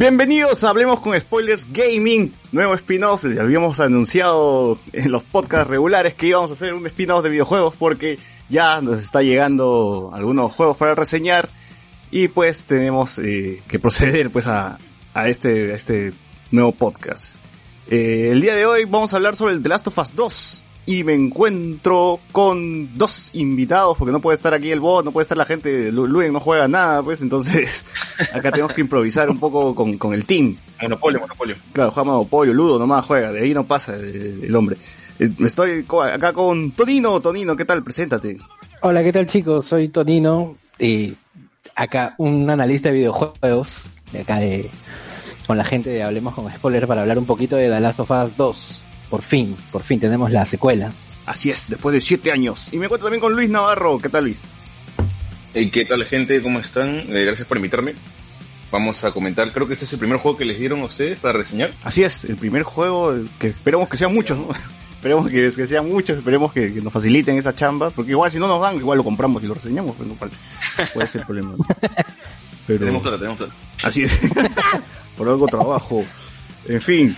Bienvenidos a Hablemos con Spoilers Gaming, nuevo spin-off. Ya habíamos anunciado en los podcasts regulares que íbamos a hacer un spin-off de videojuegos porque ya nos está llegando algunos juegos para reseñar y pues tenemos eh, que proceder pues a, a, este, este nuevo podcast. Eh, el día de hoy vamos a hablar sobre el The Last of Us 2 y me encuentro con dos invitados, porque no puede estar aquí el bot, no puede estar la gente, Luen no juega nada, pues entonces acá tenemos que improvisar un poco con, con el team. Monopolio, monopolio. Claro, juega monopolio, Ludo nomás juega, de ahí no pasa el, el hombre. Eh, Estoy acá con Tonino, Tonino, ¿qué tal? Preséntate. Hola, ¿qué tal chicos? Soy Tonino y acá un analista de videojuegos, de acá de, con la gente de Hablemos con Spoiler para hablar un poquito de The Last of Us 2 por fin, por fin tenemos la secuela. Así es, después de siete años. Y me encuentro también con Luis Navarro. ¿Qué tal, Luis? Hey, ¿Qué tal, gente? ¿Cómo están? Eh, gracias por invitarme. Vamos a comentar, creo que este es el primer juego que les dieron a ustedes para reseñar. Así es, el primer juego que esperemos que sean muchos, ¿no? esperemos que, que, sean muchos, esperemos que, que, nos faciliten esa chamba, porque igual si no nos dan, igual lo compramos y lo reseñamos, pero no puede ser el problema. Pero... Tenemos plata, tenemos plata. Así es, por algo trabajo. En fin,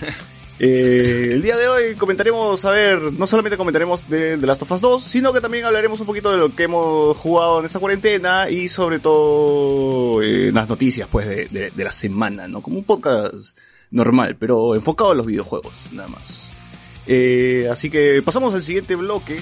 eh, el día de hoy comentaremos, a ver, no solamente comentaremos de, de Last of Us 2, sino que también hablaremos un poquito de lo que hemos jugado en esta cuarentena y sobre todo eh, las noticias pues de, la semana, ¿no? Como un podcast normal, pero enfocado en los videojuegos, nada más. Eh, así que pasamos al siguiente bloque.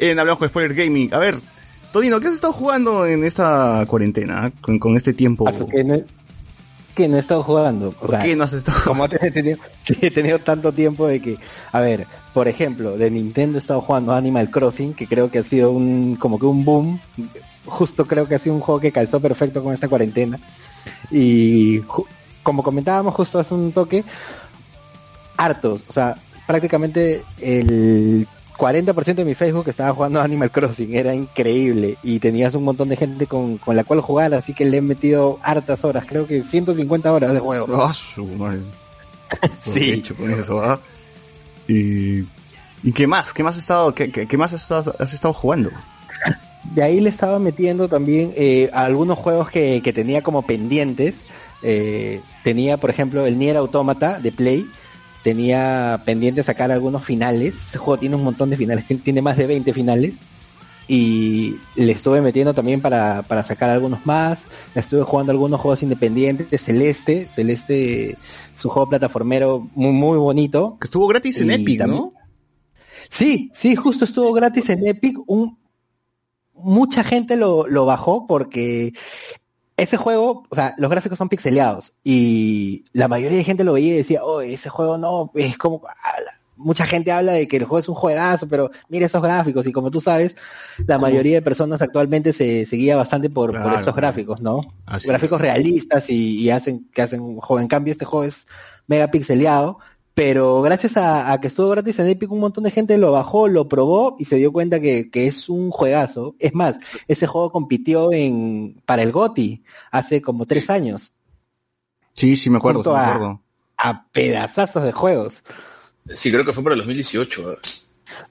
En Hablamos con Spoiler Gaming. A ver, Todino, ¿qué has estado jugando en esta cuarentena? Con, con este tiempo. Que no, que no he estado jugando. ¿Por sea, qué no has estado Como he tenido, sí, he tenido tanto tiempo de que, a ver, por ejemplo, de Nintendo he estado jugando Animal Crossing, que creo que ha sido un, como que un boom. Justo creo que ha sido un juego que calzó perfecto con esta cuarentena. Y como comentábamos justo hace un toque, hartos, o sea, prácticamente el 40% de mi Facebook estaba jugando Animal Crossing, era increíble y tenías un montón de gente con, con la cual jugar, así que le he metido hartas horas, creo que 150 horas de juego. Ah, su madre. sí. Hecho con eso, ¿ah? Y, ¿Y qué más? ¿Qué más has estado, qué, qué, qué más has estado, has estado jugando? De ahí le estaba metiendo también eh, algunos juegos que, que tenía como pendientes. Eh, tenía, por ejemplo, el Nier Automata de Play, tenía pendiente sacar algunos finales. Este juego tiene un montón de finales, tiene más de 20 finales. Y le estuve metiendo también para, para sacar algunos más. Estuve jugando algunos juegos independientes. Celeste, Celeste es un juego plataformero muy, muy bonito. Que estuvo gratis en Epic, también, ¿no? Sí, sí, justo estuvo gratis en Epic. Un, mucha gente lo, lo bajó porque ese juego, o sea, los gráficos son pixeleados y la mayoría de gente lo veía y decía, oh, ese juego no, es como, mucha gente habla de que el juego es un juegazo, pero mira esos gráficos y como tú sabes, la ¿Cómo? mayoría de personas actualmente se seguía bastante por, claro, por estos gráficos, ¿no? Gráficos es. realistas y, y, hacen que hacen un juego. En cambio, este juego es mega pixeleado, pero gracias a, a, que estuvo gratis en Epic, un montón de gente lo bajó, lo probó y se dio cuenta que, que es un juegazo. Es más, ese juego compitió en para el GOTI hace como tres años. Sí, sí, me acuerdo, sí, me acuerdo. A, a, pedazazos de juegos. Sí, creo que fue para el 2018.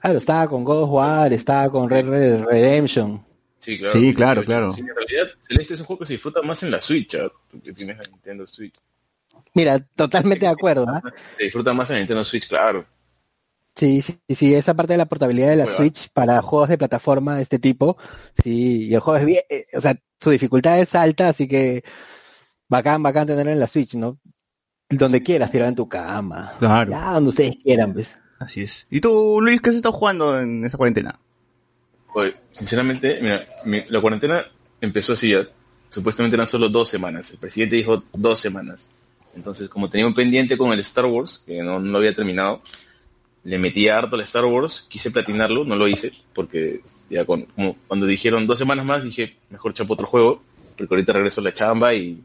Claro, estaba con God of War, estaba con Red Red Redemption. Sí, claro. Sí, claro, claro. Sí, en realidad, Celeste es un juego que se disfruta más en la Switch, ¿ah? Tú que tienes la Nintendo Switch. Mira, totalmente de acuerdo, ¿ah? Se disfruta más en Nintendo Switch, claro. Sí, sí, sí, esa parte de la portabilidad de la Juega. Switch para juegos de plataforma de este tipo, sí, y el juego es bien, eh, o sea, su dificultad es alta, así que bacán, bacán tenerlo en la Switch, ¿no? Donde quieras, tirado en tu cama. Claro. Ya, donde ustedes quieran, pues. Así es. ¿Y tú, Luis, qué has estado jugando en esta cuarentena? Oye, sinceramente, mira, mi- la cuarentena empezó así ya. Supuestamente eran solo dos semanas. El presidente dijo dos semanas. Entonces, como tenía un pendiente con el Star Wars, que no, lo había terminado, le metí harto al Star Wars, quise platinarlo, no lo hice, porque ya con- como cuando dijeron dos semanas más, dije, mejor chapo otro juego, porque ahorita regreso a la chamba y,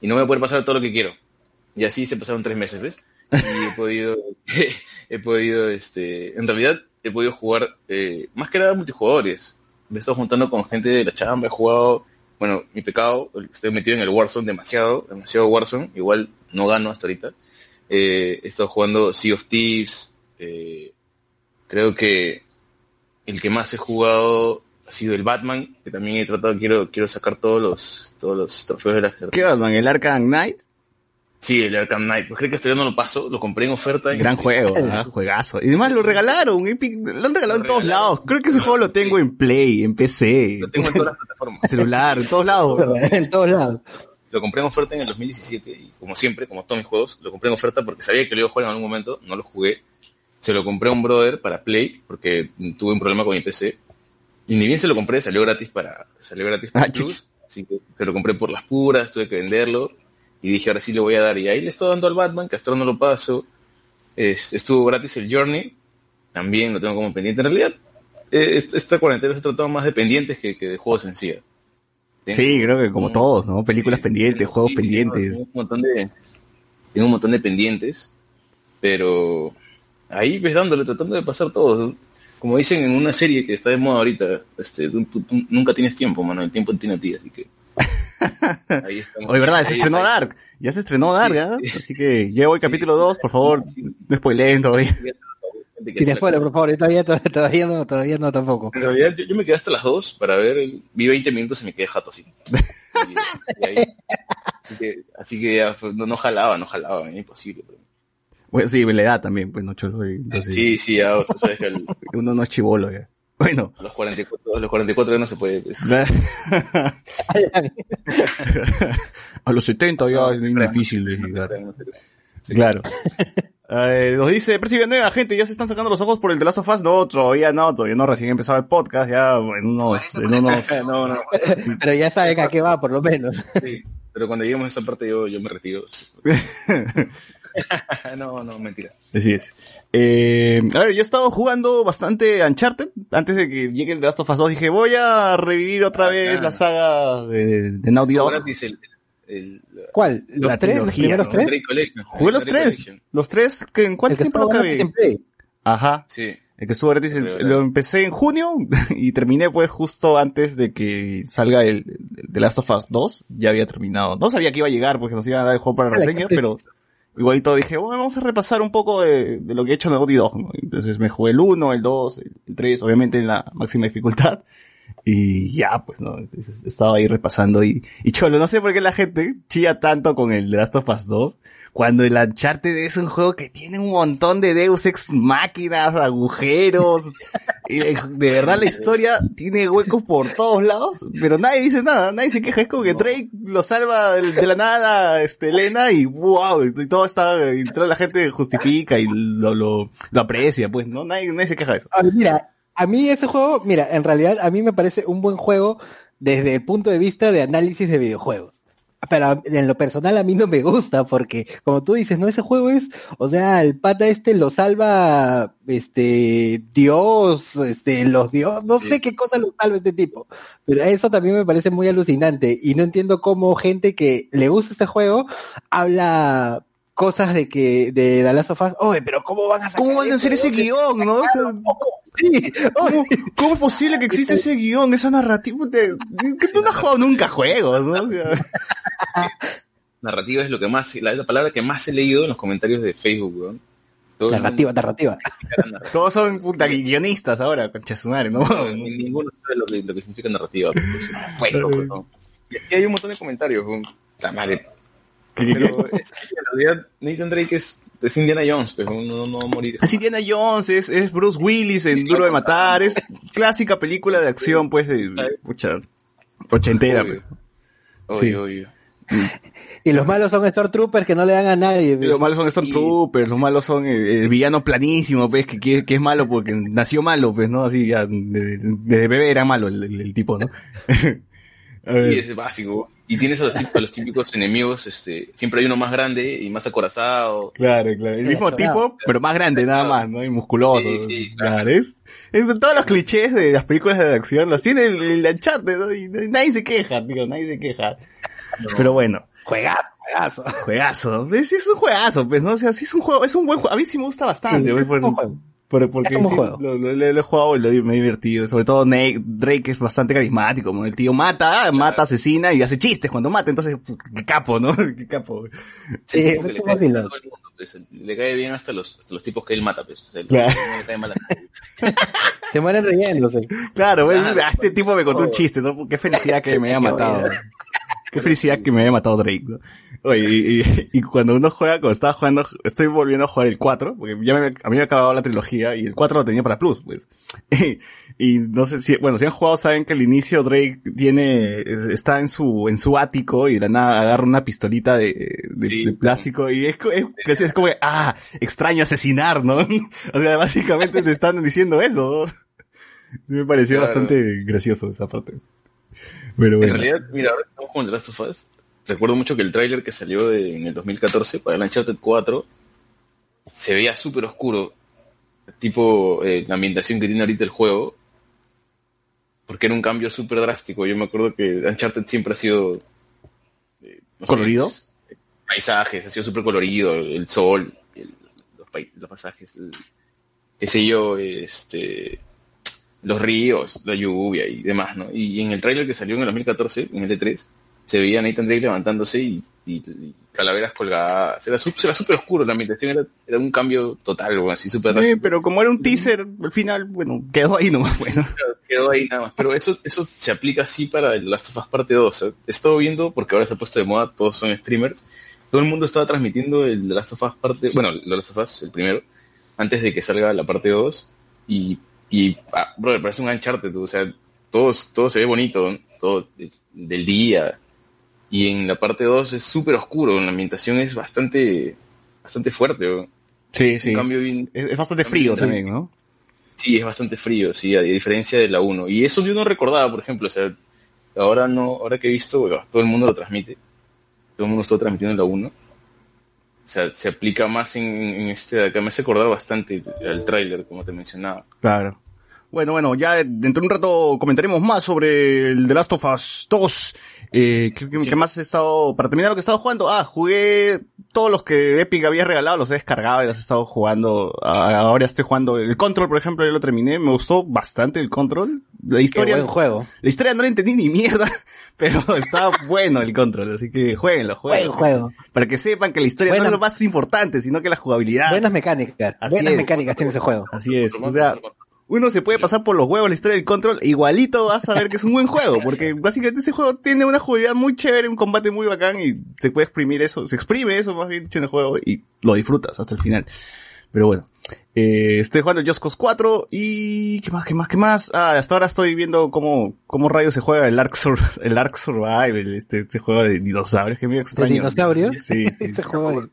y no voy a poder pasar todo lo que quiero. Y así se pasaron tres meses, ¿ves? Y he podido, he podido, este, en realidad he podido jugar eh, más que nada multijugadores. Me he estado juntando con gente de la chamba, he jugado, bueno, mi pecado, estoy metido en el Warzone demasiado, demasiado Warzone, igual no gano hasta ahorita. Eh, he estado jugando Sea of Thieves, eh, creo que el que más he jugado ha sido el Batman, que también he tratado, quiero, quiero sacar todos los, todos los trofeos de la ¿Qué Batman? ¿El Arkham Knight? Sí, el Arkham Knight. Pues creo que yo no lo paso, lo compré en oferta. en- Gran juego, ah, juegazo. Y además lo regalaron, Epic, lo han regalado en todos lados. Creo que ese juego lo tengo en Play, en PC, Lo tengo en todas las plataformas. en celular, en todos lados. en todos lados. Lo compré en oferta en el 2017 y como siempre, como todos mis juegos, lo compré en oferta porque sabía que lo iba a jugar en algún momento, no lo jugué. Se lo compré a un brother para Play porque tuve un problema con mi PC. Y ni bien se lo compré, salió gratis para salió gratis para Ah, Plus. Así que se lo compré por las puras, tuve que venderlo. Y dije, ahora sí le voy a dar. Y ahí le estoy dando al Batman, que hasta ahora no lo paso. Es- estuvo gratis el Journey. También lo tengo como pendiente. En realidad, eh, est- esta cuarentena se ha tratado más de pendientes que, que de juegos en sí. Tengo Sí, creo que como un- todos, ¿no? Películas pendientes, tengo- juegos sí, pendientes. Tengo un montón de, tengo un montón de pendientes, pero ahí ves dándole, tratando de pasar todo. Como dicen en una serie que está de moda ahorita, este, tú- tú- tú nunca tienes tiempo, mano, el tiempo tiene a ti, así que. Ahí estamos. Oye, ¿verdad? Se estrenó. Dark. Ya se estrenó Dark, Sí, ¿ah? sí. Así que ya voy capítulo 2, por favor. No spoileen todavía. La spoiler, casa. por favor, yo todavía, todavía, todavía no, todavía no tampoco. En realidad, yo, yo me quedé hasta las 2 para ver, el- vi 20 minutos y me quedé jato así. Y- y ahí- así que, así que ya no, no jalaba, no jalaba, era imposible. pero- Bueno, sí, la edad también, pues no cholo. Entonces, Sí, sí, ya, tú sabes que al- uno no es chivolo ya. Bueno. a los 44, a los 44 ya no se puede. A los 70 ya es muy difícil de llegar. Claro. Eh, nos dice Percy Villanueva, gente, ya se están sacando los ojos por el The Last of Us. No, todavía no, todavía no, recién empezado el podcast, ya en unos, en unos, no, no. Pero ya saben a qué va, por lo menos. Sí, pero cuando lleguemos a esa parte yo, yo me retiro. no, no, mentira. Así es. Eh, a ver, yo he estado jugando bastante Uncharted. Antes de que llegue el The Last of Us 2 dije, voy a revivir otra Ah, vez claro. las sagas de, de Naughty Dog. El, ¿Cuál? ¿La La 3? ¿Los trilogía, primeros ¿no? tres? Jugué los tres. Collection. Los tres, que ¿en cuánto tiempo lo acabé? en Play. Ajá. Sí. El que estuvo gratis, el- lo empecé en junio y terminé pues justo antes de que salga el, The Last of Us 2. Ya había terminado. No sabía que iba a llegar porque nos iban a dar el juego para reseña, pero igualito dije, bueno, vamos a repasar un poco de, de lo que he hecho en Naughty Dog. ¿no? Entonces me jugué el 1, el 2, el 3, obviamente en la máxima dificultad. Y ya, pues, ¿no? Estaba ahí repasando y, y cholo, no sé por qué la gente chilla tanto con el Last of Us 2, cuando el Uncharted es un juego que tiene un montón de Deus Ex máquinas, agujeros, y de verdad la historia tiene huecos por todos lados, pero nadie dice nada, nadie se queja, es como que Drake lo salva de la nada, este, Elena, y wow, y todo está, y toda la gente justifica y lo, lo, lo aprecia, pues, ¿no? Nadie, nadie se queja de eso. Mira, a mí ese juego, mira, en realidad a mí me parece un buen juego desde el punto de vista de análisis de videojuegos. Pero en lo personal a mí no me gusta porque, como tú dices, no, ese juego es, o sea, el pata este lo salva, este, Dios, este, los dios, no sé qué cosa lo salva este tipo. Pero eso también me parece muy alucinante y no entiendo cómo gente que le gusta este juego habla cosas de que, de The Last of Us, oye, pero ¿cómo van a sacar ¿Cómo van a hacer ese guion, no? Sí, ¿Cómo, cómo es posible que exista ese guion, esa narrativa? De, de- que tú no has jugado nunca juegos, ¿no? O sea, Narrativa es lo que más, la, la palabra que más he leído en los comentarios de Facebook, weón. El Narrativa, narrativa. Todos son puta, guionistas ahora, concha su madre, ¿no? No, ni- ninguno sabe lo que, lo que significa narrativa. Pues, pues, pues, ¿no? Y aquí hay un montón de comentarios. con- La madre. ¿Qué- qué- Pero es que en realidad Nathan Drake es, es Indiana Jones, pero no, no va a morir. Es Indiana Jones, es, es Bruce Willis en Duro de Matar, es clásica película de acción, pues, de, pucha, ochentera, Obvio. pues. Obvio, Sí. obvio. Y los malos son Stormtroopers que no le dan a nadie. Y Los malos son Stormtroopers, los malos son eh, el, villano planísimo, pues, que, que, que es malo porque nació malo, pues, ¿no? Así ya, de- de- desde bebé era malo el, el- el tipo, ¿no? A ver. Y es básico. Y tienes a los, típicos, a los típicos enemigos, este, siempre hay uno más grande y más acorazado. Claro, claro. El mismo Claro. tipo, pero más grande nada más, ¿no? Y musculoso. Sí, sí, claro. claro. Es, es de todos los clichés de las películas de acción, los tiene el, el Uncharted, ¿no? Y nadie se queja, tío, nadie se queja. Pero bueno, Juegazo, juegazo. juegazo. Es, es un juegazo, pues, ¿no? O sea, sí es un juego, es un buen juego. A mí sí me gusta bastante, Sí, pues, por- porque Es un buen sí, juego. Lo, lo- lo- lo he jugado y lo he- me he divertido. Sobre todo Nate- Drake es bastante carismático, ¿no? El tío mata, mata, asesina y hace chistes cuando mata, entonces, qué capo, ¿no? Qué capo. Sí, es le cae bien mundo, pues, le cae bien hasta los, hasta los tipos que él mata, pues. El- Claro. Se mueren riéndose. Claro, Claro, este tipo me contó un todo. chiste, ¿no? Qué felicidad que me haya matado. Qué felicidad que me haya matado Drake, ¿no? Oye, y, y- y cuando uno juega, cuando estaba jugando, estoy volviendo a jugar el 4, porque ya me, a mí me ha acabado la trilogía y el 4 lo tenía para Plus, pues. Y, no sé si, bueno, si han jugado saben que al inicio Drake tiene, está en su, en su ático y de la nada agarra una pistolita de, de, Sí. de plástico y es, es, es como, ah, extraño asesinar, ¿no? O sea, básicamente te están diciendo eso, me pareció Claro. bastante gracioso esa parte. Pero En realidad, mira, ahora estamos con The Last of Us, recuerdo mucho que el tráiler que salió de- en el 2014 para el Uncharted 4 se veía súper oscuro, tipo eh, la ambientación que tiene ahorita el juego, porque era un cambio súper drástico. Yo me acuerdo que Uncharted siempre ha sido... eh, no sé, ¿Colorido? pues, eh, paisajes, ha sido súper colorido, el sol, el- los, los pasajes, el- qué sé yo, este los ríos, la lluvia y demás, ¿no? Y en el tráiler que salió en el 2014, en el E3, se veía a Nathan Drake levantándose y, y- y calaveras colgadas. Era súper era súper oscuro, la ambientación era, era un cambio total, o así súper Sí, pero como era un teaser, al final, bueno, quedó ahí nomás, bueno. Quedó ahí nada más. Pero eso, eso se aplica así para el Last of Us parte 2. ¿eh? He estado viendo, porque ahora se ha puesto de moda, todos son streamers. Todo el mundo estaba transmitiendo el Last of Us parte, bueno, el Last of Us, el primero, antes de que salga la parte 2. Y, y ah, brother, parece un Uncharted, o sea, todo, todo se ve bonito, ¿no? todo de- del día. Y en la parte 2 es súper oscuro, la ambientación es bastante, bastante fuerte. ¿no? Sí, sí. Un cambio bien, Es, es bastante frío también, ¿no? Sí, es bastante frío, sí, a diferencia de la 1. Y eso yo no recordaba, por ejemplo, o sea, ahora no, ahora que he visto, bueno, todo el mundo lo transmite. Todo el mundo está transmitiendo la 1. O sea, se aplica más en, en este de acá. Me hace acordar bastante al tráiler, como te mencionaba. Claro. Bueno, bueno, ya dentro de un rato comentaremos más sobre el The Last of Us 2. Eh, ¿qué, qué- Sí. qué más he estado, para terminar lo que he estado jugando? Ah, jugué todos los que Epic había regalado, los he descargado y los he estado jugando. Ah, ahora estoy jugando el Control, por ejemplo, ya lo terminé. Me gustó bastante el Control. La Qué historia, buen juego. la historia no la entendí ni mierda, pero está bueno el Control, así que jueguenlo, Buen jueguenlo. juego. Para que sepan que la historia no es lo más importante, sino que la jugabilidad. Buenas mecánicas. Así buenas es. mecánicas tiene ese juego. Así es. O sea, uno se puede pasar por los huevos la historia del control, igualito vas a ver que es un buen juego, porque básicamente ese juego tiene una jugabilidad muy chévere, un combate muy bacán y se puede exprimir eso, se exprime eso más bien dicho en el juego y lo disfrutas hasta el final. Pero bueno, eh, estoy jugando Just Cause 4 y ¿qué más, qué más, qué más? Ah, hasta ahora estoy viendo cómo, cómo rayos se juega el Ark, Sur- el Ark Survival, este, este juego de dinosaurios que me ¿De extraño. dinosaurios? Sí, sí. Este juego de-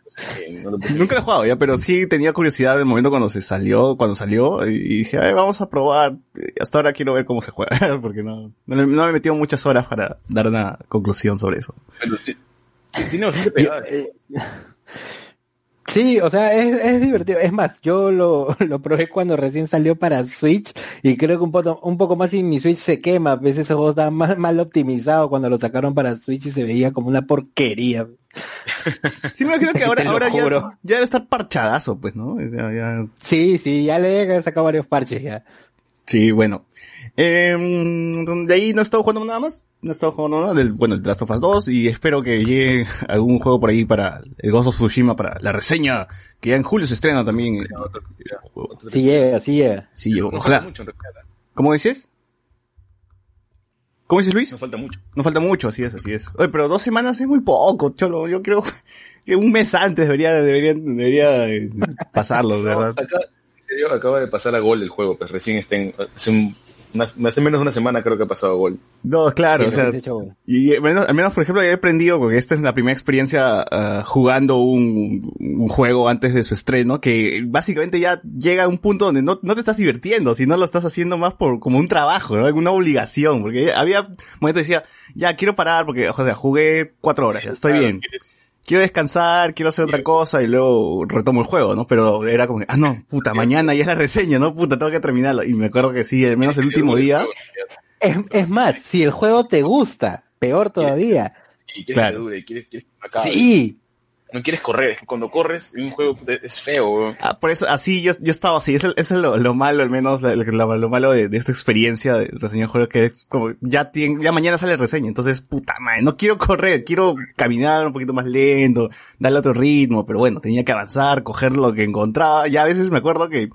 Eh, Nunca lo he jugado ya, pero sí tenía curiosidad del momento cuando se salió, cuando salió, y dije, "Ay, vamos a probar. Y Hasta ahora quiero ver cómo se juega, porque no, no, no me he metido muchas horas para dar una conclusión sobre eso. pero, eh, tiene bastante pegada. Sí, o sea, es, es divertido. Es más, yo lo, lo probé cuando recién salió para Switch y creo que un poco, un poco más y mi Switch se quema. A veces ese juego estaba más mal optimizado cuando lo sacaron para Switch y se veía como una porquería. Sí, me imagino que ahora, ahora ya, ya debe estar parchadazo, pues, ¿no? O sea, ya- Sí, sí, ya le he sacado varios parches ya. Sí, bueno. Eh, de ahí no he estado jugando nada más. No he estado jugando nada del, bueno, el The Last of Us 2 y espero que llegue algún juego por ahí para el Ghost of Tsushima para la reseña que ya en julio se estrena también. Sí llega, sí llega. Sí, No falta ojalá. ¿Cómo dices? ¿Cómo dices Luis? No falta mucho. No falta mucho, así es, así es. Oye, pero dos semanas es muy poco, cholo. Yo creo que un mes antes debería, debería, debería eh, pasarlo, ¿verdad? Acá, en serio, acaba de pasar a gol el juego, pues recién está en, hace, un- una- hace menos de una semana creo que ha pasado gol. No, claro, o sea, y al menos, al menos, por ejemplo, he aprendido, porque esta es la primera experiencia ah, jugando un, un juego antes de su estreno, que básicamente ya llega a un punto donde no, no te estás divirtiendo, sino lo estás haciendo más por como un trabajo, ¿no? Una obligación, porque había momentos que decía, ya quiero parar porque, o sea, jugué cuatro horas, ya estoy Claro, bien. quieres- quiero descansar, quiero hacer otra cosa y luego retomo el juego, ¿no? Pero era como que, ah, no, puta, mañana ya es la reseña, ¿no? Puta, tengo que terminarlo. Y me acuerdo que sí, al menos el último día, Es, es más, si el juego te gusta, peor todavía. Y quieres Claro. que dure, y quieres, quieres que acabe. Sí. No quieres correr, es que cuando corres un juego es feo, ah, por eso, así yo, yo estaba así, eso, es lo, lo malo, al menos, lo, lo- lo malo de, de esta experiencia de reseñar juego, que es como, ya tien- ya mañana sale reseña, entonces, puta madre, no quiero correr, quiero caminar un poquito más lento, darle otro ritmo, pero bueno, tenía que avanzar, coger lo que encontraba, ya a veces me acuerdo que,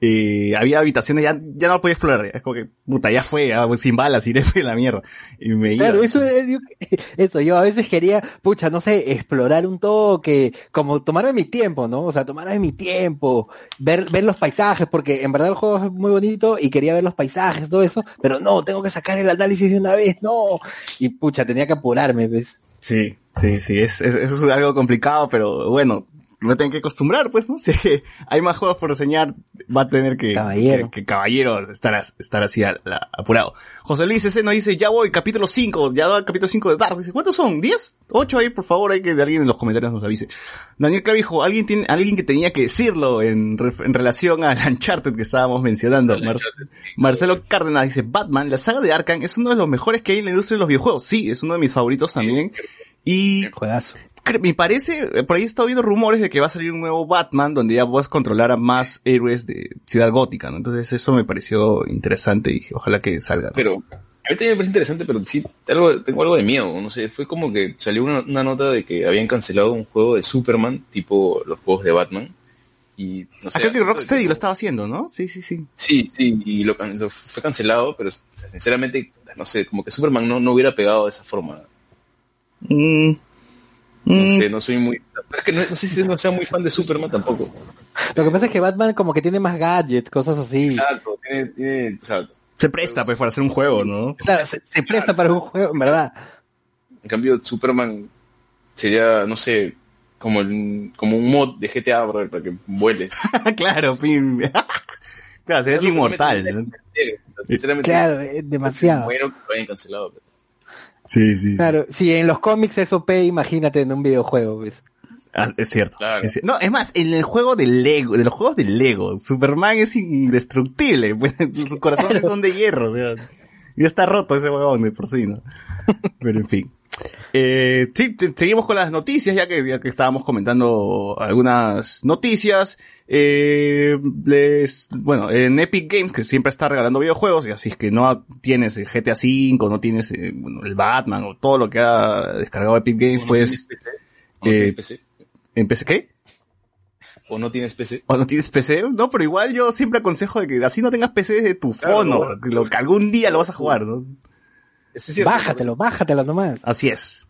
eh, había habitaciones, ya, ya no lo podía explorar, es como que, puta, ya fue, ya, sin balas, iré fue la mierda. Y me iba. Claro, eso, eh, yo, eso, yo a veces quería, pucha, no sé, explorar un toque, como tomarme mi tiempo, ¿no? O sea, tomarme mi tiempo, ver, ver los paisajes, porque en verdad el juego es muy bonito y quería ver los paisajes, todo eso, pero no, tengo que sacar el análisis de una vez, no. Y pucha, tenía que apurarme, ¿ves? Sí, sí, sí, es, es- eso es algo complicado, pero bueno, me tengo que acostumbrar, pues, ¿no? Si es que hay más juegos por reseñar, va a tener que, Caballero. que, que caballero estar, as- estar así a- la- apurado. José Luis ese nos dice, ya voy, capítulo 5, ya va el capítulo 5 de Dark. Dice, ¿cuántos son? ¿10? ¿8 ahí? Por favor, hay que alguien en los comentarios nos avise. Daniel Clavijo, alguien tiene, alguien que tenía que decirlo en, en relación al Uncharted que estábamos mencionando. Mar-. Marcelo Cárdenas dice, Batman, la saga de Arkham es uno de los mejores que hay en la industria de los videojuegos. Sí, es uno de mis favoritos también. Y me parece, eh, por ahí he estado viendo rumores de que va a salir un nuevo Batman donde ya puedes controlar a más héroes de Ciudad Gótica, ¿no? Entonces eso me pareció interesante y dije, ojalá que salga. ¿no? Pero, a mí también me parece interesante, pero sí, algo, tengo algo de miedo, no sé, fue como que salió una, una nota de que habían cancelado un juego de Superman, tipo los juegos de Batman, y no sé... Ah, creo que asunto de Rocksteady lo estaba haciendo, ¿no? Sí, sí, sí. Sí, sí, y lo, lo fue cancelado, pero o sea, sinceramente, no sé, como que Superman no, no hubiera pegado de esa forma. Mm, No mm, sé, no soy muy... Es que no, no sé si no sea muy fan de Superman tampoco. Lo que pasa es que Batman como que tiene más gadgets, cosas así. Exacto, tiene, tiene, o sea, se presta pues para hacer un juego, ¿no? Claro, se, se presta para un juego, en verdad. en cambio Superman sería, no sé, como, el- como un mod de GTA, brother, para que vueles. claro, fin. claro, serías inmortal. ¿no? Sinceramente, Claro, es demasiado. Muero que lo hayan cancelado. pero- Sí, sí. Claro, si en los cómics es OP, imagínate en un videojuego, ¿ves? Ah, es cierto. Claro. Es no, es más, en el juego de Lego, de los juegos de Lego, Superman es indestructible, pues, sus corazones son de hierro, o sea, ya está roto ese huevón de por sí, ¿no? Pero en fin. Eh, sí, te- seguimos con las noticias, ya que, ya que estábamos comentando algunas noticias. Eh, les, bueno, en Epic Games, que siempre está regalando videojuegos, y así es que no tienes el GTA V, no tienes eh, bueno, el Batman, o todo lo que ha descargado Epic Games, ¿O no pues, tienes PC? ¿O no eh? ¿en PC qué? ¿O no tienes PC? ¿O no tienes PC? No, pero igual yo siempre aconsejo de que así no tengas PC de tu Claro, fono, lo, que algún día lo vas a jugar, ¿no? Bájatelo, bájatelo nomás. Así es.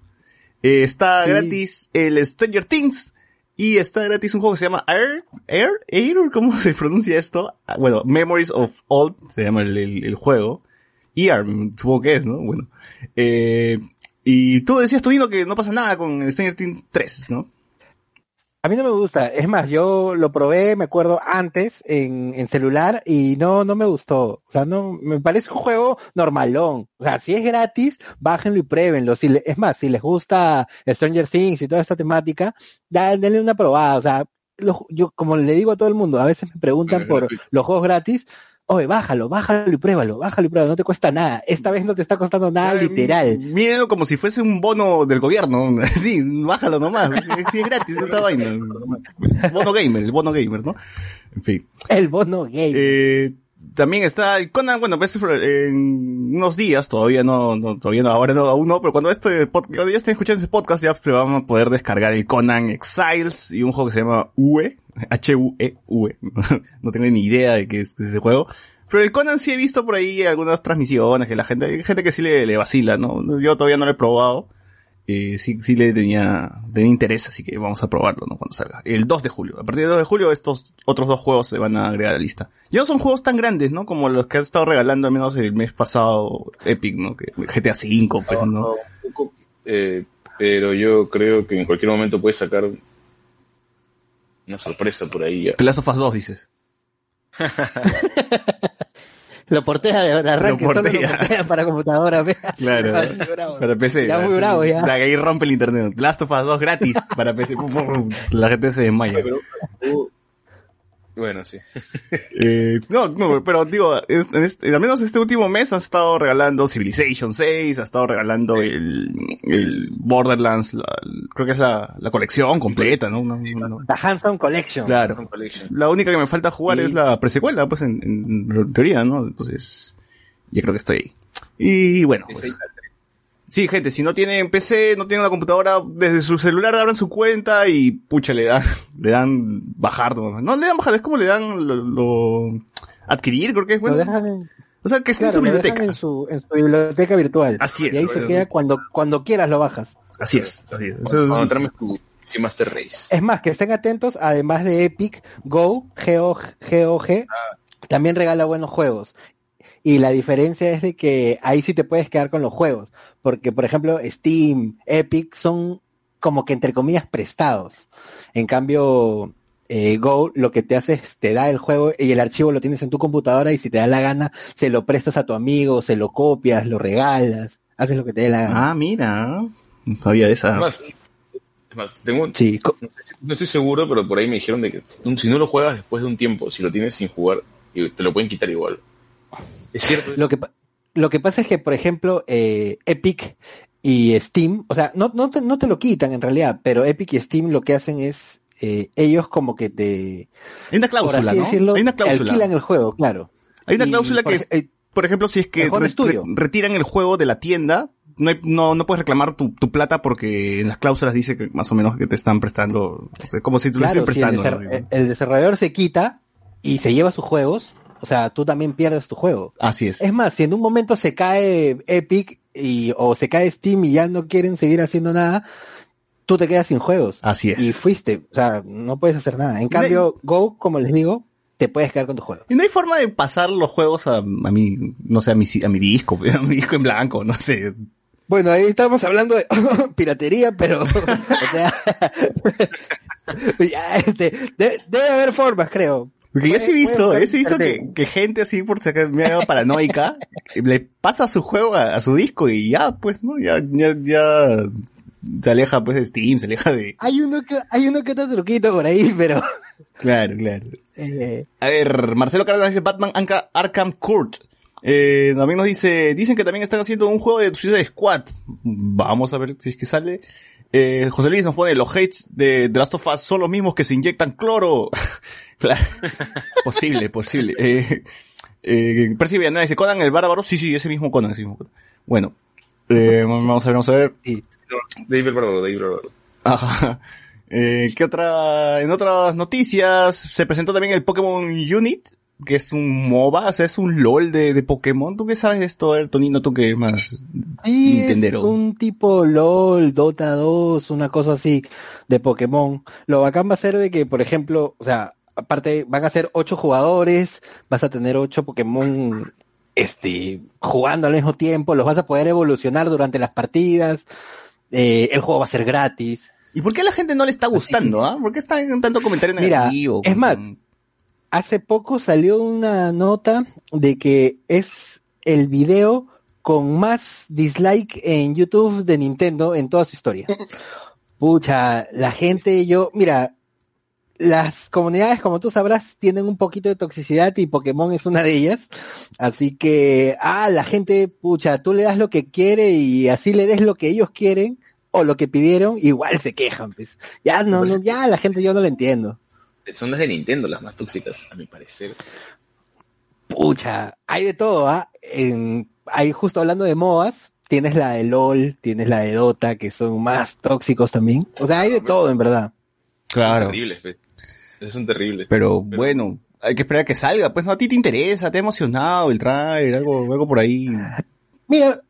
Eh, está Sí. gratis el Stranger Things y está gratis un juego que se llama Air, Air, Air, ¿cómo se pronuncia esto? Ah, Bueno, Memories of Old se llama el, el- el juego. ER, supongo que es, ¿no? Bueno. Eh, y tú decías, Tuvino, que no pasa nada con el Stranger Things 3, ¿no? A mí no me gusta. Es más, yo lo probé, me acuerdo, antes en, en celular y no, no me gustó. O sea, no, me parece un juego normalón. O sea, si es gratis, bájenlo y pruébenlo. Si le- es más, si les gusta Stranger Things y toda esta temática, da- denle una probada. O sea, lo- yo, como le digo a todo el mundo, a veces me preguntan por los juegos gratis. Oye, bájalo, bájalo y pruébalo, bájalo y pruébalo, no te cuesta nada. Esta vez no te está costando nada, Ay, literal. Mírenlo como si fuese un bono del gobierno. Sí, bájalo nomás. Sí, es gratis esta vaina. Bono gamer, el bono gamer, ¿no? En fin. El bono gay. Eh, también está el Conan, bueno, pues en unos días, todavía no, no todavía no, ahora no, aún no, pero cuando este podcast, cuando ya estén escuchando este podcast, ya van a poder descargar el Conan Exiles y un juego que se llama UE, H-U-E-V, no tengo ni idea de qué es ese juego. Pero el Conan sí he visto por ahí algunas transmisiones que la gente, hay gente que sí le, vacila, ¿no? Yo todavía no lo he probado. Eh, sí, sí le tenía, interés, así que vamos a probarlo, ¿no? Cuando salga. El 2 de julio. A partir del 2 de julio estos otros dos juegos se van a agregar a la lista. Ya no son juegos tan grandes, ¿no? Como los que han estado regalando al menos el mes pasado Epic, ¿no? GTA V, pues, ¿no? eh, pero yo creo que en cualquier momento puedes sacar una sorpresa por ahí ya. The Last of Us 2, dices. Lo portea de, de arranque, Lo solo portea. lo portea para computadora. Claro. Bravo. Para PC. Ya muy bravo, ya. la que ahí rompe el internet. The Last of Us 2 gratis para PC. La gente se desmaya. Pero, uh, bueno, sí. Eh, no, no, pero digo, en este- al menos este último mes han estado regalando Civilization 6, ha estado regalando el, el Borderlands, la- creo que es la, la colección completa, ¿no? No, no, no. La Handsome Collection. Claro. Collection. La única que me falta jugar es la presecuela, pues en, en- en teoría, ¿no? Entonces, ya creo que estoy ahí. Y bueno, pues, Sí, gente, si no tienen PC, no tienen una computadora, desde su celular abran su cuenta y pucha, le dan, le dan bajar, no, no le dan bajar, es como le dan lo, lo- adquirir, creo que es Lo bueno. dejan en, O sea, que esté claro, en su biblioteca. en su, en su biblioteca virtual. Así es, Y ahí se es. queda cuando, cuando quieras lo bajas. Así es, así es. Eso es- Cuando PC Master Race. Es más, que estén atentos, además de Epic, Go, GOG, GOG, también regala buenos juegos. Y la diferencia es de que ahí sí te puedes quedar con los juegos. Porque, por ejemplo, Steam, Epic son como que entre comillas prestados. En cambio, eh, Go lo que te hace es te da el juego y el archivo lo tienes en tu computadora y si te da la gana, se lo prestas a tu amigo, se lo copias, lo regalas, haces lo que te dé la gana. Ah, mira. No sabía de esa. Es más, es más, tengo, Sí, no estoy seguro, pero por ahí me dijeron de que si no lo juegas después de un tiempo, si lo tienes sin jugar, y te lo pueden quitar igual. ¿Es cierto? Lo que, lo que pasa es que, por ejemplo, eh, Epic y Steam, o sea, no, no, te, no te lo quitan en realidad, pero Epic y Steam lo que hacen es, eh, ellos como que te, Hay una cláusula, ¿no? decirlo, Hay una cláusula. alquilan el juego, claro. Hay una cláusula que es, eh, por ejemplo, si es que re- re- retiran el juego de la tienda, no, hay- no, no puedes reclamar tu, tu plata porque en las cláusulas dice que más o menos que te están prestando, o sea, como si te lo claro, si el, prestando. el desarrollador se quita y se lleva sus juegos, o sea, tú también pierdes tu juego. Así es. Es más, si en un momento se cae Epic y, o se cae Steam y ya no quieren seguir haciendo nada, tú te quedas sin juegos. Así es. Y fuiste, o sea, no puedes hacer nada. En cambio, Go, como les digo, te puedes quedar con tu juego. Y no hay forma de pasar los juegos a, a mi, no sé, a mi, a mi disco, a mi disco en blanco, no sé. Bueno, ahí estamos hablando de piratería, pero, o sea, ya, este, de- debe haber formas, creo. Porque yo sí he visto, yo sí he visto que, que gente así, por si acaso me ha dado paranoica, le pasa su juego a, a su disco y ya, pues, ¿no? Ya, ya, ya se aleja, pues, de Steam, se aleja de... Hay uno que, hay uno que otro truquito por ahí, pero, Claro, claro. eh, A ver, Marcelo Cárdenas dice Batman Arkham Court. Eh, también nos dice, dicen que también están haciendo un juego de Suicide Squad. Vamos a ver si es que sale. Eh, José Luis nos pone, los hates de The Last of Us son los mismos que se inyectan cloro. claro. posible, posible. Eh, eh, Percy Villanueva dice, Conan el bárbaro. Sí, sí, ese mismo Conan, ese mismo Conan. Bueno. Eh, vamos a ver, vamos a ver. sí. David Bárbaro, David Bárbaro. Ajá. Eh, ¿Qué otra? En otras noticias se presentó también el Pokémon Unit, que es un MOBA, o sea, es un LOL de, de Pokémon. ¿Tú qué sabes de esto, ver, Tonino? ¿Tú qué más? Sí, es un tipo LOL, Dota 2, una cosa así de Pokémon. Lo bacán va a ser de que, por ejemplo, o sea, aparte van a ser ocho jugadores, vas a tener ocho Pokémon este, jugando al mismo tiempo, los vas a poder evolucionar durante las partidas, eh, el juego va a ser gratis. ¿Y por qué a la gente no le está gustando, ah? ¿Por qué está en tanto comentario Mira, negativo? es más, Hace poco salió una nota de que es el video con más dislike en YouTube de Nintendo en toda su historia. Pucha, la gente, yo, mira, las comunidades, como tú sabrás, tienen un poquito de toxicidad y Pokémon es una de ellas. Así que, ah, la gente, pucha, tú le das lo que quiere y así le des lo que ellos quieren o lo que pidieron, igual se quejan, pues. Ya no, no ya la gente yo no la entiendo. Son las de Nintendo las más tóxicas, a mi parecer. pucha, hay de todo, ¿ah? En- Hay justo hablando de MOAs, tienes la de LOL, tienes la de Dota, que son más tóxicos también. O sea, hay de todo, en verdad. Son Claro. terribles, pe. Esos son terribles. Pero bueno, hay que esperar a que salga. Pues no, a ti te interesa, te ha emocionado el trailer, algo, algo por ahí. Mira,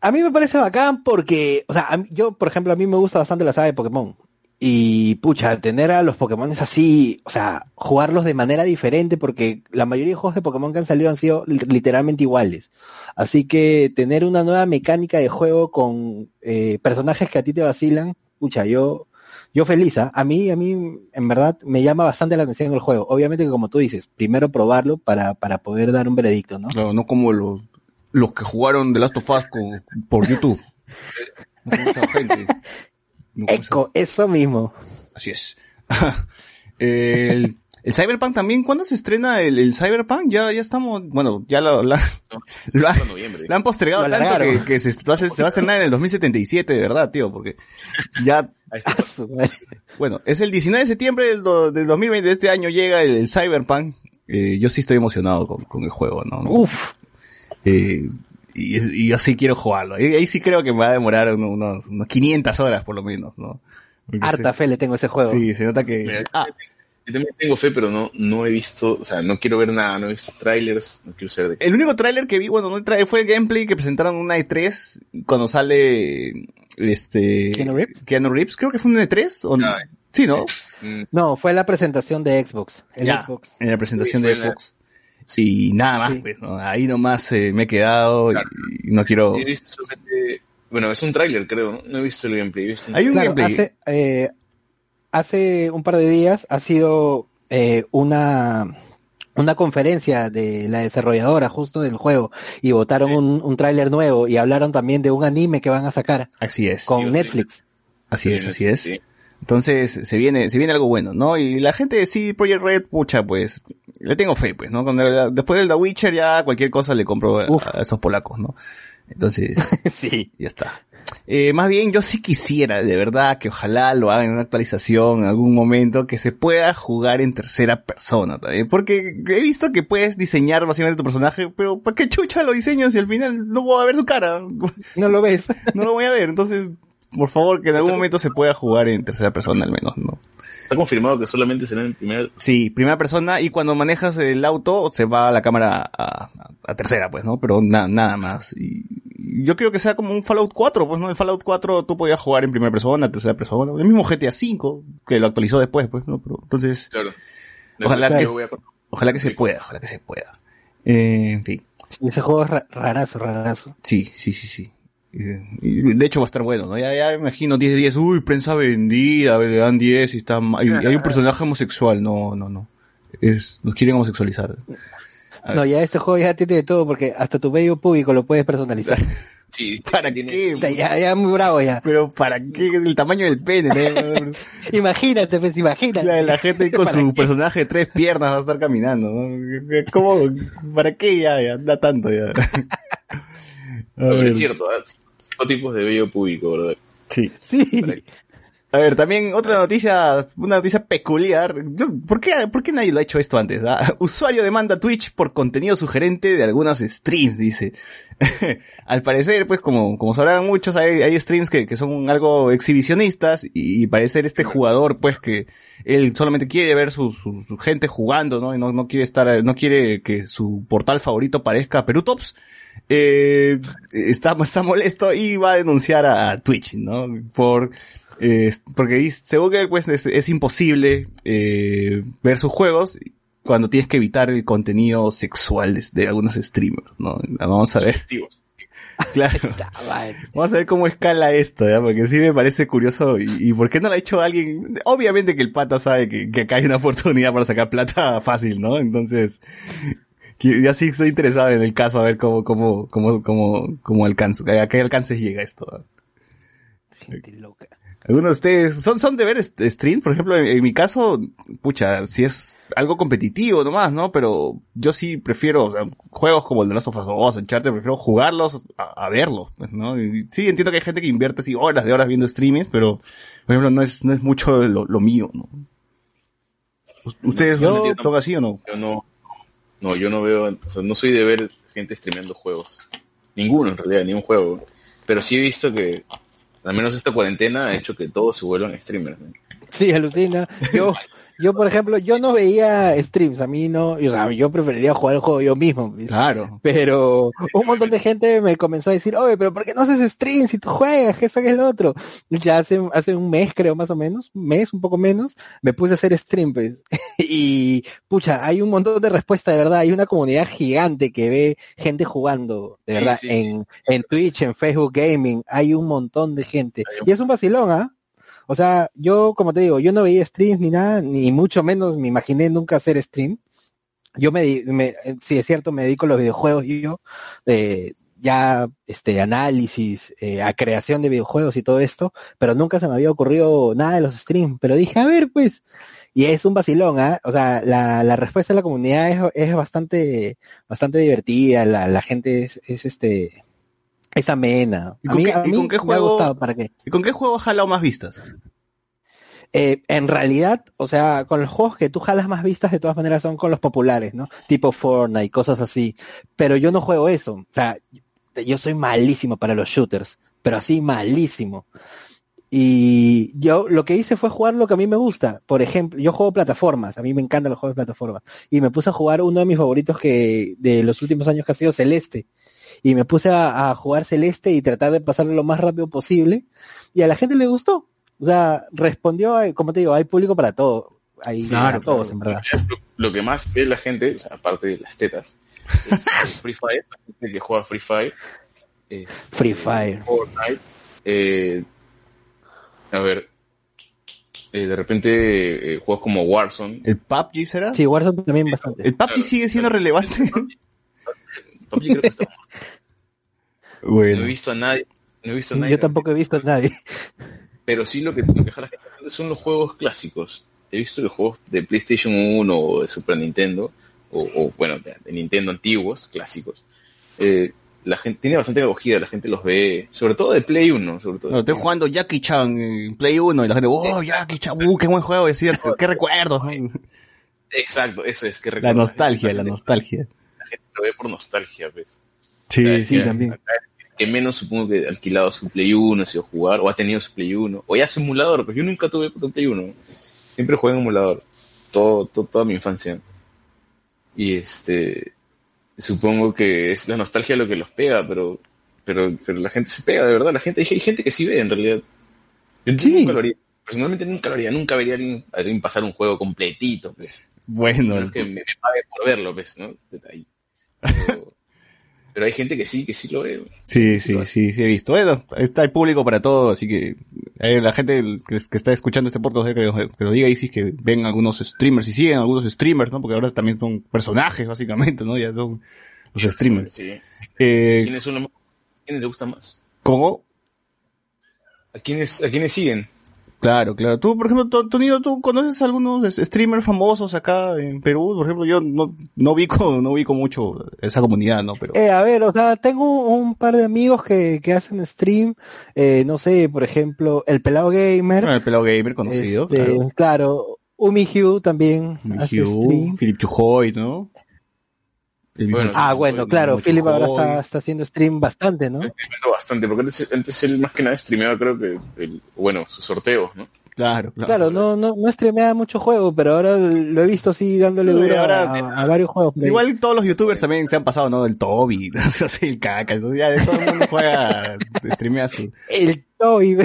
a mí me parece bacán porque, o sea, mí- yo, por ejemplo, a mí me gusta bastante la saga de Pokémon. Y, pucha, tener a los Pokémon así, o sea, jugarlos de manera diferente porque la mayoría de juegos de Pokémon que han salido han sido li- literalmente iguales. Así que tener una nueva mecánica de juego con eh, personajes que a ti te vacilan, pucha, yo, yo feliz, ¿ah? A mí, a mí, en verdad, me llama bastante la atención el juego. Obviamente que como tú dices, primero probarlo para, para poder dar un veredicto, ¿no? No, no como los, los que jugaron The Last of Us con- por YouTube. Esa gente. Eco, eso mismo. Así es. el, el Cyberpunk también, ¿cuándo se estrena el, el Cyberpunk? Ya, ya estamos, bueno, ya lo, la- lo, ha- lo han postergado Lo tanto que, que se, va a, se va a estrenar en el 2077, de verdad, tío, porque ya, Ahí está. Su madre. bueno, es el 19 de septiembre del, do- del 2020, de este año llega el, el Cyberpunk. Eh, yo sí estoy emocionado con, con el juego, ¿no? Uf, Eh, y, y yo sí quiero jugarlo. Ahí, ahí sí creo que me va a demorar uno- unos, unos 500 horas por lo menos, ¿no? Porque harta se- fe le tengo a ese juego. Sí, se nota que... Mira, Ah, Yo también tengo fe, pero no, no he visto, o sea, no quiero ver nada, no he visto trailers, no quiero ser de... el único tráiler que vi, bueno, no el tráiler, fue el gameplay que presentaron en una E3 y cuando sale este ¿Keanu Reeves? Keanu Reeves, creo que fue una E3 o no? Ah, Sí, ¿no? Mm, No, fue la presentación de Xbox. El Ya, Xbox. en la presentación Sí, de Xbox. Y nada más, Sí. pues, ¿no? ahí nomás eh, me he quedado y- Claro. y, no quiero... he visto bueno, es un tráiler, creo, ¿no? No he visto el gameplay. he visto un- Hay un Claro, gameplay. hace, eh, hace un par de días ha sido eh, una, una conferencia de la desarrolladora justo del juego y votaron Sí. un, un tráiler nuevo y hablaron también de un anime que van a sacar Así es. con sí, sí. Netflix. Así es, Sí, así es. Entonces, se viene, se viene algo bueno, ¿no? Y la gente de CD Projekt Red, pucha, pues, le tengo fe, pues, ¿no? Cuando, después del The Witcher ya cualquier cosa le compro a, a esos polacos, ¿no? Entonces, sí. ya está. Eh, más bien, yo sí quisiera, de verdad, que ojalá lo hagan en una actualización en algún momento, que se pueda jugar en tercera persona también. Porque he visto que puedes diseñar básicamente tu personaje, pero ¿para qué chucha lo diseño si al final no voy a ver su cara? ¿No lo ves? No lo voy a ver, entonces, por favor, que en algún momento se pueda jugar en tercera persona al menos, ¿no? Está confirmado que solamente será en primer... Sí, primera persona y cuando manejas el auto se va la cámara a, a- a tercera, pues, ¿no? Pero na- nada más. Y, yo creo que sea como un Fallout 4, pues, ¿no? En Fallout 4 tú podías jugar en primera persona, tercera persona. El mismo GTA 5, que lo actualizó después, pues, ¿no? Pero, entonces, Claro. Ojalá que- a- ojalá que se pueda, ojalá que se pueda. Eh, en fin. Ese juego es ra- rarazo, rarazo. Sí, sí, sí, sí. Eh, y de hecho va a estar bueno, ¿no? Ya, ya me imagino 10 de 10, uy, prensa vendida, le dan 10 y está hay un personaje homosexual, no, no, no. Es, nos quieren homosexualizar. No, ya este juego ya tiene de todo porque hasta tu bello público lo puedes personalizar. Sí, ¿Para qué? Ya, ya muy bravo ya. Pero ¿para qué? El tamaño del pene, ¿no? Imagínate, pues imagínate. La, la gente con ¿Para su qué? personaje de tres piernas va a estar caminando, ¿no? ¿Cómo? ¿Para qué ya? Ya da tanto ya. A Pero ver, es cierto, ¿ah? Cinco tipos de bello público, ¿verdad? sí. Sí. A ver, también otra noticia, una noticia peculiar. ¿Por qué, por qué nadie lo ha hecho esto antes? ah? Usuario demanda Twitch por contenido sugerente de algunos streams, dice. Al parecer, pues como, como sabrán muchos, hay, hay streams que, que son algo exhibicionistas y, parecer este jugador, pues que él solamente quiere ver su, su, su gente jugando, ¿no? Y no, no quiere estar, no quiere que su portal favorito parezca Perú Tops. Eh, está, está molesto y va a denunciar a Twitch, ¿no? Por, eh, porque según que pues es, es imposible eh, ver sus juegos cuando tienes que evitar el contenido sexual de, de algunos streamers, ¿no? Vamos a ver, claro. Ah. Vamos a ver cómo escala esto, ¿ya? Porque sí me parece curioso. ¿Y, y por qué no lo ha hecho alguien? Obviamente que el pata sabe que, que acá hay una oportunidad para sacar plata fácil, ¿no? Entonces, que- ya sí estoy interesado en el caso a ver cómo, cómo, cómo, cómo, cómo alcanza, a qué alcances llega esto. ¿no? Gente loca. ¿Algunos de ustedes son, son de ver est- streams? Por ejemplo, en, en mi caso, pucha, si es algo competitivo nomás, ¿no? Pero yo sí prefiero, o sea, juegos como el de Last of Us 2, Uncharted, prefiero jugarlos a, a verlos, pues, ¿no? Y sí, entiendo que hay gente que invierte así horas de horas viendo streamings, pero, por ejemplo, no es, no es mucho lo, lo mío, ¿no? ¿Ustedes Yo- son así o no? Yo no, No, yo no veo, o sea, no soy de ver gente streameando juegos. Ninguno en realidad, ni un juego. Pero sí he visto que, al menos esta cuarentena ha hecho que todos se vuelvan streamers. ¿no? Sí, alucina. Yo, yo por ejemplo, yo no veía streams, a mí no, o sea, yo preferiría jugar el juego yo mismo. Claro. Pero un montón de gente me comenzó a decir, oye, pero ¿por qué no haces stream si tú juegas? Que eso que es lo otro. Ya hace, hace un mes, creo, más o menos, un mes, un poco menos, me puse a hacer stream, pues. y, pucha, hay un montón de respuestas, de verdad. Hay una comunidad gigante que ve gente jugando, de Sí, verdad, sí, en, en Twitch, en Facebook Gaming. Hay un montón de gente. Y es un vacilón, ¿ah? O sea, yo, como te digo, yo no veía streams ni nada, ni mucho menos me imaginé nunca hacer stream. Yo me, me sí es cierto, me dedico a los videojuegos y yo, eh, ya, este, análisis, eh, a creación de videojuegos y todo esto, pero nunca se me había ocurrido nada de los streams. Pero dije, a ver, pues, y es un vacilón, ¿ah? O sea, la, la respuesta de la comunidad es, es bastante, bastante divertida, la, la gente es, es este, es amena. ¿Y A con mí, qué- a y mí con qué me ha juego- gustado, ¿para qué? ¿Y con qué juego has jalado más vistas? Eh, en realidad, o sea, con los juegos que tú jalas más vistas de todas maneras son con los populares, ¿no? Tipo Fortnite y cosas así. Pero yo no juego eso. O sea, yo soy malísimo para los shooters, pero así malísimo. Y yo lo que hice fue jugar lo que a mí me gusta. Por ejemplo, yo juego plataformas, a mí me encantan los juegos de plataformas. Y me puse a jugar uno de mis favoritos que de los últimos años que ha sido Celeste. Y me puse a, a jugar Celeste y tratar de pasarlo lo más rápido posible. Y a la gente le gustó. O sea, respondió, a- como te digo, hay público para todo. Hay Claro, para todos, claro. en verdad. Lo, lo que más ve la gente, o sea, aparte de las tetas, es el Free Fire, la gente que juega Free Fire. este, Free Fire. Fortnite. eh, a ver, eh, de repente eh, juegos como Warzone. ¿El PUBG será? Sí, Warzone también bastante. ¿El PUBG sigue siendo relevante? PUBG creo que está- No he visto a nadie. No he visto a nadie. Yo tampoco he visto a nadie. Pero sí lo que, lo que son los juegos clásicos. He visto los juegos de PlayStation 1 o de Super Nintendo, o, o, bueno, de, de Nintendo antiguos, clásicos. Eh, la gente tiene bastante acogida, la gente los ve, sobre todo de Play 1, sobre todo. No, estoy jugando Jackie Chan en Play 1 y la gente, oh, Jackie Chan, uh, qué buen juego, es cierto, qué recuerdos. Exacto, eso es que La nostalgia, la nostalgia. Lo ve por nostalgia, pues. Sí, O sea, sí, que- también. Que menos supongo que ha alquilado su Play 1, ha sido jugar, o ha tenido su Play 1, o ya su emulador, pues yo nunca tuve un Play 1. Siempre jugué en emulador. Todo, todo- toda mi infancia. Y este supongo que es la nostalgia lo que los pega, pero, pero, pero la gente se pega, de verdad, la gente, hay gente que sí ve en realidad. Yo Sí. nunca lo haría. Personalmente nunca lo haría, nunca vería a alguien, a alguien pasar un juego completito, pues. Bueno, No es que me, me pague por verlo, pues, ¿no? Ahí. Pero, pero hay gente que sí, que sí lo ve. sí, sí, sí, sí he visto. Bueno, está el público para todo, así que eh, la gente que, que está escuchando este podcast eh, que, que lo diga y si es que ven algunos streamers y siguen algunos streamers, ¿no? Porque ahora también son personajes, básicamente, ¿no? Ya son los streamers. Sí. Eh, ¿Quiénes son los más? ¿Quiénes te gustan más? ¿Cómo? ¿A quiénes, a quiénes siguen? Claro, claro. Tú, por ejemplo, To- Tonino, ¿tú conoces algunos s- streamers famosos acá en Perú? Por ejemplo, yo no, no ubico, no ubico mucho esa comunidad, ¿no? Pero, Eh, a ver, o sea, tengo un par de amigos que, que hacen stream, eh, no sé, por ejemplo, el Pelado Gamer. bueno, el pelado gamer conocido, este, claro. claro. Umi Hugh también hace Hugh. Philip Chujoy, ¿no? Bueno, Ah, bueno, claro. Philip ahora está, está haciendo stream bastante, ¿no? Bastante, porque antes, antes él más que nada streameaba, creo que, el, bueno, sus sorteos, ¿no? Claro, claro. Claro, no, no, no streamea mucho juego, pero ahora lo he visto así dándole duro ahora- a, a varios juegos. Igual todos los youtubers también se han pasado, ¿no? El Toby, así el caca, entonces ya de todo el mundo juega, streamea su, El Toby.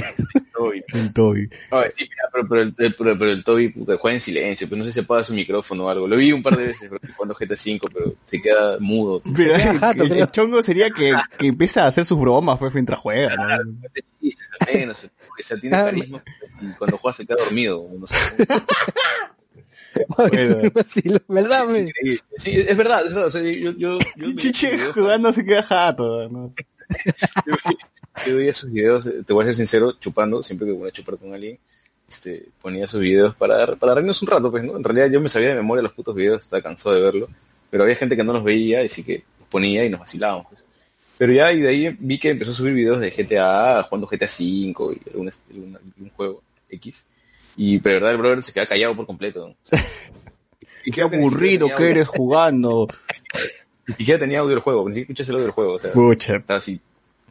el Toby. No, sí, mira, pero, pero el, el- pero, pero el Toby puta, juega en silencio, pero no sé si apaga su micrófono o algo. Lo vi un par de veces cuando GTA V, pero se queda mudo. Pero el, jato, el- creo. el chongo sería que, que empieza a hacer sus bromas, pues, mientras juega, ¿no? O sea, tiene Ah, carisma, y cuando juega se queda dormido. No sé. Bueno. ¿verdad? Sí, sí, es verdad, es verdad. O sea, yo, yo, yo, yo Chiche jugando se queda jato, ¿no? yo veía- sus videos, eh, te voy a ser sincero, chupando, siempre que voy a chupar con alguien, este, ponía sus videos para, para reírnos un rato, pues, ¿no? En realidad yo me sabía de memoria los putos videos, estaba cansado de verlo, pero había gente que no los veía, y sí que los ponía y nos vacilábamos, pues. Pero ya, y de ahí vi que empezó a subir videos de GTA, jugando GTA V y algún, algún, algún juego X. Y pero de verdad el brother se queda callado por completo. ¿no? O sea, y qué aburrido que eres jugando. Ni siquiera tenía audio del juego, ni siquiera escuchas el audio del juego, o sea, Pucha. estaba así.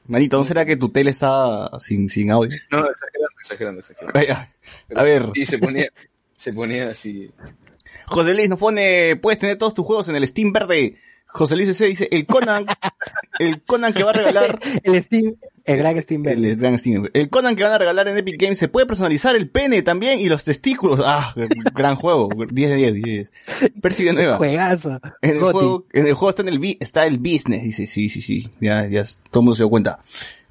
Manito, ¿no será que tu tele está sin, sin audio? No, exagerando, exagerando, exagerando. A ver, Y se ponía, se ponía así. José Luis nos pone, puedes tener todos tus juegos en el Steam verde. José Luis C dice, el Conan, el Conan que va a regalar, El Steam, el gran Steam el, el gran el Conan que van a regalar en Epic Games se puede personalizar el pene también y los testículos. Ah, gran juego, 10 de 10, 10 de 10. Percy Villanueva. Juegazo. En el, Goti. juego, en el juego está en el bi- está el business, dice, sí, sí, sí, ya, ya todo el mundo se dio cuenta.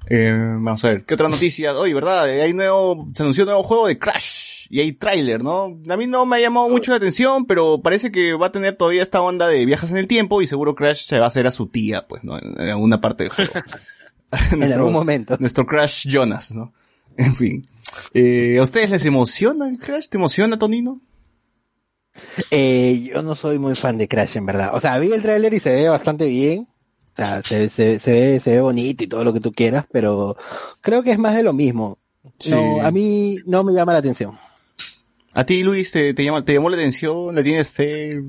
Eh, vamos a ver, ¿qué otra noticia? Hoy, ¿verdad? Eh, Hay nuevo, se anunció un nuevo juego de Crash y hay tráiler, ¿no? A mí no me ha llamado mucho la atención, pero parece que va a tener todavía esta onda de viajes en el tiempo y seguro Crash se va a hacer a su tía, pues, ¿no? En alguna parte del juego. En algún momento. Nuestro Crash Jonas, ¿no? En fin. Eh, ¿A ustedes les emociona el Crash? ¿Te emociona, Tonino? Eh, yo no soy muy fan de Crash, en verdad. O sea, vi el tráiler y se ve bastante bien. O sea, se, se, se ve, se ve bonito y todo lo que tú quieras, pero creo que es más de lo mismo. Sí. No, a mí no me llama la atención. ¿A ti, Luis, te, te, llama, te llamó la atención? ¿Le tienes fe?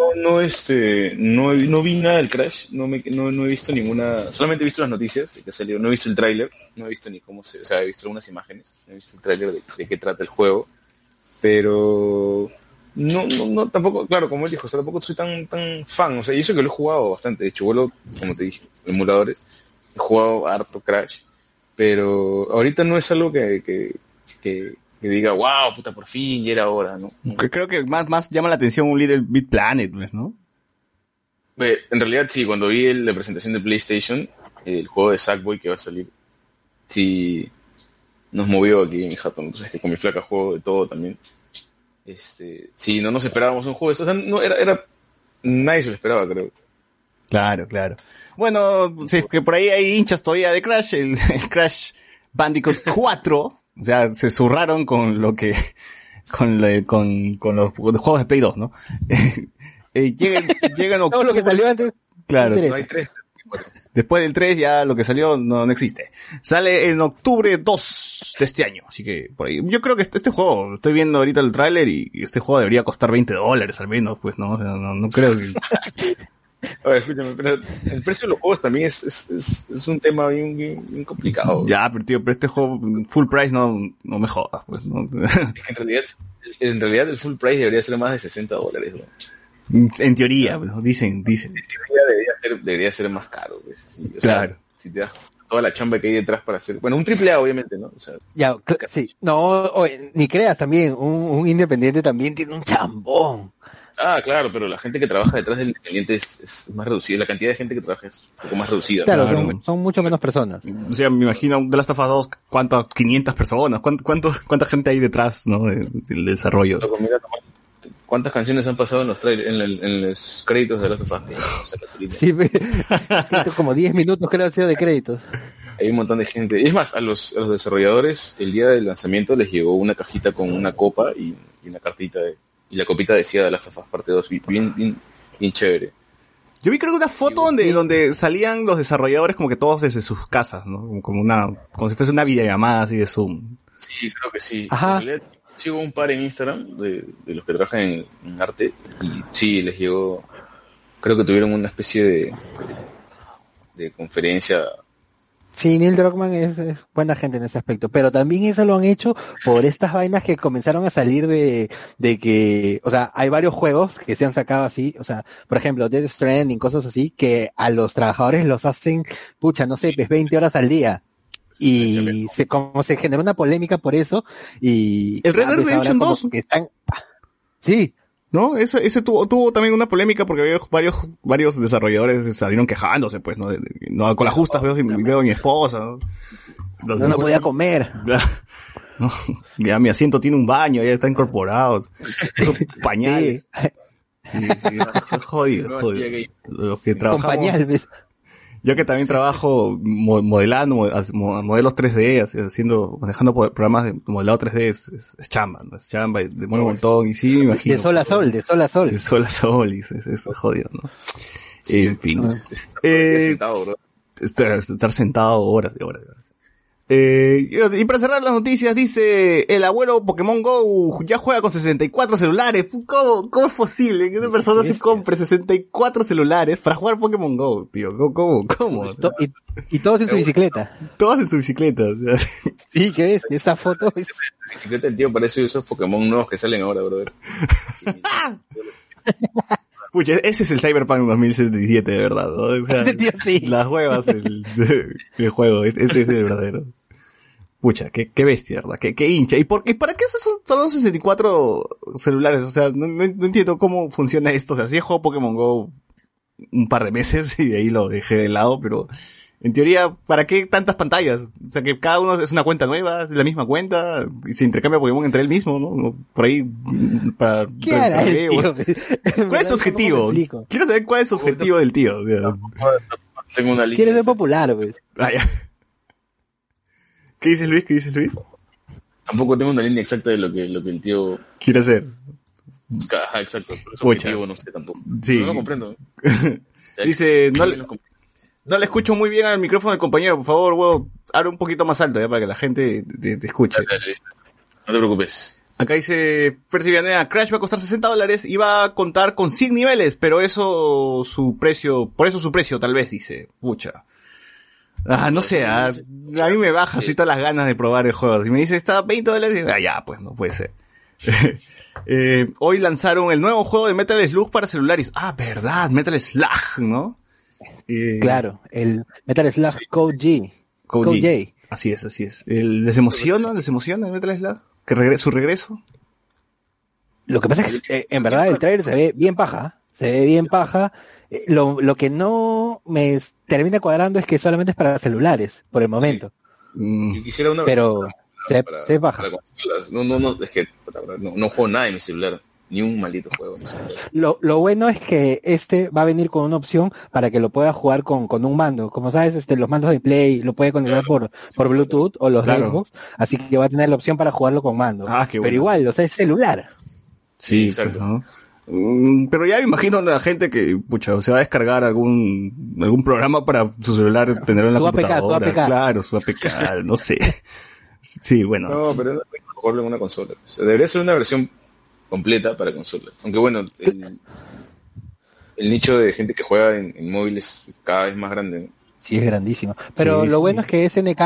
No, no, este, no, no vi nada del Crash, no, me, no, no he visto ninguna, solamente he visto las noticias de que salió, no he visto el tráiler, no he visto ni cómo se, o sea, he visto algunas imágenes, no he visto el tráiler de, de qué trata el juego, pero no, no, tampoco, claro, como él dijo, tampoco soy tan, tan fan, o sea, y eso que lo he jugado bastante, de hecho, vuelo, como te dije, emuladores, he jugado harto Crash, pero ahorita no es algo que, que, que diga, wow, puta, por fin, ya era hora, ¿no? Creo que más, más llama la atención un Little Big Planet, pues, ¿no? Eh, En realidad sí, cuando vi el- la presentación de PlayStation, el juego de Sackboy que va a salir, sí nos movió aquí en mi jato, entonces que con mi flaca juego de todo también. Este, sí, no nos esperábamos un juego o sea, no, era, era, nadie se lo esperaba, creo. Claro, claro. Bueno, si es que por ahí hay hinchas todavía de Crash, el, el Crash Bandicoot 4, o sea, se zurraron con lo que, con, lo- con, con los juegos de Play 2, ¿no? Eh, llega, llega en Todo lo que octubre- salió antes. Claro. No hay tres. después del 3 ya lo que salió no, no existe. Sale en octubre 2 de este año, así que por ahí. Yo creo que este, este juego, estoy viendo ahorita el tráiler y, y este juego debería costar 20 dólares al menos, pues no, O sea, no, no creo que... A ver, escúchame, pero el precio de los juegos también es, es, es, es un tema bien, bien, bien complicado. Ya, pero tío, pero este juego full price no, no me jodas, pues, ¿no? Es que en realidad, en realidad el full price debería ser más de 60 dólares, ¿no? en teoría, pues, dicen, dicen. debería, debería ser, debería ser más caro. pues. Sí, o sea, Claro. si te das toda la chamba que hay detrás para hacer. Bueno, un triple A, obviamente, ¿no? O sea, Ya, sí. No, oye, ni creas también, un, un independiente también tiene un chambón. Ah, claro, pero la gente que trabaja detrás del independiente es, es más reducida. La cantidad de gente que trabaja es un poco más reducida. Claro, Claro. Son, son mucho menos personas. O sea, me imagino de Last of Us 2, ¿cuántas? 500 personas, ¿cuánto, cuánto, cuánta gente hay detrás, ¿no? de- del desarrollo. Loco, mira, ¿Cuántas canciones han pasado en los en, el- en los créditos de Last of Us? Sí, como 10 minutos creo ha sido de créditos. Hay un montón de gente. Y es más, a los, a los desarrolladores, el día del lanzamiento les llegó una cajita con una copa y, y una cartita de, y la copita decía de Last of Us parte 2, bien, bien, bien chévere. Yo vi creo que una foto donde, donde salían los desarrolladores como que todos desde sus casas, ¿no? Como, una, como si fuese una videollamada así de Zoom. Sí, creo que sí. Ajá. En realidad, sigo un par en Instagram de, de los que trabajan en, en arte y sí, les llegó, creo que tuvieron una especie de, de conferencia. Sí, Neil Druckmann es, es buena gente en ese aspecto, pero también eso lo han hecho por estas vainas que comenzaron a salir de, de que, o sea, hay varios juegos que se han sacado así, o sea, por ejemplo, Dead Stranding, cosas así, que a los trabajadores los hacen, pucha, no sé, pues 20 horas al día. Y se, como se generó una polémica por eso, y... El Red Dead pues Redemption como 2. que están- Sí, ¿No? Ese, ese tuvo, tuvo también una polémica porque había varios, varios desarrolladores salieron quejándose, pues, ¿no? De- de- no con las justas veo, veo a mi esposa, ¿no? Entonces, no, no podía comer. Ya, no, ya mi asiento tiene un baño, ya está incorporado. Pañales. Sí, Sí, sí, jodido, jodido. Los que trabajamos, pañal, ¿ves? Yo que también trabajo mo- modelando modelos 3D, así, haciendo, manejando programas de modelado 3D, es, es- es chamba, ¿no? Es chamba, y demora un montón, y sí, me imagino. De sol a sol, de sol a sol. De sol a sol, y es, es, es jodido, ¿no? En fin. Ah. Eh, sentado, bro. estar, estar sentado horas de horas. de horas. Eh, y para cerrar las noticias, dice el abuelo Pokémon Go ya juega con 64 celulares. ¿Cómo, cómo es posible que una persona se compre 64 celulares para jugar Pokémon Go, tío? ¿Cómo? ¿Cómo? cómo? Y, y, todos en su bicicleta. Todos en su bicicleta. O sea. Sí, ¿qué es? Esa foto es... La bicicleta del tío parece esos Pokémon nuevos que salen ahora, brother. Sí. Pucha, ese es el Cyberpunk 2077, de verdad. ¿no? O sea, Ese tío sí. Las huevas del, del juego. Este es el verdadero. Pucha, qué, qué bestia, ¿verdad? Qué, qué hincha. ¿Y por qué, para qué son solo 64 celulares? O sea, no, no, no entiendo cómo funciona esto. O sea, sí he jugado Pokémon Go un par de meses y de ahí lo dejé de lado, pero en teoría, ¿para qué tantas pantallas? O sea, que cada uno es una cuenta nueva, es la misma cuenta, y se intercambia Pokémon entre él mismo, ¿no? Por ahí, para... ¿Qué hará el tío? ¿Cuál es su objetivo? Quiero saber cuál es su objetivo del tío. O sea, Tengo una línea. Quiere ser popular, pues. ah, ya. ¿Qué dices Luis? ¿Qué dices Luis? Tampoco tengo una línea exacta de lo que, lo que el tío. Quiere hacer. Ajá, exacto. Objetivo no sé tampoco. Sí. No lo comprendo. Dice, no, le- no le escucho muy bien al micrófono del compañero, por favor, huevo, abre un poquito más alto ya para que la gente te, te escuche. Dale, dale, listo. No te preocupes. Acá dice Percy Vianea, Crash va a costar 60 dólares y va a contar con 100 niveles, pero eso su precio, por eso su precio tal vez dice, pucha. Ah, no sé, ah, a mí me baja así todas las ganas de probar el juego. Si me dice está a 20 dólares, ah, ya, pues no puede ser. Eh, hoy lanzaron el nuevo juego de Metal Slug para celulares. Ah, verdad, Metal Slug, ¿no? Eh, Claro, el Metal Slug Code G. Code Code G. J. Así es, así es. El- ¿Les emociona? ¿Les emociona el Metal Slug? ¿Que regre- su regreso? Lo que pasa es que eh, en verdad el trailer se ve bien paja. Se ve bien paja. Lo, lo que no me termina cuadrando es que solamente es para celulares, por el momento. Mm, Yo quisiera una Pero se, para, consolas. No, no, no, es que no, no juego nada en mi celular. Ni un maldito juego en mi celular. Lo, lo bueno es que este va a venir con una opción para que lo pueda jugar con, con un mando. Como sabes, este, los mandos de Play lo puede conectar por, por Bluetooth o los de Claro. Xbox, así que va a tener la opción para jugarlo con mando. Ah, qué Pero bueno. igual, o sea, es celular. Sí, exacto. pues, ¿no? Mm, Pero ya me imagino a la gente que, pucha, se va a descargar algún, algún programa para su celular, tenerlo en la Su APK, su computadora. APK. Claro, su APK, no sé. Sí, bueno. No, pero no es jugarlo en una consola. O sea, debería ser una versión completa para consola. Aunque bueno, el, el nicho de gente que juega en, en móviles es cada vez más grande. ¿no? Sí, es grandísimo. Pero Sí, lo sí. bueno es que SNK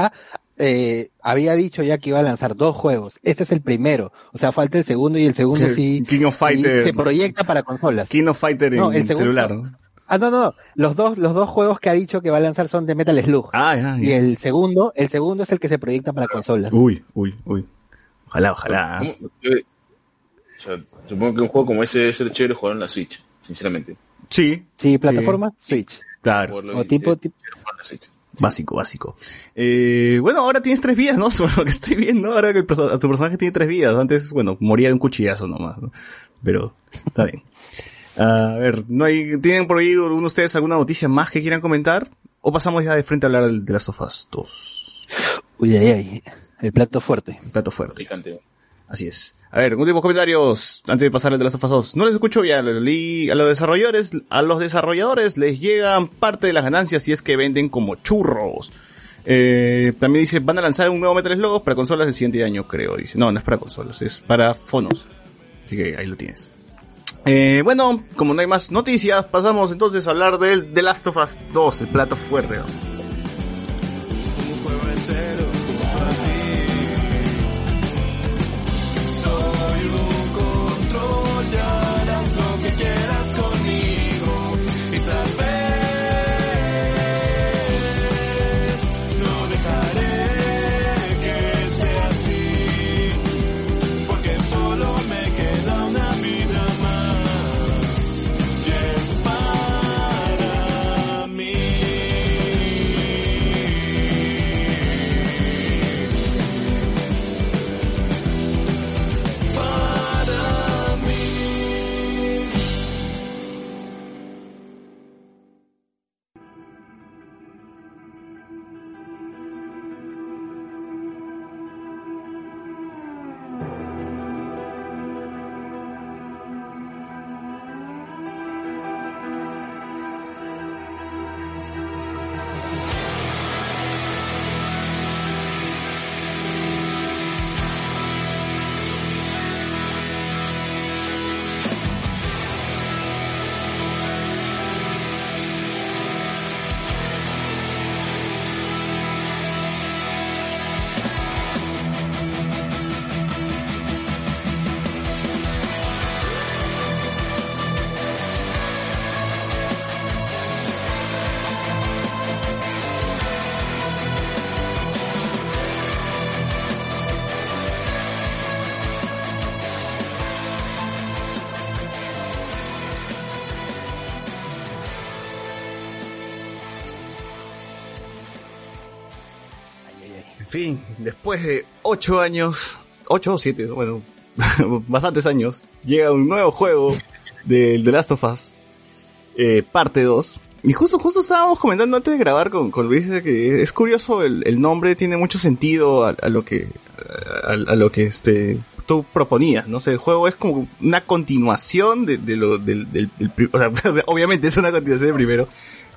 eh, había dicho ya que iba a lanzar dos juegos. Este es el primero. O sea, falta el segundo y el segundo sí, King of sí Fighter. se proyecta para consolas. King of Fighter en No, el segundo- celular, ¿no? Ah, no, no. Los dos, los dos juegos que ha dicho que va a lanzar son de Metal Slug. Ah, ya, Y el segundo, el segundo es el que se proyecta para consolas. Uy, uy, uy. Ojalá, ojalá. Supongo que un juego como ese debe ser chévere jugar en la Switch, sinceramente. Sí, Sí, plataforma Switch. claro. O tipo, tipo- en Switch. Básico, básico. Eh, bueno, ahora tienes tres vidas, ¿no? Sobre lo que estoy viendo, ahora que el perso- tu personaje tiene tres vidas. Antes, bueno, moría de un cuchillazo nomás, ¿no? Pero, está bien. A ver, ¿no hay, ¿tienen por ahí alguno de ustedes alguna noticia más que quieran comentar? ¿O pasamos ya de frente a hablar de Us 2? Uy, ay, ay. El plato fuerte. Plato fuerte. Picante. Así es. A ver, últimos comentarios antes de pasar al de las of Us 2. No les escucho bien, a los desarrolladores, a los desarrolladores les llegan parte de las ganancias si es que venden como churros. Eh, también dice, van a lanzar un nuevo Metal Slug para consolas el siguiente año, creo. Dice, no, no es para consolas, es para fonos. Así que ahí lo tienes. Eh, bueno, como no hay más noticias, pasamos entonces a hablar del The Last of Us 2, el plato fuerte. Fin, después de ocho años, ocho o siete, bueno, bastantes años, llega un nuevo juego de The Last of Us, eh, parte 2. Y justo, justo estábamos comentando antes de grabar con, con Luis de que es curioso, el, el nombre tiene mucho sentido a, a lo que, a, a lo que este, tú proponías, no sé, el juego es como una continuación de, de lo, del, del, del pri- o sea, obviamente es una continuación del primero,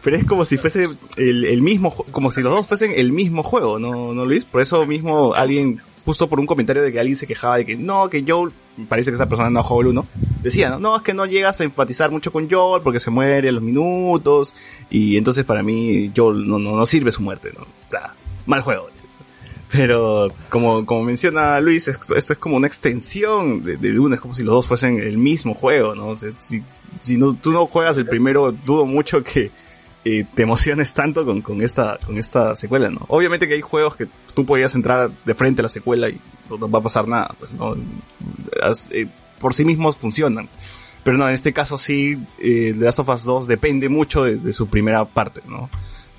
pero es como si fuese el, el mismo, como si los dos fuesen el mismo juego, ¿no, no Luis? Por eso mismo alguien, justo por un comentario de que alguien se quejaba de que no, que Joel, parece que esa persona no jugó el 1, decía, ¿no? no, es que no llegas a empatizar mucho con Joel porque se muere a los minutos, y entonces para mí Joel no, no, no sirve su muerte, ¿no? Mal juego. Pero como, como menciona Luis, esto, es como una extensión de, del uno, es como si los dos fuesen el mismo juego, ¿no? Si, si no, tú no juegas el primero, dudo mucho que te emociones tanto con, esta, con esta secuela, ¿no? Obviamente que hay juegos que tú podías entrar de frente a la secuela y no, no va a pasar nada, pues, ¿no? Eh, por sí mismos funcionan. Pero no, en este caso sí, eh, The Last of Us 2 depende mucho de, su primera parte, ¿no?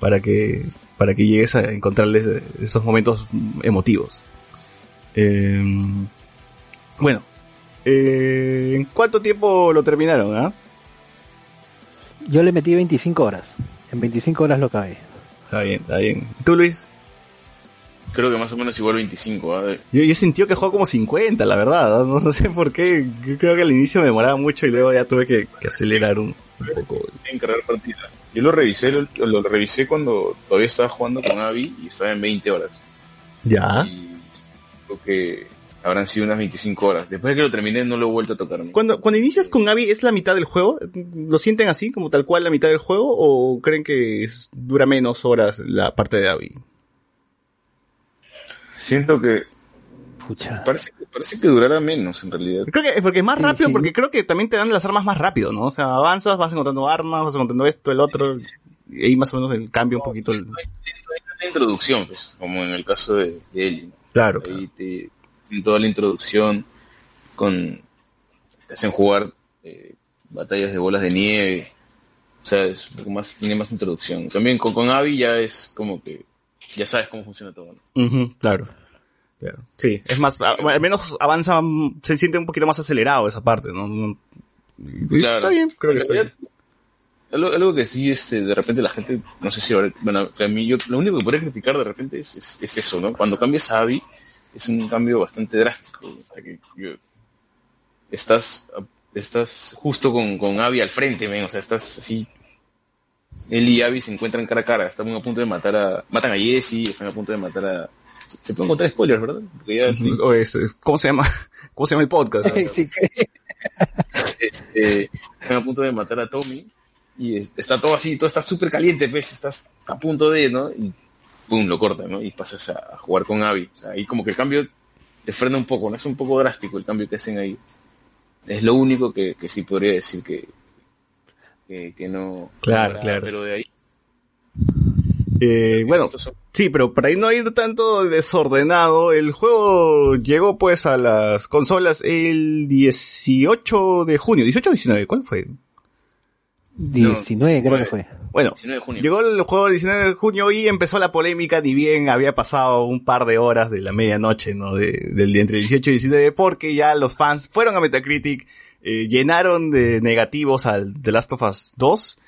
Para que, para que llegues a encontrarles eh, esos momentos emotivos. Eh, bueno, eh, ¿en cuánto tiempo lo terminaron, ah? Yo le metí 25 horas. En 25 horas lo acabé. Está bien, está bien. ¿Tú, Luis? Creo que más o menos igual 25. ¿ah? Yo, yo sentí que jugó como 50, la verdad. No, No sé por qué. Yo creo que al inicio me demoraba mucho y luego ya tuve que, que acelerar un, un poco. en cargar partida. Yo lo revisé, lo, lo revisé cuando todavía estaba jugando con Abby y estaba en 20 horas. Ya. Y creo que habrán sido unas 25 horas. Después de que lo terminé no lo he vuelto a tocar. ¿no? Cuando, cuando inicias con Abby, ¿es la mitad del juego? ¿Lo sienten así, como tal cual la mitad del juego? ¿O creen que dura menos horas la parte de Abby? Siento que Pucha. parece, parece que durará menos en realidad. Creo que es porque es más Sí, rápido, sí. porque creo que también te dan las armas más rápido, ¿no? O sea, avanzas, vas encontrando armas, vas encontrando esto, el otro, y ahí más o menos el cambio un poquito. el- La introducción, pues, como en el caso de, de Ellie. ¿no? Claro. Ahí te toda la introducción con te hacen jugar eh, batallas de bolas de nieve. O sea, es un poco más, tiene más introducción. También con, con Abby ya es como que ya sabes cómo funciona todo. claro. Claro. Sí, es más, al menos avanza, se siente un poquito más acelerado esa parte, ¿no? Claro. Está bien, creo que está bien. Algo, algo que sí, este, de repente la gente, no sé si bueno, a mí yo, lo único que podría criticar de repente es, es, es eso, ¿no? Cuando cambias a Abby, es un cambio bastante drástico. Sea, que, yo- estás, estás justo con, con Abby al frente, men, o sea, estás así. Él y Abby se encuentran cara a cara, están a punto de matar a, matan a Jesse, están a punto de matar a, se, pueden contar spoilers, ¿verdad? Porque ya estoy- O es- es- ¿Cómo se llama? ¿Cómo se llama el podcast? Sí, este, están a punto de matar a Tommy y es- está todo así, todo está súper caliente, pues, estás a punto de, ¿no? Y pum, lo cortan, ¿no? Y pasas a, jugar con Abby. O sea, ahí como que el cambio te frena un poco, ¿no? Es un poco drástico el cambio que hacen ahí. Es lo único que, que sí podría decir que, que, que no. Claro, claro. Pero de ahí. Eh, bueno, son- sí, pero para ahí no ir tanto desordenado, el juego llegó pues a las consolas el 18 de junio, 18 o 19, ¿cuál fue? 19 creo que fue. Bueno, 19 de junio. llegó el juego el 19 de junio y empezó la polémica, ni bien había pasado un par de horas de la medianoche, ¿no? De, del día entre el 18 y 19, porque ya los fans fueron a Metacritic, eh, llenaron de negativos al The Last of Us 2,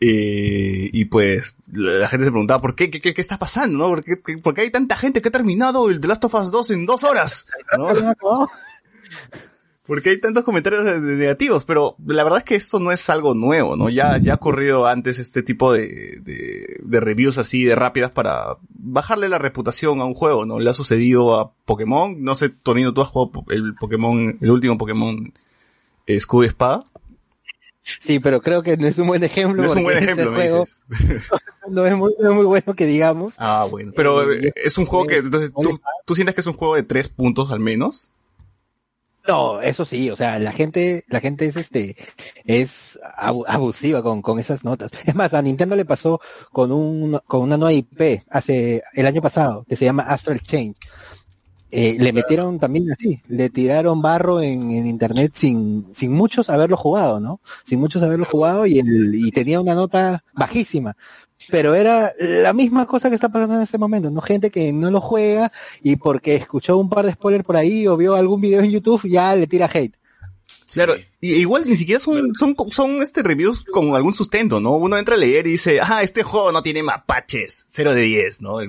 eh, y pues la, la gente se preguntaba por qué, qué, qué, qué está pasando, ¿no? ¿Por qué, qué- por qué hay tanta gente que ha terminado el The Last of Us 2 en dos horas? ¿no? Porque hay tantos comentarios de- de negativos, pero la verdad es que esto no es algo nuevo, ¿no? Ya, ya ha ocurrido antes este tipo de, de, de reviews así de rápidas para bajarle la reputación a un juego, ¿no? Le ha sucedido a Pokémon, no sé, Tonino, tú has jugado el Pokémon, el último Pokémon eh, Escudo y Espada. Sí, pero creo que no es un buen ejemplo. No es un buen ejemplo, me juego dices. no, es muy, no es muy bueno que digamos. Ah, bueno. Pero Eh, eh, es un juego que, entonces, ¿tú, ¿tú sientes que es un juego de tres puntos al menos? No, eso sí, o sea, la gente, la gente es este, es abu- abusiva con, con esas notas. Es más, a Nintendo le pasó con un, con una nueva IP hace, el año pasado, que se llama Astral Change. Eh, le metieron también así, le tiraron barro en, en, internet sin, sin muchos haberlo jugado, ¿no? Sin muchos haberlo jugado y, el, y tenía una nota bajísima. Pero era la misma cosa que está pasando en este momento, ¿no? Gente que no lo juega y porque escuchó un par de spoilers por ahí o vio algún video en YouTube ya le tira hate. Claro, y igual ni siquiera son, son, son este reviews con algún sustento, ¿no? Uno entra a leer y dice, ah, este juego no tiene mapaches, 0 de 10, ¿no?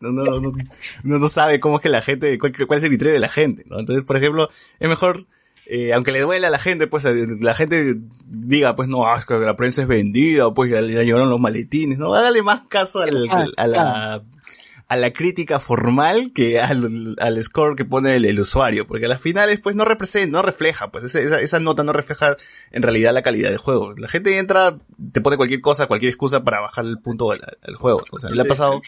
No, no, no, no, sabe cómo es que la gente, cuál, cuál es el criterio de la gente, ¿no? Entonces, por ejemplo, es mejor, eh, aunque le duele a la gente, pues la gente diga, pues no, ah, es que la prensa es vendida, pues ya, ya llevaron los maletines, ¿no? Hágale más caso al, a la a la crítica formal que al, al score que pone el, el, usuario, porque a las finales pues no representa, no refleja, pues esa, esa, nota no refleja en realidad la calidad del juego. La gente entra, te pone cualquier cosa, cualquier excusa para bajar el punto del, juego. O sea, le ha pasado...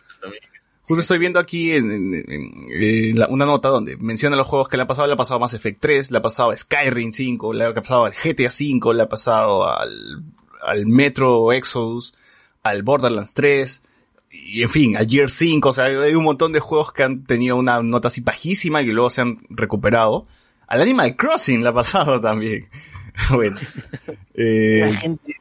Justo estoy viendo aquí en, en, una nota donde menciona los juegos que le ha pasado. Le ha pasado a Mass Effect 3, le ha pasado a Skyrim 5, le ha pasado al GTA 5, le ha pasado al, al Metro Exodus, al Borderlands 3, y en fin, a Gear 5, o sea, hay un montón de juegos que han tenido una nota así bajísima y que luego se han recuperado. Al Animal Crossing le ha pasado también. bueno. Eh, la gente.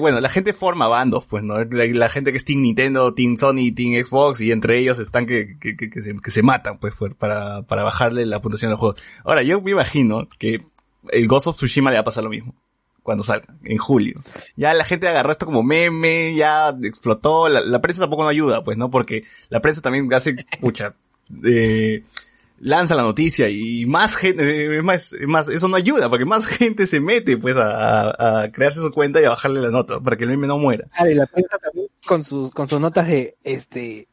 Bueno, la gente forma bandos, pues, ¿no? La, gente que es Team Nintendo, Team Sony, Team Xbox, y entre ellos están que, que, que, se, que se, matan, pues, para, para bajarle la puntuación del juego. Ahora, yo me imagino que el Ghost of Tsushima le va a pasar lo mismo cuando salga, en julio. Ya la gente agarró esto como meme, ya explotó, la, prensa tampoco no ayuda, pues, ¿no? Porque la prensa también hace, pucha, eh, lanza la noticia y más gente, eh, más, más, eso no ayuda, porque más gente se mete, pues, a, a, crearse su cuenta y a bajarle la nota, para que el meme no muera. Claro, y la prensa también con sus, con sus notas de, este,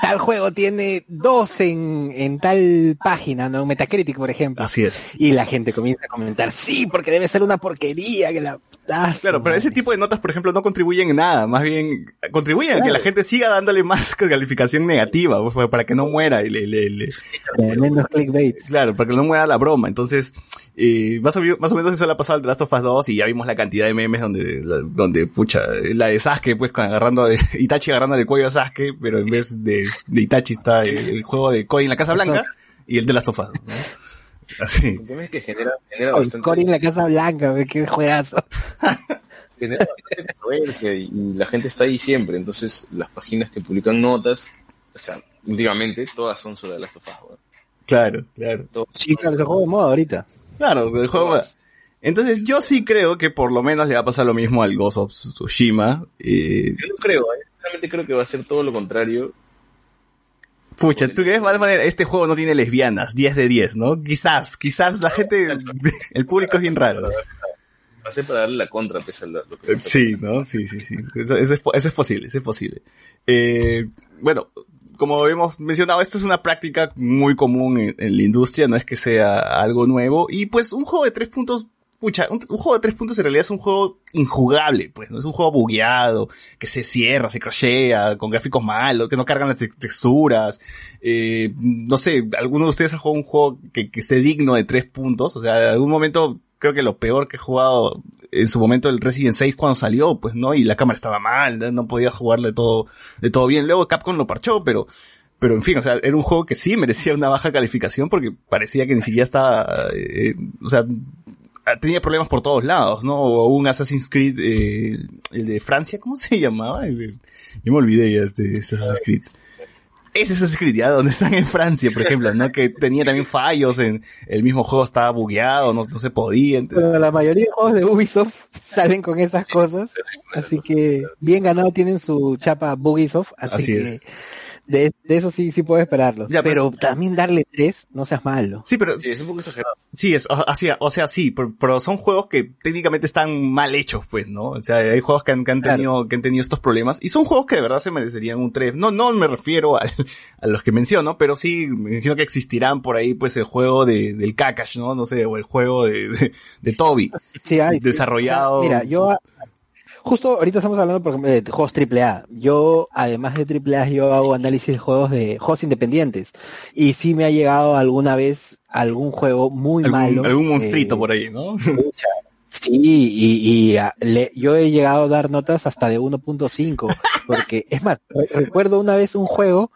tal juego tiene dos en, en tal página, ¿no? Metacritic, por ejemplo. Así es. Y la gente comienza a comentar, sí, porque debe ser una porquería que la... claro, pero ese tipo de notas, por ejemplo, no contribuyen en nada, más bien contribuyen a que la gente siga dándole más calificación negativa, pues, para que no muera y le, le, le, clickbait. Claro, para que no muera la broma. Entonces, eh, más, o, más o menos eso le ha pasado al The Last of Us 2 y ya vimos la cantidad de memes donde, donde, pucha, la de Sasuke, pues, agarrando, Itachi agarrando el cuello a Sasuke, pero en vez de, de Itachi está el, juego de Koi en la Casa Blanca y el de Last of Us, ¿no? Así. El es que genera, genera bastante... Cory en la Casa Blanca, qué juegazo. genera bastante y la gente está ahí siempre, entonces las páginas que publican notas, o sea, últimamente todas son sobre The Last of Us, Claro, claro. Sí, claro, el juego de moda ahorita. Claro, el juego. Entonces yo sí creo que por lo menos le va a pasar lo mismo al Ghost of Tsushima. Eh... Yo no creo, ¿eh? realmente creo que va a ser todo lo contrario. Pucha, ¿tú crees? De manera, este juego no tiene lesbianas, 10 de 10, ¿no? Quizás, quizás la gente, el público es bien raro. Va a ser para darle la contra, pese a lo, que Sí, ¿no? Sí, sí, sí. Eso, eso, es, eso es posible, eso es posible. Eh, bueno, como hemos mencionado, esta es una práctica muy común en, la industria, no es que sea algo nuevo. Y pues un juego de tres puntos, pucha, un, juego de tres puntos en realidad es un juego injugable, pues, no es un juego bugueado, que se cierra, se crashea, con gráficos malos, que no cargan las texturas. Eh, no sé, ¿alguno de ustedes ha jugado un juego que, que esté digno de tres puntos? O sea, en algún momento creo que lo peor que he jugado en su momento el Resident 6 cuando salió, pues no, y la cámara estaba mal, no podía jugarle todo, de todo bien. Luego Capcom lo parchó, pero, pero en fin, o sea, era un juego que sí merecía una baja calificación porque parecía que ni siquiera estaba, eh, o sea, tenía problemas por todos lados, ¿no? O un Assassin's Creed, eh, el de Francia, ¿cómo se llamaba? yo me olvidé ya de este Assassin's Creed ese es Creed, ya donde están en Francia, por ejemplo, ¿no? Que tenía también fallos en el mismo juego estaba bugueado, no, no se podía. Entonces... la mayoría de juegos de Ubisoft salen con esas cosas, así que bien ganado tienen su chapa Ubisoft, así, así que es de, de, eso sí, sí puedo esperarlo. Ya, pero, pero, también darle tres, no seas malo. Sí, pero... Sí, es un poco exagerado. Sí, es, así, o sea, sí, pero, pero, son juegos que técnicamente están mal hechos, pues, ¿no? O sea, hay juegos que han, que han tenido, claro. que han tenido estos problemas y son juegos que de verdad se merecerían un tres. No, no me refiero a, a los que menciono, pero sí, me imagino que existirán por ahí, pues, el juego de, del Kakash, ¿no? No sé, o el juego de, de, de Toby. Sí, hay. Desarrollado. O sea, mira, yo, justo ahorita estamos hablando por ejemplo, de juegos AAA. Yo, además de AAA, yo hago análisis de juegos de juegos independientes. Y sí me ha llegado alguna vez algún juego muy ¿Algún, malo. Algún monstruito eh, por ahí, ¿no? Sí, y, y a, le, yo he llegado a dar notas hasta de 1.5, porque es más, recuerdo una vez un juego,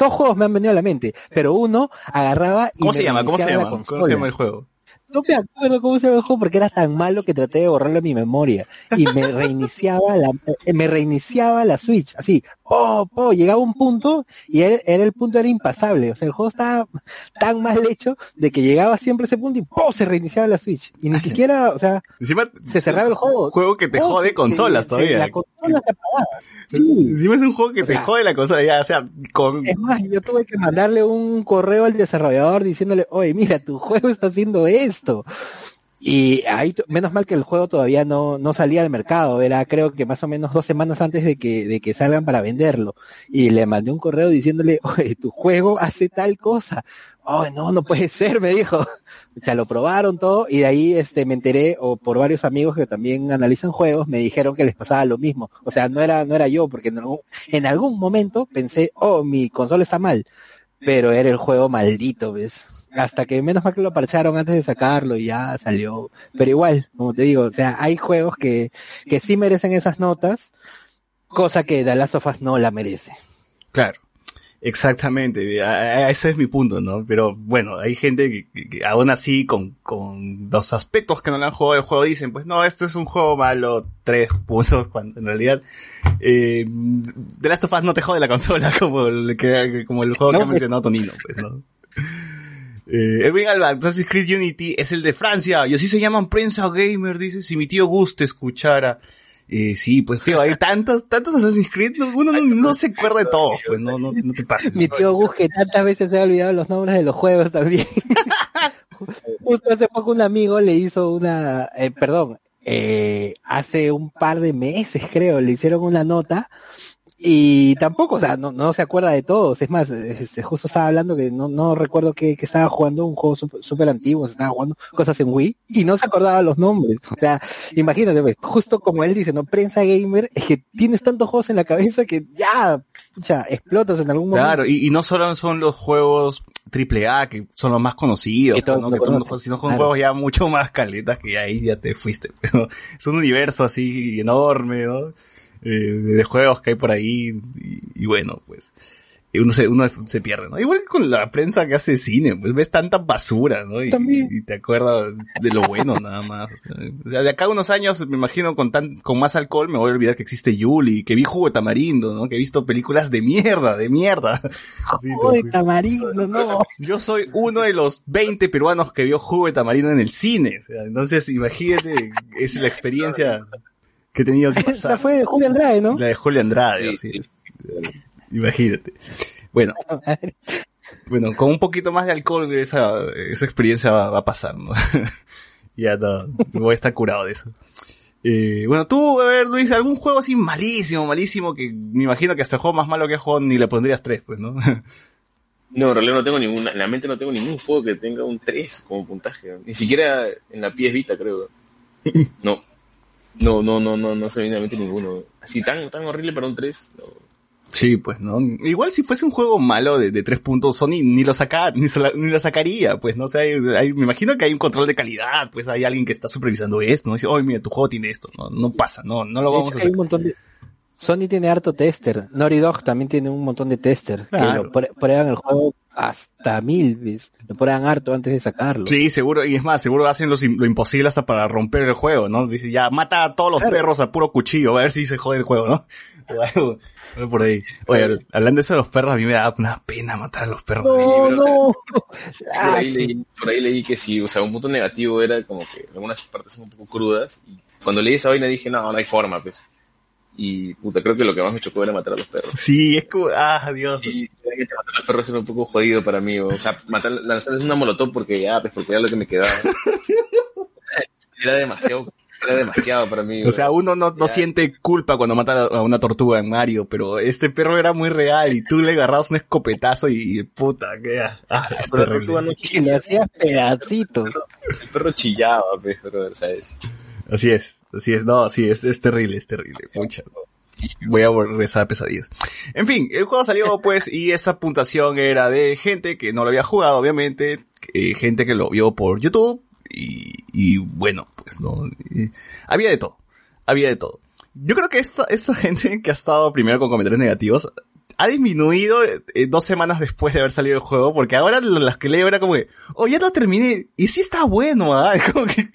dos juegos me han venido a la mente, pero uno agarraba y ¿Cómo me se llama? ¿Cómo se llama? ¿Cómo se llama el juego? No me acuerdo cómo se llama el juego porque era tan malo que traté de borrarlo en mi memoria y me reiniciaba la me reiniciaba la Switch, así, po, po, llegaba un punto y era, era el punto era impasable, o sea, el juego estaba tan mal hecho de que llegaba siempre ese punto y po, se reiniciaba la Switch y ni siquiera, o sea, Encima, se cerraba el juego. juego que te jode se- consolas se- todavía. La consola se apagaba. Sí. Encima es un juego que O te sea, jode la consola, ya, o sea, con... Es más, yo tuve que mandarle un correo al desarrollador diciéndole, oye, mira, tu juego está haciendo esto. Y ahí, menos mal que el juego todavía no, no salía al mercado, era creo que más o menos dos semanas antes de que, de que salgan para venderlo. Y le mandé un correo diciéndole, oye, tu juego hace tal cosa. Ay, no, no puede ser, me dijo. Ya lo probaron todo y de ahí este me enteré o por varios amigos que también analizan juegos me dijeron que les pasaba lo mismo. O sea, no era no era yo porque en algún, en algún momento pensé, "Oh, mi consola está mal." Pero era el juego maldito, ¿ves? Hasta que menos mal que lo parcharon antes de sacarlo y ya salió. Pero igual, como te digo, o sea, hay juegos que que sí merecen esas notas, cosa que The Last of Us no la merece. Claro. Exactamente, a- a- ese es mi punto, ¿no? Pero bueno, hay gente que, que- que aún así con, con los aspectos que no le han jugado el juego dicen, pues no, este es un juego malo, tres puntos, cuando en realidad eh, The Last of Us no te jode la consola como el, que, como el juego que ha mencionado Tonino, pues, ¿no? Eh, Edwin Alba, Assassin's Creed Unity es el de Francia, y así se llaman prensa gamer, dice, si mi tío Gus te escuchara. Eh, sí, pues tío, hay tantos, tantos Assassin's Creed, no- uno no, no se acuerda de todos, pues no, no, no te pases. Mi tío Gus que tantas veces se ha olvidado los nombres de los juegos también. Justo hace poco un amigo le hizo una, eh, perdón, eh, hace un par de meses creo, le hicieron una nota y tampoco, o sea, no, no se acuerda de todos. Es más, este, justo estaba hablando que no, no recuerdo que, que estaba jugando un juego súper antiguo, estaba jugando cosas en Wii y no se acordaba los nombres. O sea, imagínate, pues, justo como él dice, ¿no? Prensa gamer, es que tienes tantos juegos en la cabeza que ya, pucha, explotas en algún momento. Claro, y, y no solo son los juegos triple A que son los más conocidos, Que todo ¿no? que todo mundo sino son claro. juegos ya mucho más caletas que ahí ya te fuiste. Pero es un universo así enorme, ¿no? Eh, de juegos que hay por ahí y, y bueno, pues y uno se, uno se pierde, ¿no? Igual con la prensa que hace cine, pues ves tanta basura, ¿no? Y, También. y te acuerdas de lo bueno nada más. O sea, de acá a unos años, me imagino, con tan, con más alcohol me voy a olvidar que existe Yuli, que vi Jugo de Tamarindo, ¿no? Que he visto películas de mierda, de mierda. Te- tamarindo, no. yo soy uno de los 20 peruanos que vio Jugo de Tamarindo en el cine. O sea, entonces, imagínate, es la experiencia que he tenido que Esa pasar. fue de Julio Andrade, ¿no? La de Julio Andrade, Sí, así es. Imagínate. Bueno, bueno, con un poquito más de alcohol esa, esa experiencia va, va a pasar, ¿no? ya no, voy a estar curado de eso. Eh, bueno, tú, a ver, Luis, algún juego así malísimo, malísimo, que me imagino que hasta el juego más malo que has jugado ni le pondrías tres, pues, ¿no? No, en realidad no tengo ninguna, en la mente no tengo ningún juego que tenga un 3 como puntaje. Ni siquiera en la PS Vita, creo. No. No, no, no, no, no se viene a la mente ninguno. Así tan, tan horrible para un 3. no. Sí, pues, ¿no? Igual si fuese un juego malo de, de tres puntos, Sony ni lo saca, ni, se la- ni lo sacaría, pues, no sé, hay- hay- me imagino que hay un control de calidad, pues hay alguien que está supervisando esto, no dice, oye, mira, tu juego tiene esto, no, no pasa, no, no lo vamos hecho, a hay un sacar. montón de... Sony tiene harto tester. Naughty Dog también tiene un montón de tester. Claro. Que lo prue- prueban el juego hasta mil, ¿ves? Lo prueban harto antes de sacarlo. Sí, seguro, y es más, seguro hacen los lo imposible hasta para romper el juego, ¿no? Dice, ya, mata a todos los Claro. perros a puro cuchillo, a ver si se jode el juego, ¿no? O algo, algo por ahí. Oye, hablando de eso de los perros, a mí me da una pena matar a los perros. No, no. Por Ah, ahí, sí. leí, por ahí leí que sí, o sea, un punto negativo era como que algunas partes son un poco crudas. Y cuando leí esa vaina dije, no, no hay forma, pues. Y puta, creo que lo que más me chocó era matar a los perros. Sí, es como, ah, Dios. Y matar a los perros era un poco jodido para mí. O sea, matar, lanzarles una molotov porque ya, pues porque era lo que me quedaba. era demasiado, era demasiado para mí. O sea, uno no, no siente culpa cuando mata a una tortuga en Mario, pero este perro era muy real y tú le agarrabas un escopetazo y, y puta, que ah, ah, es Pero la terrible. tortuga no lo hacías pedacitos. El perro chillaba, pues, brother, ¿sabes? Así es, así es, no, sí, es, es terrible, es terrible, mucha. Voy a rezar pesadillas. En fin, el juego salió pues y esa puntuación era de gente que no lo había jugado, obviamente, eh, gente que lo vio por YouTube y, y bueno, pues no, había de todo, había de todo. Yo creo que esta, esta gente que ha estado primero con comentarios negativos ha disminuido eh, dos semanas después de haber salido el juego, porque ahora las que leo era como que, oh, ya lo terminé, y sí está bueno, ¿ah? Es como que,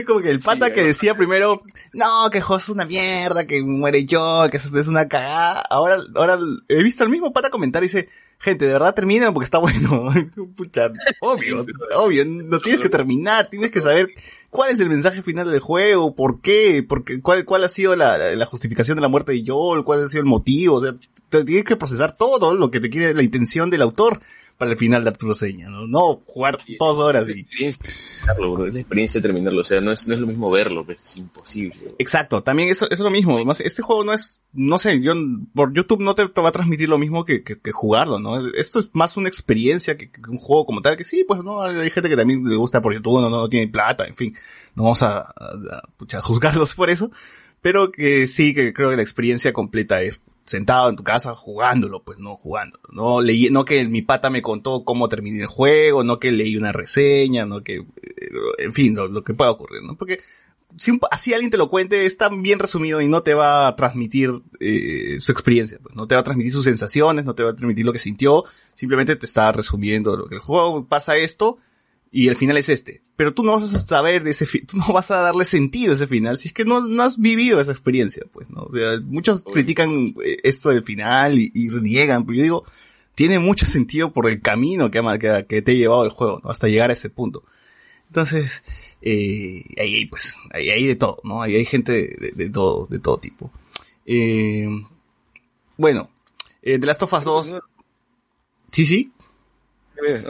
es como que el pata que decía primero, no, que juego es una mierda, que muere yo, que eso es una cagada, ahora, ahora he visto al mismo pata comentar y dice, gente, de verdad termina porque está bueno. Pucha, obvio, obvio, no tienes que terminar, tienes que saber cuál es el mensaje final del juego, por qué, porque, cuál, cuál ha sido la, la justificación de la muerte de Joel, cuál ha sido el motivo, o sea, tienes que procesar todo lo que te quiere la intención del autor para el final de Arturo Seña, ¿no? No jugar dos horas y... Es la experiencia de terminarlo, o sea, no es, no es lo mismo verlo, pues, es imposible. Exacto, también eso, eso es lo mismo, además, este juego no es, no sé, yo, por YouTube no te, va a transmitir lo mismo que, que, que, jugarlo, ¿no? Esto es más una experiencia que, que, un juego como tal, que sí, pues no, hay gente que también le gusta por YouTube, no, no, tiene plata, en fin, no vamos a, a, a, a juzgarlos por eso, pero que sí, que creo que la experiencia completa es sentado en tu casa jugándolo, pues no jugándolo, no leí, no que mi pata me contó cómo terminé el juego, no que leí una reseña, no que, en fin, lo, que pueda ocurrir, ¿no? Porque si así alguien te lo cuente, es tan bien resumido y no te va a transmitir eh, su experiencia, pues no te va a transmitir sus sensaciones, no te va a transmitir lo que sintió, simplemente te está resumiendo lo que el juego pasa esto y el final es este. Pero tú no vas a saber de ese tú no vas a darle sentido a ese final si es que no, no has vivido esa experiencia, pues, ¿no? O sea, muchos critican eh, esto del final y, y reniegan, pero yo digo, tiene mucho sentido por el camino que, que, que te ha llevado el juego, ¿no? Hasta llegar a ese punto. Entonces, eh, ahí pues, ahí hay de todo, ¿no? Ahí hay gente de, de, de todo, de todo tipo. Eh, bueno, eh, The Last of Us 2. Sí, sí. Dale,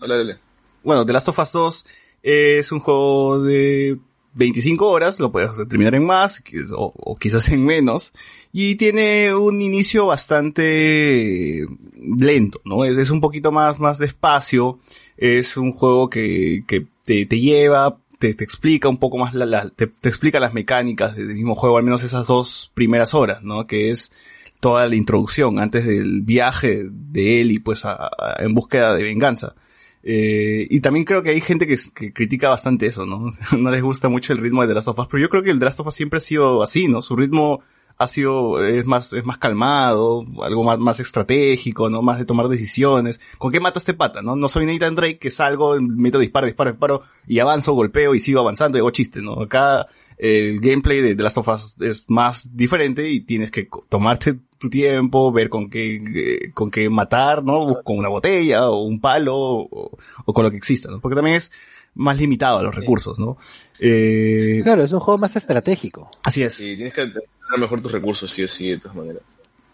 dale. Bueno, The Last of Us 2 es un juego de 25 horas, lo puedes terminar en más o, o, quizás en menos, y tiene un inicio bastante lento, ¿no? Es, un poquito más, más despacio, es un juego que, que te, lleva, te, explica un poco más, la, la te, explica las mecánicas del mismo juego, al menos esas dos primeras horas, ¿no? Que es toda la introducción antes del viaje de él pues a, en búsqueda de venganza. Eh, y también creo que hay gente que, critica bastante eso, ¿no? no les gusta mucho el ritmo de The of Us, pero yo creo que el The of Us siempre ha sido así, ¿no? Su ritmo ha sido, es más, es más calmado, algo más, más estratégico, ¿no? Más de tomar decisiones. ¿Con qué mato a este pata, no? No soy Nathan Drake que salgo, meto disparo, disparo, disparo, y avanzo, golpeo y sigo avanzando y hago chiste, ¿no? Acá, el gameplay de The Last of Us es más diferente y tienes que tomarte tu tiempo, ver con qué, con qué matar, ¿no? Con una botella o un palo o, o con lo que exista, ¿no? Porque también es más limitado a los recursos, ¿no? Eh... Claro, es un juego más estratégico. Así es. Sí, tienes que dar mejor tus recursos, sí o sí, de todas maneras.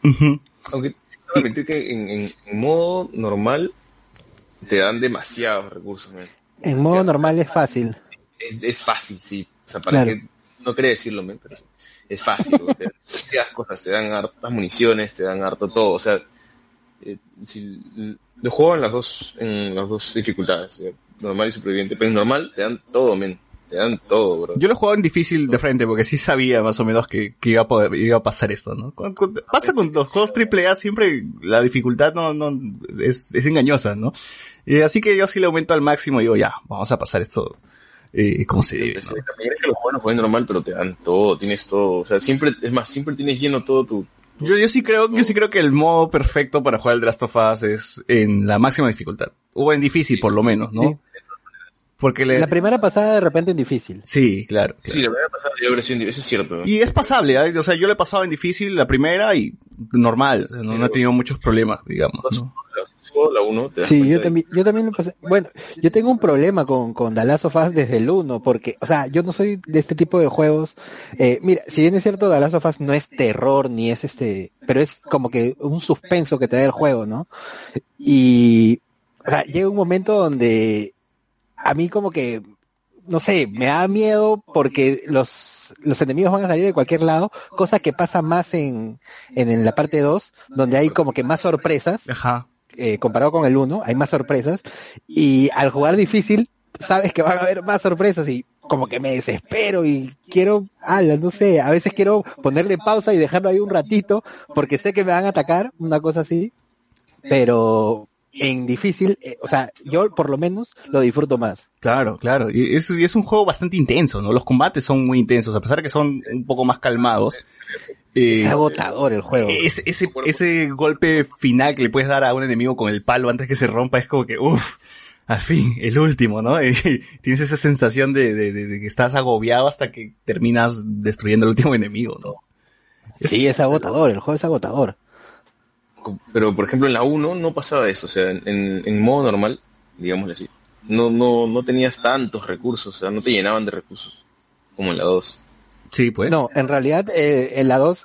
Uh -huh. Aunque, admitir que en, en, en, modo normal te dan demasiados recursos, man. En modo normal es fácil. Es, es fácil, sí. O sea, para claro. que, no quería decirlo, pero es fácil. te dan demasiadas cosas, te dan hartas municiones, te dan harto todo. O sea, eh, si, lo juego en las dos, en las dos dificultades, eh, normal y superviviente. Pero en normal te dan todo, men. Te dan todo, bro. Yo lo he jugado en difícil de frente porque sí sabía más o menos que, que iba a poder, iba a pasar esto, ¿no? Con, con, pasa con los juegos AAA siempre la dificultad no, no, es, es engañosa, ¿no? Y así que yo sí le aumento al máximo y digo, ya, vamos a pasar esto, eh, como se debe. ¿no? También es que los juegos no juegan normal, pero te dan todo, tienes todo, o sea, siempre, es más, siempre tienes lleno todo tu, yo, yo sí creo, yo sí creo que el modo perfecto para jugar el Last of Us es en la máxima dificultad. O en difícil, por lo menos, ¿no? Sí. Porque le... La primera pasada de repente en difícil. Sí, claro. claro. Sí, la primera pasada yo creo que eso es cierto. Y es pasable, ¿eh? o sea, yo le he pasado en difícil la primera y normal, o sea, no, no, he tenido muchos problemas, digamos. ¿no? La 1 Sí, yo también, yo también lo pasé. Bueno, yo tengo un problema con, con The Last of Us desde el 1, porque, o sea, yo no soy de este tipo de juegos. Eh, mira, si bien es cierto, The Last of Us no es terror ni es este, pero es como que un suspenso que te da el juego, ¿no? Y, o sea, llega un momento donde a mí como que, no sé, me da miedo porque los, los enemigos van a salir de cualquier lado, cosa que pasa más en, en, en la parte 2, donde hay como que más sorpresas. Ajá. Eh, comparado con el 1, hay más sorpresas. Y al jugar difícil, sabes que van a haber más sorpresas y como que me desespero y quiero, ala, no sé, a veces quiero ponerle pausa y dejarlo ahí un ratito porque sé que me van a atacar, una cosa así. Pero en difícil, eh, o sea, yo por lo menos lo disfruto más. Claro, claro. Y es, y es un juego bastante intenso, ¿no? Los combates son muy intensos, a pesar de que son un poco más calmados. Eh, Es agotador el juego. ese, ese, ese golpe final que le puedes dar a un enemigo con el palo antes que se rompa es como que, uff, al fin, el último, ¿no? Y tienes esa sensación de, de, de- de que estás agobiado hasta que terminas destruyendo al último enemigo, ¿no? Sí, es agotador, el juego es agotador. Pero, por ejemplo, en la 1 no pasaba eso. O sea, en, en modo normal, digámosle así, no, no, no tenías tantos recursos. O sea, no te llenaban de recursos como en la 2. Sí, pues. No, en realidad eh, en la 2,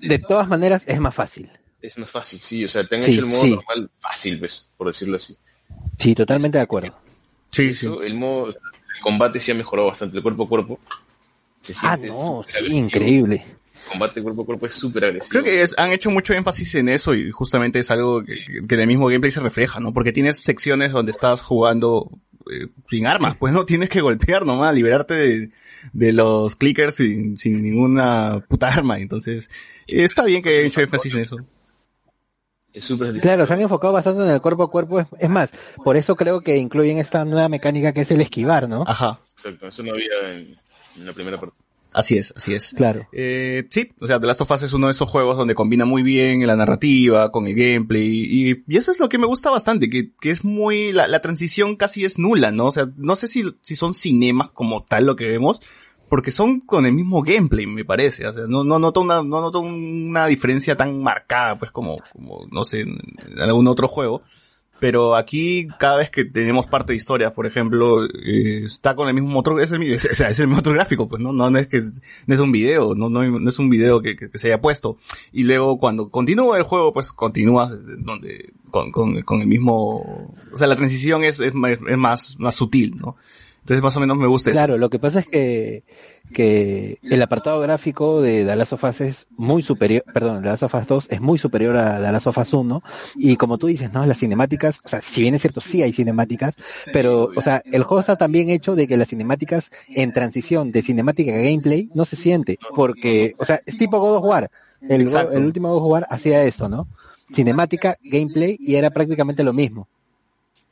de todas maneras, es más fácil. Es más fácil, sí. O sea, te han Sí, hecho el modo sí. normal fácil, pues, por decirlo así. Sí, totalmente de acuerdo. Sí, sí. El modo el combate sí ha mejorado bastante, el cuerpo a cuerpo. Se Ah, siente no, sí, agresivo. increíble. Combate cuerpo a cuerpo es súper agresivo. Creo que es- han hecho mucho énfasis en eso y justamente es algo que, que- que en el mismo gameplay se refleja, ¿no? Porque tienes secciones donde estás jugando eh, sin armas, pues no tienes que golpear nomás, liberarte de, de los clickers sin, sin ninguna puta arma. Entonces, está bien que hayan hecho énfasis en eso. Es súper satisfactorio. Claro, se han enfocado bastante en el cuerpo a cuerpo. Es, es más, por eso creo que incluyen esta nueva mecánica que es el esquivar, ¿no? Ajá, Exacto, eso no había en, en la primera parte. Así es, así es. Claro. Eh, sí, o sea, The Last of Us es uno de esos juegos donde combina muy bien la narrativa con el gameplay y, y eso es lo que me gusta bastante, que, que es muy, la, la transición casi es nula, ¿no? O sea, no sé si, si son cinemas como tal lo que vemos, porque son con el mismo gameplay, me parece. O sea, no, no noto una, no noto una diferencia tan marcada, pues como, como, no sé, en, en algún otro juego. Pero aquí, cada vez que tenemos parte de historias, por ejemplo, eh, está con el mismo motor, es el, sea, es el gráfico, pues no, no, es que es, no es un video, no, no, es un video que, se haya puesto. Y luego cuando continúa el juego, pues continúa donde, con, el mismo, o sea, la transición es, es, es más sutil, ¿no? Entonces más o menos me gusta eso. Claro, lo que pasa es que, que el apartado gráfico de The Last of Us es muy superior, perdón, The Last of Us 2 es muy superior a The Last of Us 1, y como tú dices, ¿no? Las cinemáticas, o sea, si bien es cierto, sí hay cinemáticas, pero, o sea, el juego está tan bien hecho de que las cinemáticas en transición de cinemática a gameplay no se siente, porque, o sea, es tipo God of War, el, el último God of War hacía esto, ¿no? Cinemática, gameplay, y era prácticamente lo mismo.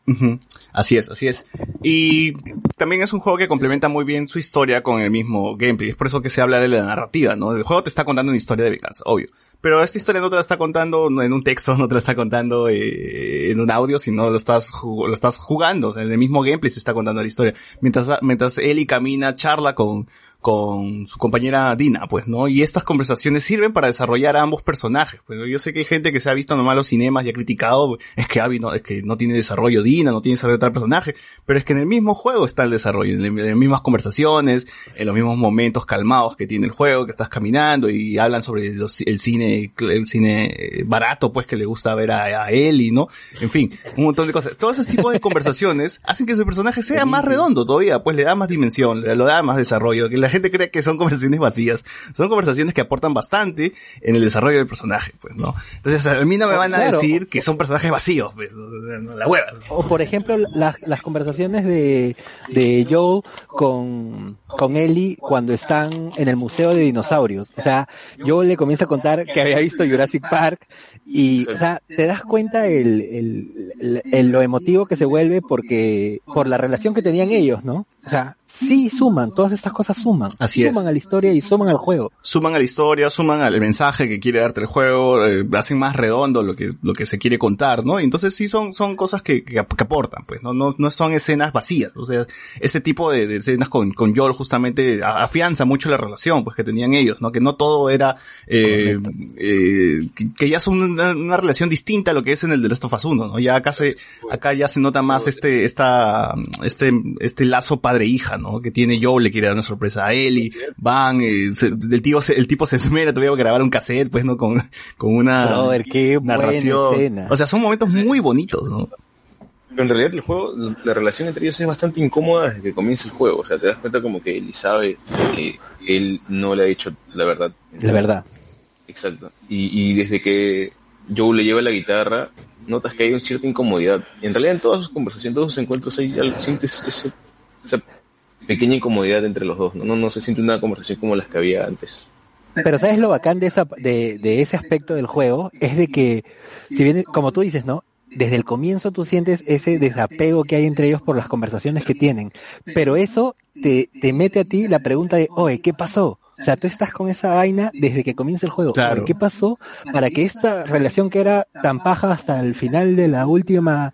Ujú. Así es, así es. Y también es un juego que complementa muy bien su historia con el mismo gameplay. Es por eso que se habla de la narrativa, ¿no? El juego te está contando una historia de venganza, obvio. Pero esta historia no te la está contando en un texto, no te la está contando eh, en un audio, sino lo estás, lo estás jugando. O sea, en el mismo gameplay se está contando la historia. Mientras, mientras Ellie camina, charla con, con su compañera Dina, pues, ¿no? Y estas conversaciones sirven para desarrollar a ambos personajes. Pero yo sé que hay gente que se ha visto nomás los cinemas y ha criticado, es que Abby no, es que no tiene desarrollo Dina, no tiene desarrollo tal personaje, pero es que en el mismo juego está el desarrollo, en, las mismas conversaciones, en los mismos momentos calmados que tiene el juego, que estás caminando y hablan sobre los- el cine, el cine barato, pues, que le gusta ver a, a Ellie, ¿no? En fin, un montón de cosas. Todos esos tipos de conversaciones hacen que su personaje sea más redondo todavía, pues le da más dimensión, le, le da más desarrollo, que la gente cree que son conversaciones vacías, son conversaciones que aportan bastante en el desarrollo del personaje, pues, ¿no? Entonces a mí no me van a Claro. decir que son personajes vacíos, pues, la hueva. O por ejemplo, las, las conversaciones de, de Joel con, con Ellie cuando están en el museo de dinosaurios. O sea, Joel le comienza a contar que había visto Jurassic Park y, o sea, te das cuenta el, el, el- el- lo emotivo que se vuelve porque, por la relación que tenían ellos, ¿no? O sea, sí suman, todas estas cosas suman. Así es. suman a la historia y suman al juego. suman a la historia, suman al mensaje que quiere darte el juego, eh, hacen más redondo lo que, lo que se quiere contar, ¿no? Entonces sí son, son cosas que, que, ap- que aportan, pues, ¿no? No, no son escenas vacías, o sea, ese tipo de, de escenas con, con Joel justamente afianza mucho la relación, pues, que tenían ellos, ¿no? Que no todo era, eh, eh, que, que ya son una, una relación distinta a lo que es en el de Last of Us 1, ¿no? Ya acá se, acá ya se nota más este, esta, este, este lazo padre-hija, ¿no? Que tiene Joel, le quiere dar una sorpresa a Ellie, van, eh, se- el tío, se- el tipo se esmera todavía a grabar un cassette, pues, ¿no? Con, con una Brother, qué buena narración. O sea, son momentos muy bonitos, ¿no? Pero en realidad el juego, la relación entre ellos es bastante incómoda desde que comienza el juego. O sea, te das cuenta como que Ellie sabe que él no le ha dicho la verdad. La verdad. Exacto. Y, y desde que Joe le lleva la guitarra, notas que hay una cierta incomodidad. Y en realidad en todas sus conversaciones, todos sus encuentros, ahí ya sientes ese- esa pequeña incomodidad entre los dos. ¿no? No, no se siente una conversación como las que había antes. Pero sabes lo bacán de esa, de, de ese aspecto del juego es de que, si bien, como tú dices, ¿no? Desde el comienzo tú sientes ese desapego que hay entre ellos por las conversaciones que tienen. Pero eso te, te mete a ti la pregunta de, oye, ¿qué pasó? O sea, tú estás con esa vaina desde que comienza el juego. Claro. ¿Qué pasó para que esta relación que era tan paja hasta el final de la última,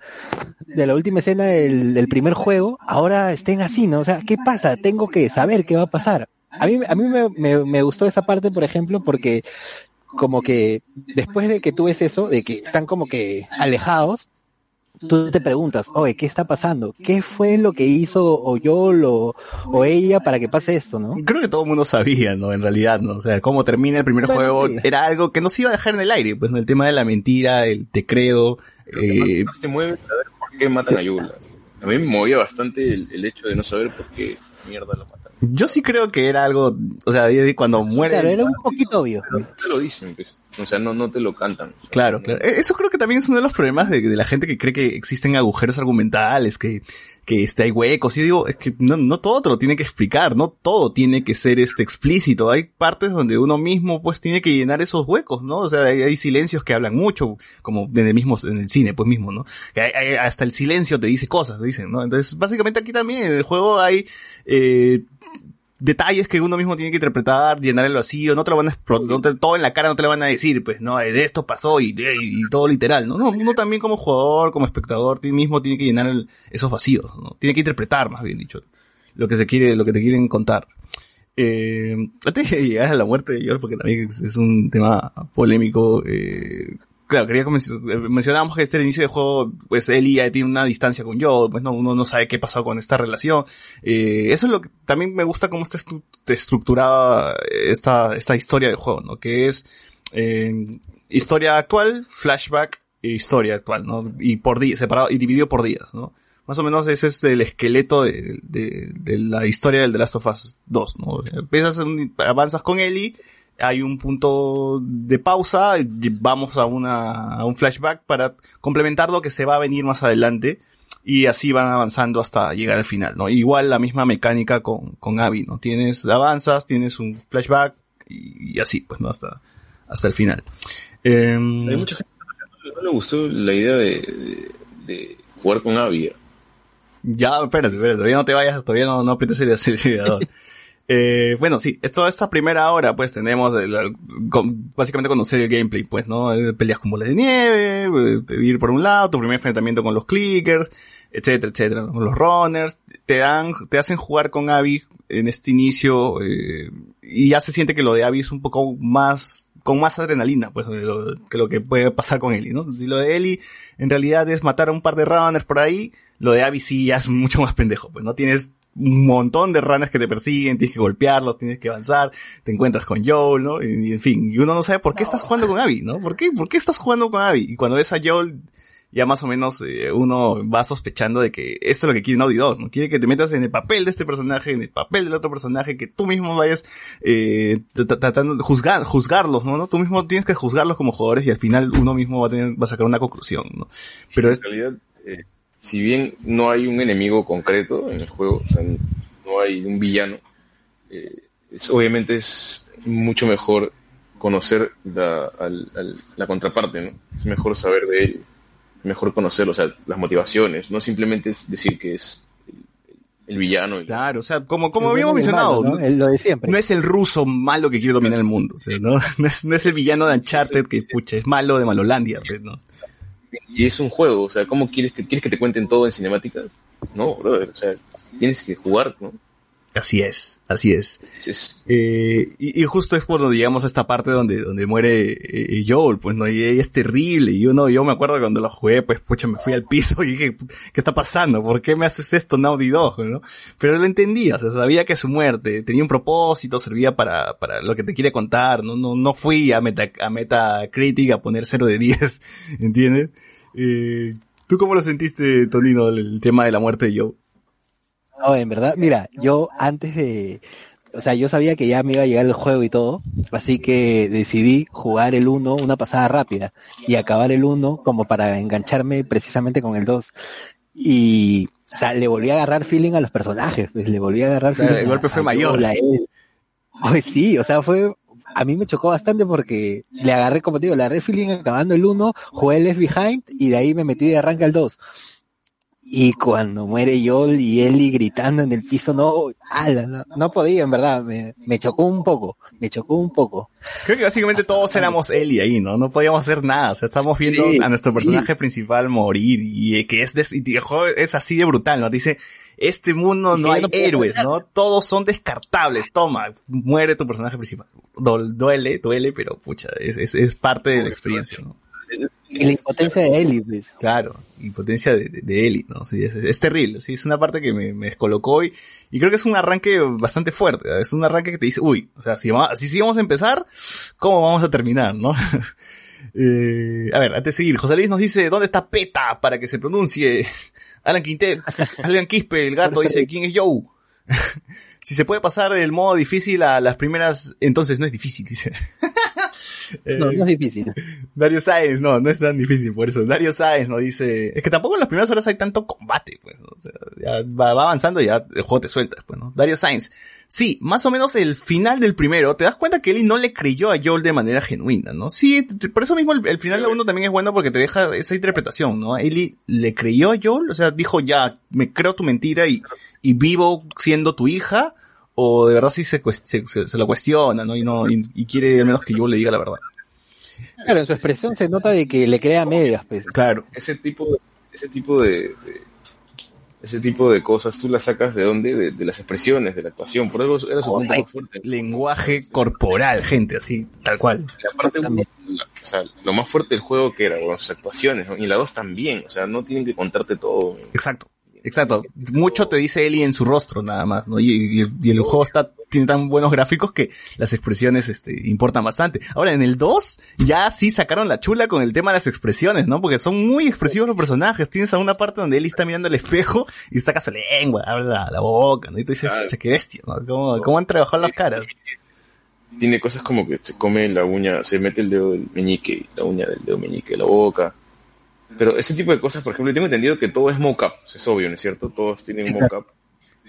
de la última escena del, del primer juego, ahora estén así, ¿no? O sea, ¿qué pasa? Tengo que saber qué va a pasar. A mí, a mí me, me, me gustó esa parte, por ejemplo, porque como que después de que tú ves eso, de que están como que alejados, tú te preguntas, oye, ¿qué está pasando? ¿Qué fue lo que hizo o yo lo, o ella para que pase esto, no? Creo que todo el mundo sabía, ¿no? En realidad, ¿no? O sea, cómo termina el primer Bueno, juego sí. era algo que no se iba a dejar en el aire, pues, ¿no? El tema de la mentira, el te creo, eh, Más te mueve saber por qué matan a Joel. A mí me movía bastante el, el hecho de no saber por qué mierda lo matan. yo sí creo que era algo, o sea, cuando muere... Claro, era un poquito obvio. Pero no lo dicen, pues. O sea, no, no te lo cantan. O sea, Claro, no- claro. E- Eso creo que también es uno de los problemas de, de la gente que cree que existen agujeros argumentales, que, que este, hay huecos. Y yo digo, es que no, no todo te lo tiene que explicar, no todo tiene que ser este explícito. Hay partes donde uno mismo pues tiene que llenar esos huecos, ¿no? O sea, hay, hay silencios que hablan mucho, como en el mismo, en el cine, pues mismo, ¿no? Que hay- hay- hasta el silencio te dice cosas, dicen, ¿no? Entonces, básicamente aquí también en el juego hay, eh, detalles que uno mismo tiene que interpretar, llenar el vacío, no te lo van a no te- todo en la cara no te lo van a decir, pues, no, de esto pasó y, de- y todo literal, ¿no? No, uno también como jugador, como espectador, ti mismo tiene que llenar el- esos vacíos, ¿no? Tiene que interpretar, más bien dicho, lo que se quiere, lo que te quieren contar. Eh, antes de llegar a la muerte de George, porque también es, es un tema polémico, eh, claro, quería que eh, mencionábamos que este inicio de juego, pues Ellie ya tiene una distancia con Joel, pues no, uno no sabe qué pasó con esta relación. Eh, eso es lo que también me gusta cómo está estru- estructurada esta, esta historia del juego, ¿no? Que es, eh, historia actual, flashback e historia actual, ¿no? Y por día, separado, y dividido por días, ¿no? Más o menos ese es el esqueleto de, de, la historia del The Last of Us 2, ¿no? O sea, empiezas, avanzas con Ellie, hay un punto de pausa, y vamos a una, a un flashback para complementar lo que se va a venir más adelante, y así van avanzando hasta llegar al final, ¿no? Igual la misma mecánica con, con Abby, ¿no? Tienes, avanzas, tienes un flashback, y, y así, pues, ¿no? Hasta, hasta el final. Em, Hay mucha gente que no le gustó la idea de, de, de jugar con Abby. Ya, espérate, espérate, todavía no te vayas, todavía no, no aprietes el acelerador. eh, bueno, sí, esto, esta primera hora, pues tenemos con- básicamente conocer el gameplay, pues, ¿no? Eh, Peleas con bolas de nieve, eh, ir por un lado, tu primer enfrentamiento con los clickers, etcétera, etcétera, con los runners, te dan, te hacen jugar con Abby en este inicio, eh, y ya se siente que lo de Abby es un poco más, con más adrenalina, pues, lo- que lo que puede pasar con Ellie, ¿no? Y lo de Ellie, en realidad es matar a un par de runners por ahí, lo de Abby sí ya es mucho más pendejo, pues no tienes un montón de runners que te persiguen, tienes que golpearlos, tienes que avanzar, te encuentras con Joel, ¿no? Y, y en fin, y uno no sabe por qué estás jugando con Abby, ¿no? ¿Por qué, por qué estás jugando con Abby? Y cuando ves a Joel, ya más o menos eh, uno va sospechando de que esto es lo que quiere Naughty Dog, ¿no? Quiere que te metas en el papel de este personaje, en el papel del otro personaje, que tú mismo vayas eh, tra- tratando de juzgar, juzgarlos, ¿no? ¿no? Tú mismo tienes que juzgarlos como jugadores y al final uno mismo va a tener, va a sacar una conclusión, ¿no? Pero es, En realidad, eh, si bien no hay un enemigo concreto en el juego, o sea, no hay un villano, eh, es- obviamente es mucho mejor conocer la, al- al- la contraparte, ¿no? Es mejor saber de él, mejor conocerlo, o sea, las motivaciones, no simplemente es decir que es el, villano. y- claro, o sea, como, como El habíamos mencionado, malo, ¿no? Lo de siempre. No es el ruso malo que quiere dominar el mundo, o sea, ¿no? No es, no es el villano de Uncharted que, pucha, es malo de Malolandia, pues, ¿no? Y es un juego, o sea, ¿cómo quieres que, quieres que te cuenten todo en cinemáticas? No, brother, o sea, tienes que jugar, ¿no? Así es, así es. Eh, y, y justo es cuando llegamos a esta parte donde, donde muere eh, Joel, pues no, y ella es terrible, y uno, yo me acuerdo cuando lo jugué, pues pucha, me fui al piso y dije, ¿qué está pasando? ¿Por qué me haces esto, Naughty Dog, no? Pero lo entendía, o sea, sabía que su muerte tenía un propósito, servía para, para lo que te quiere contar, no, no, no fui a meta, a Metacritic a poner 0 de 10, ¿entiendes? Eh, ¿Tú cómo lo sentiste, Tonino, el, el tema de la muerte de Joel? No, en verdad, mira, yo antes de, o sea, yo sabía que ya me iba a llegar el juego y todo, así que decidí jugar el 1 una pasada rápida y acabar el 1 como para engancharme precisamente con el 2. Y, o sea, le volví a agarrar feeling a los personajes, pues le volví a agarrar O sea, feeling el golpe a- fue a mayor. Pues sí, o sea, fue, a mí me chocó bastante porque le agarré, como te digo, le agarré feeling acabando el 1, jugué el Left Behind y de ahí me metí de arranque al 2. Y cuando muere Joel y Ellie gritando en el piso, no, ala, no, no podía, en verdad, me, me chocó un poco, me chocó un poco. Creo que básicamente todos éramos Ellie ahí, ¿no? No podíamos hacer nada, o sea, estamos viendo Sí, a nuestro personaje sí. principal morir y que es, des- y es así de brutal, ¿no? Dice, este mundo no hay no héroes. ¿no? Todos son descartables, toma, muere tu personaje principal. Duele, duele, pero pucha, es, es, es parte de la experiencia, ¿no? La impotencia de Ellie, pues. Claro, impotencia de, de, ¿no? Sí, es, terrible, sí, es una parte que me, me descolocó y, y creo que es un arranque bastante fuerte, es un arranque que te dice, uy, o sea, si, va- si vamos a empezar, ¿cómo vamos a terminar, no? Eh, a ver, antes de seguir, José Luis nos dice, ¿dónde está PETA? Para que se pronuncie. Alan Quinte, Alan Quispe, el gato, dice, ¿quién es Joe? si se puede pasar del modo difícil a las primeras, entonces no es difícil, dice. Eh, No, no es difícil. Dario Sáenz, no, no es tan difícil por eso. Dario Sáenz nos dice, es que tampoco en las primeras horas hay tanto combate, pues. O sea, ya va, va avanzando y ya el juego te suelta después, ¿no? Dario Sáenz, sí, más o menos el final del primero, te das cuenta que Ellie no le creyó a Joel de manera genuina, ¿no? Sí, por eso mismo el, el final de uno también es bueno porque te deja esa interpretación, ¿no? Ellie le creyó a Joel, o sea, dijo, ya, me creo tu mentira y, y vivo siendo tu hija, o de verdad sí se, cuest- se, se- se lo cuestiona, ¿no? Y no, y, y quiere al menos que Joel le diga la verdad. Claro, en su expresión se nota de que le crea medias, pues. Claro. ese tipo de, ese tipo de, de- ese tipo de cosas tú las sacas de dónde de, de las expresiones de la actuación por algo era su punto Correcto. más fuerte lenguaje corporal, gente, así, tal cual. la parte la- o sea, lo más fuerte del juego que era bueno, sus actuaciones ¿no? y la dos también o sea no tienen que contarte todo Exacto. Exacto. Mucho te dice Ellie en su rostro nada más, ¿no? Y, y- y el juego está, tiene tan buenos gráficos que las expresiones, este, importan bastante. Ahora, en el 2, ya sí sacaron la chula con el tema de las expresiones, ¿no? Porque son muy expresivos los personajes. Tienes a una parte donde Ellie está mirando el espejo y saca su lengua, habla la boca, ¿no? Y tú dices, Claro. "Che, qué bestia, ¿no? ¿Cómo, cómo han trabajado las caras? tiene cosas como que se come la uña se mete el dedo del meñique la uña del dedo meñique la boca pero ese tipo de cosas por ejemplo tengo entendido que todo es mocap es obvio no es cierto todos tienen mocap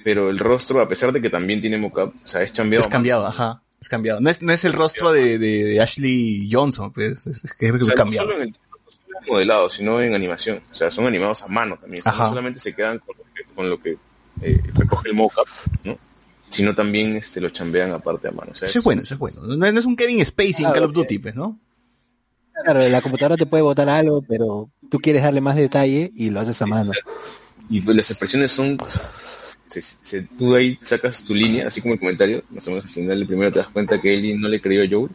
pero el rostro a pesar de que también tiene mocap o sea es cambiado Es cambiado, ajá. Es cambiado. No es, no es el rostro de, de, de Ashley Johnson, pues, es, es que es O sea, no cambiado. solo en el no solo en modelado, sino en animación. O sea, son animados a mano también. Ajá. no solamente se quedan con lo que, con lo que eh, recoge el mockup, ¿no? Sino también este, lo chambean aparte a mano. O sea, Eso es bueno, eso es bueno. No, no es un Kevin Spacey en Call of Duty, pues, ¿no? Claro, la computadora te puede botar algo, pero tú quieres darle más detalle y lo haces a mano. Y pues, las expresiones son, o sea, se- se- tú ahí sacas tu línea, así como el comentario, más o menos al final del primero te das cuenta que Ellie no le creyó a Joel.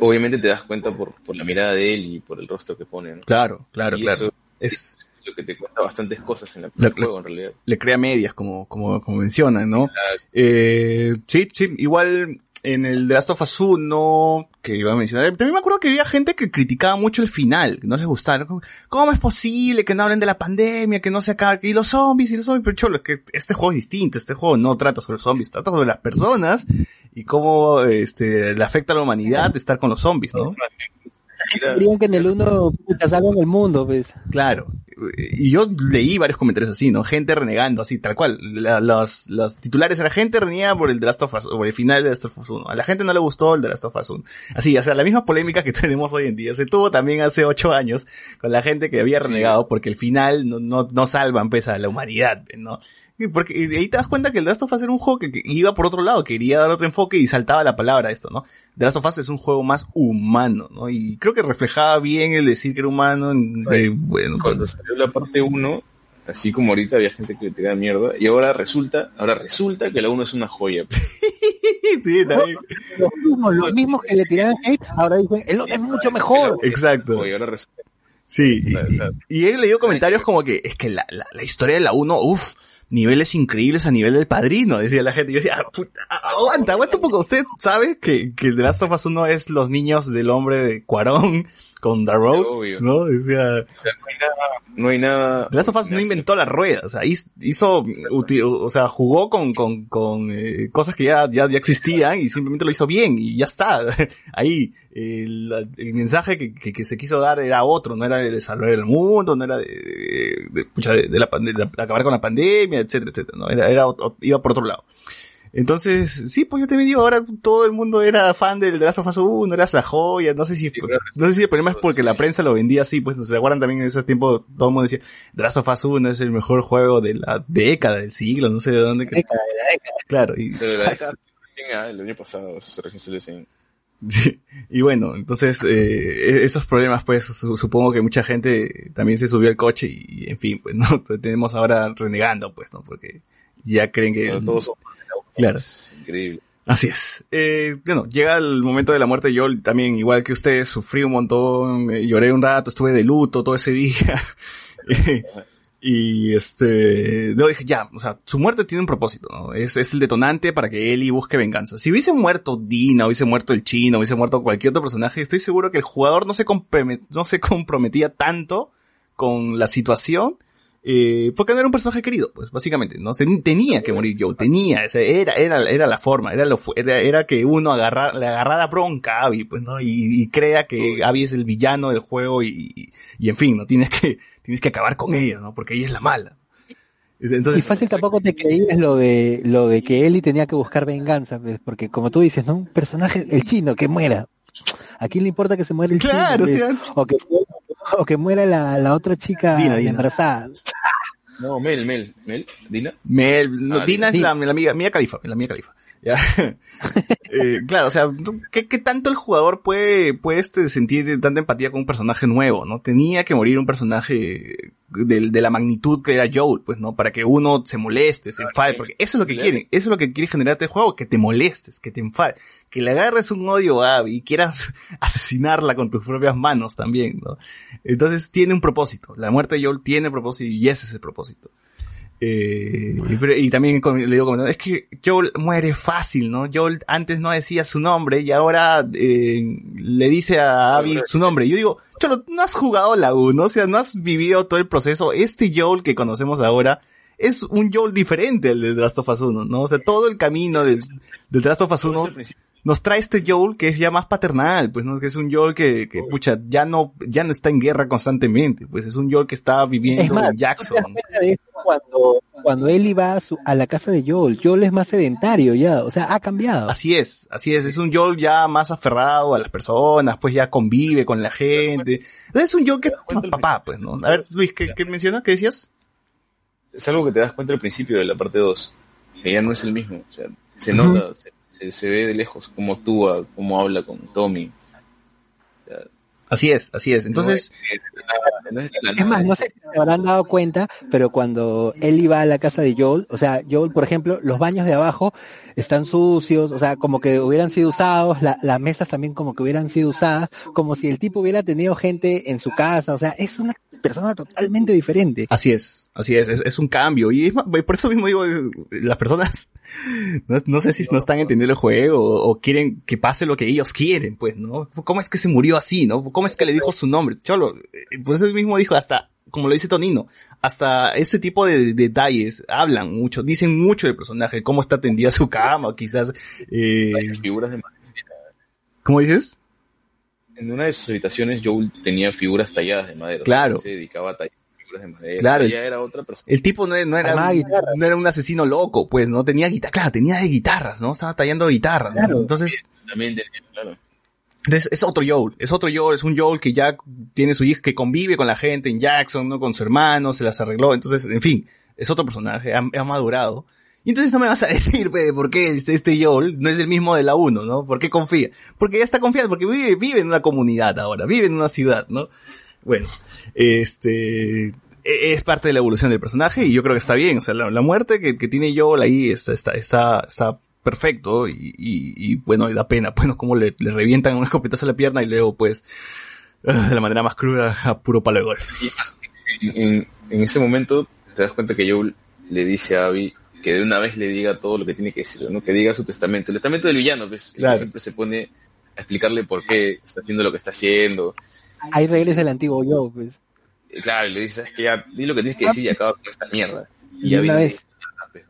Obviamente te das cuenta por, por la mirada de él y por el rostro que pone, ¿no? Claro, claro, Y claro. eso- Es, Es lo que te cuenta bastantes cosas en la- Lo- el juego, en realidad. le crea medias, como, como, como mencionan, ¿no? Eh, sí, sí, igual en el The Last of Us 1, que iba a mencionar, también me acuerdo que había gente que criticaba mucho el final, que no les gustaba. ¿Cómo es posible que no hablen de la pandemia, que no se acabe, y los zombies, y los zombies? Pero cholo, es que este juego es distinto, este juego no trata sobre los zombies, trata sobre las personas y cómo este, le afecta a la humanidad estar con los zombies, ¿no? Querían que en el salgan el mundo, pues. Claro. Y yo leí varios comentarios así, ¿no? Gente renegando, así, tal cual. La- los, los titulares era gente renegada por el The Last of Us, por el final de The Last of Us 1. A la gente no le gustó el The Last of Us 1. Así, o sea, la misma polémica que tenemos hoy en día. Se tuvo también hace ocho años con la gente que había renegado porque el final no, no, no salvan, pues, a la humanidad, ¿no? Y Porque de ahí te das cuenta que el The Last of Us era un juego que, que iba por otro lado, quería dar otro enfoque y saltaba la palabra esto, ¿no? The Last of Us es un juego más humano, ¿no? Y creo que reflejaba bien el decir que era humano, bueno, cuando salió la parte 1, así como ahorita había gente que te da mierda, y ahora resulta, ahora resulta que la 1 es una joya. sí, también. Los mismos, los mismos que le tiraban hate, ahora dicen, el otro es mucho mejor. Exacto. Joya, ahora resulta. Sí, y, y- y él le dio comentarios como que es que la, la, la historia de la 1, uff, niveles increíbles a nivel del padrino, decía la gente. Yo decía, "Ah, puta, aguanta, aguanta un poco. Usted sabe que, que The Last of Us 1 es los niños del hombre de Cuarón con The Road. ¿no? Decía, O sea, no hay nada, no hay nada. The Last of Us no inventó la rueda, o sea, hiz- hizo, o sea, jugó con, con, con eh, cosas que ya, ya, ya existían y simplemente lo hizo bien y ya está. Ahí, el, el mensaje que, que, que se quiso dar era otro, no era de salvar el mundo, no era de, de, de, de la, de acabar con la pandemia, etcétera, etcétera, no, era, era, iba por otro lado. Entonces, sí, pues yo también digo, ahora todo el mundo era fan del The Last of Us 1, eras la joya, no sé si, no sé si el problema es porque la prensa lo vendía así, pues, ¿se acuerdan también en ese tiempo? Todo el mundo decía, The Last of Us 1 es el mejor juego de la década, del siglo, no sé de dónde. Década, de la década. Claro, y, Pero la década, ah, el año pasado, se recién Sí, y bueno, entonces eh, esos problemas pues su- supongo que mucha gente también se subió al coche y, en fin, pues no tenemos ahora renegando pues, ¿no? Porque ya creen que... Pero todos son Claro. es increíble. Así es. Eh, bueno, llega el momento de la muerte. Yo también, igual que ustedes, sufrí un montón, eh, lloré un rato, estuve de luto todo ese día. Eh, y este, yo dije, ya, o sea, su muerte tiene un propósito, ¿no? Es, es el detonante para que Ellie busque venganza. Si hubiese muerto Dina, hubiese muerto el chino, hubiese muerto cualquier otro personaje, estoy seguro que el jugador no se, no se comprometía tanto con la situación eh, porque no era un personaje querido, pues básicamente, no Se- tenía que morir Joe, tenía, o sea, era, era, era la forma, era lo, era, era que uno agarra, le agarrara bronca a Abby, pues, ¿no? Y, y crea que Abby es el villano del juego y, y, y, en fin, no tienes que, tienes que acabar con ella, ¿no? Porque ella es la mala. Y Entonces, fácil tampoco te creías lo de lo de que Ellie tenía que buscar venganza, pues, porque como tú dices, ¿no? Un personaje, el chino, que muera. ¿A quién le importa que se muera el Claro, chino? o sea- o, que, o que muera la, la otra chica Dina, Dina. embarazada. No, Mel, Mel, Mel, Dina. Mel, no, Ah, Dina es Dina. la, la amiga, Mía Califa, la Mía Califa. Ya. Eh, claro, o sea, ¿qué, qué tanto el jugador puede, puede este, sentir tanta empatía con un personaje nuevo, no? Tenía que morir un personaje de, de la magnitud que era Joel, pues, ¿no? Para que uno se moleste, se enfade, porque eso es lo que quieren, eso es lo que quiere generarte el juego, que te molestes, que te enfades, que le agarres un odio a Abby y quieras asesinarla con tus propias manos también, ¿no? Entonces tiene un propósito, la muerte de Joel tiene propósito y ese es el propósito. Eh, y, pero- y también le digo comentando, es que Joel muere fácil, ¿no? Joel antes no decía su nombre y ahora eh, le dice a Abby su nombre. Yo digo, Cholo, no has jugado la 1, o sea, no has vivido todo el proceso. Este Joel que conocemos ahora es un Joel diferente al de The Last of Us 1, ¿no? O sea, todo el camino del, del The Last of Us 1 Al principio, nos trae este Joel que es ya más paternal, pues, ¿no? Que es un Joel que, que pucha, ya no, ya no está en guerra constantemente, pues es un Joel que está viviendo Es más, en Jackson. cuenta de eso cuando, cuando Ellie va a, su- a la casa de Joel. Joel es más sedentario ya, o sea, ha cambiado. Así es, así es, es un Joel ya más aferrado a las personas, pues ya convive con la gente. Es un Joel que es más papá, pues, ¿no? A ver, Luis, ¿qué, qué mencionas? ¿Qué decías? es algo que te das cuenta al principio de la parte 2, que ya no es el mismo. O sea, se nota, se, se- se ve de lejos cómo actúa, cómo habla con Tommy. Así es, así es. Entonces, No es, de la nada, no es de la Es nada. más, no sé si se habrán dado cuenta, pero cuando él iba a la casa de Joel, o sea, Joel, por ejemplo, los baños de abajo están sucios, o sea, como que hubieran sido usados, la- las mesas también como que hubieran sido usadas, como si el tipo hubiera tenido gente en su casa, o sea, es una persona totalmente diferente. así es, así es, es, es un cambio. Y es por eso mismo digo, eh, las personas, no, no sé si no están entendiendo el juego o, o quieren que pase lo que ellos quieren, pues, ¿no? ¿Cómo es que se murió así, no? ¿Cómo es que le dijo su nombre? Cholo, eh, por eso mismo dijo hasta, como lo dice Tonino, hasta ese tipo de detalles hablan mucho, dicen mucho del personaje, cómo está tendida su cama, quizás, eh, Hay figuras de madera. ¿cómo dices? En una de sus habitaciones Joel tenía figuras talladas de madera. o sea, Claro. se dedicaba a tallar figuras de madera. Claro. Ella era otra persona. El tipo no, no era, guitarra. no era un asesino loco, pues, ¿no? Tenía guitarra, claro, tenía de guitarras, ¿no? Estaba tallando guitarras, ¿no? Claro. Entonces, También tenía, claro. es, es otro Joel, es otro Joel, es un Joel que ya tiene su hija, que convive con la gente en Jackson, ¿no? Con su hermano, se las arregló, entonces, en fin, es otro personaje, ha, ha madurado. Y entonces no me vas a decir, pues, por qué este, este Joel no es el mismo de la 1, ¿no? ¿Por qué confía? Porque ya está confiado, porque vive, vive en una comunidad ahora, vive en una ciudad, ¿no? Bueno, este, e- es parte de la evolución del personaje y yo creo que está bien, o sea, la, muerte que, que tiene Joel ahí está, está, está, está perfecto y, y, bueno, da pena, bueno, como le, le revientan un escopetazo a la pierna y luego pues, ah, de la manera más cruda, a puro palo de golf. En- en ese momento te das cuenta que Joel le dice a Abby que de una vez le diga todo lo que tiene que decir, ¿no? Que diga su testamento. El testamento del villano, pues, el que Claro. siempre se pone a explicarle por qué está haciendo lo que está haciendo. Ahí regresa el antiguo Joel, pues. Y claro, y le dices, es que ya, di lo que tienes que decir y acaba con esta mierda. Y Y ya una viene vez. pues.